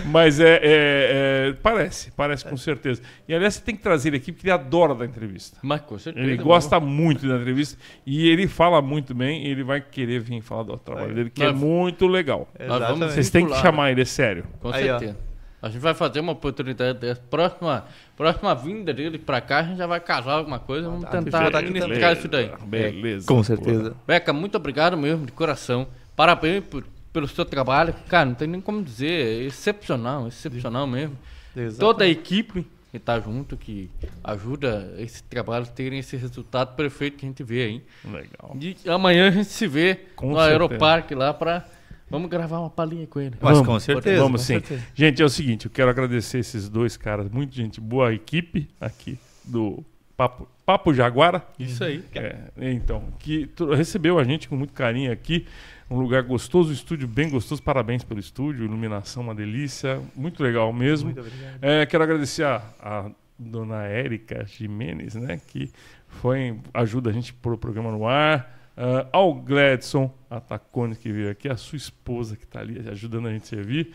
Mas é, é- é- Parece, parece com certeza. E aliás, você tem que trazer ele aqui porque ele adora dar entrevista. Mas com certeza. Ele gosta muito da entrevista e ele fala muito bem e ele vai querer vir falar do trabalho dele, que é muito legal. Exatamente. Vocês têm que chamar ele, é sério. Com Aí, ó. certeza. A gente vai fazer uma oportunidade dessa. Próxima, próxima vinda dele pra cá, a gente já vai casar alguma coisa. Vamos tentar botar aqui unificar isso daí. Beleza. Com certeza. Beca, muito obrigado mesmo, de coração. Parabéns por, pelo seu trabalho. Cara, não tem nem como dizer. É excepcional, excepcional mesmo. Toda a equipe que tá junto, que ajuda esse trabalho a terem esse resultado perfeito que a gente vê aí. Legal. E amanhã a gente se vê Com no certeza. Aeroparque lá pra. Vamos gravar uma palhinha com ele. Mas Vamos, com certeza. Vamos com sim. certeza. Gente, é o seguinte, eu quero agradecer esses dois caras, muito gente boa, equipe aqui do Papo, Papo Jaguara. Isso aí. É, então, que recebeu a gente com muito carinho aqui. Um lugar gostoso, um estúdio bem gostoso. Parabéns pelo estúdio, iluminação uma delícia, muito legal mesmo. Muito. É, quero agradecer a, a dona Érica Jimenez, né, que foi ajuda a gente a pôr o programa no ar. Ah, ao Gladson Atacone, que veio aqui, a sua esposa que está ali ajudando a gente a servir.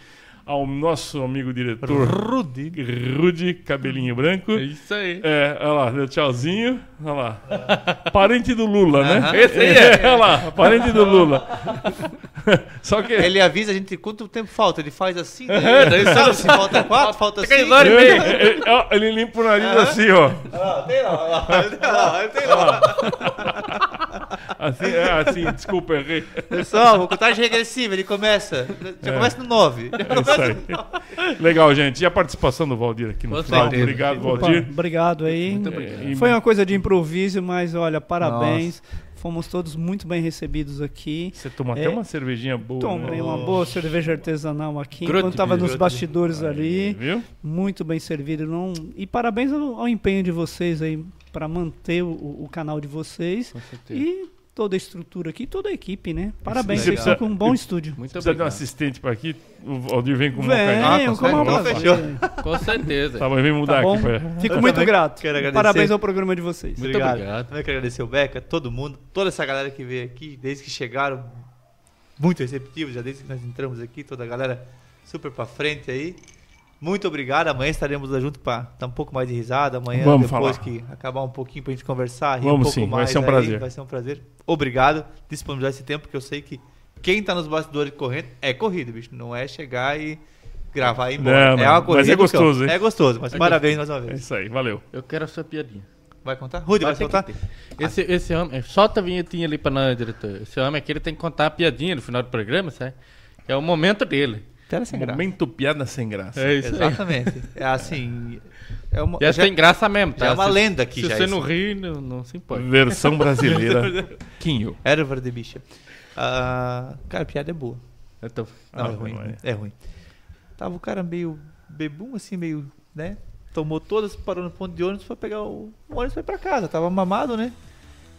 Ao nosso amigo diretor Rudy. Rudy, cabelinho branco. É isso aí. É, olha lá, deu tchauzinho. Olha lá. Parente do Lula, né? Esse aí é. Olha lá, parente do Lula. Só que. Ele avisa a gente quanto tempo falta. Ele faz assim. Né? daí sabe se falta quatro, falta cinco. ele, ele- ele limpa o nariz assim, ó. Ah, tem lá, olha lá, tem lá, tem lá. Assim, é, assim, desculpa, errei. Pessoal, o contagem regressiva, ele começa. Já começa no 9. É isso aí. Legal, gente. E a participação do Valdir aqui no Com final? certeza. Obrigado, Opa, Valdir. obrigado aí. Muito obrigado. Foi uma coisa de improviso, mas olha, parabéns. Fomos todos muito bem recebidos aqui. Você tomou É, até uma cervejinha boa. Tomei né? uma boa cerveja artesanal aqui, Grote, enquanto estava nos bastidores ali. Viu? Muito bem servido. Não... E parabéns ao, ao empenho de vocês aí para manter o, o canal de vocês. Com certeza. E toda a estrutura aqui, toda a equipe, né? Parabéns, Você vocês estão precisa- com um bom estúdio. Muito Precisa de um obrigado. assistente para aqui. O Valdir vem com uma carinha. Ah, com vamos Fechou. Com certeza. Tá bom, vem mudar Tá bom? aqui. Pra... Fico muito grato. quero agradecer. Parabéns ao programa de vocês. Muito Obrigado. obrigado. Também quero agradecer o Beca, todo mundo, toda essa galera que veio aqui, desde que chegaram, muito receptivos, já desde que nós entramos aqui, toda a galera super pra frente aí. Muito obrigado. Amanhã estaremos lá junto para dar um pouco mais de risada. Amanhã, Vamos depois falar. que acabar um pouquinho pra gente conversar, rir Vamos um pouco sim, vai mais ser um aí, prazer. Vai ser um prazer. Obrigado disponibilizar esse tempo, porque eu sei que quem tá nos bastidores correndo é corrida, bicho. Não é chegar e gravar e ir embora. Não, é uma mas corrida. é do cão. gostoso, hein? É gostoso, mas parabéns mais uma É vez. isso aí, valeu. Eu quero a sua piadinha. Vai contar? Rudy, vai, ter contar? que ter. Esse, esse homem, solta a vinhetinha ali pra nós, diretor. Esse homem aqui ele tem que contar a piadinha no final do programa, sabe? É o momento dele. Tela sem graça. Momento piada sem graça. É isso aí. Exatamente. É assim. É uma, E essa já- tem graça mesmo, tá? já é uma Se- lenda aqui Se já você isso. não rir, não, não se importa. Versão brasileira. Quinho. Erva de bicha. Ah, cara, a piada é boa. Então, Não, Ah, é ruim. não é. É ruim. Tava o cara meio bebum, assim, meio, né? Tomou todas, parou no ponto de ônibus, foi pegar o, o ônibus foi pra casa. Tava mamado, né?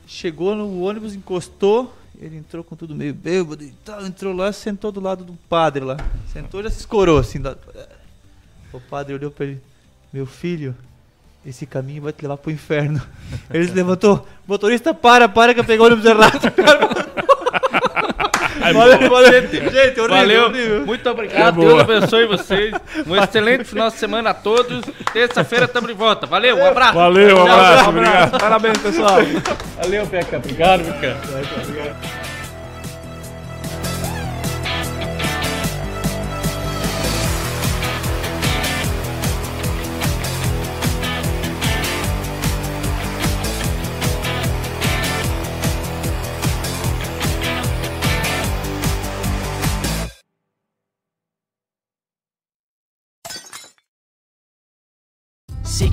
Chegou no ônibus, encostou. Ele entrou com tudo meio bêbado e tal. Entrou lá, sentou do lado do padre lá. Sentou já se escorou assim. da- O padre olhou pra ele: Meu filho, esse caminho vai te levar pro inferno. Ele se levantou: Motorista, para, para que eu peguei o ônibus errado. Valeu, valeu. Gente, horrível, Valeu, horrível. muito obrigado. boa. Deus abençoe vocês. Um excelente final de semana a todos. Terça-feira estamos de volta. Valeu, um abraço. Valeu, um abraço, obrigado. Parabéns, pessoal. Valeu, Beca. Obrigado, Beca. Sei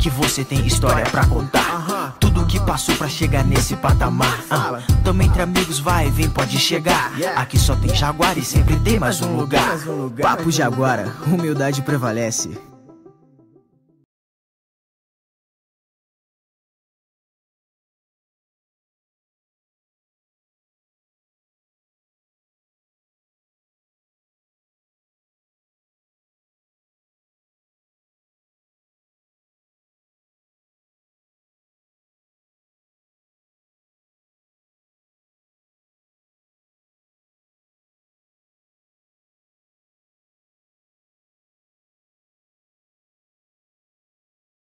que você tem história pra contar. Tudo que passou pra chegar nesse patamar. Ah, Tamo entre amigos, vai, vem, pode chegar. Aqui só tem Jaguar e sempre tem mais um lugar. Papo Jaguara, humildade prevalece.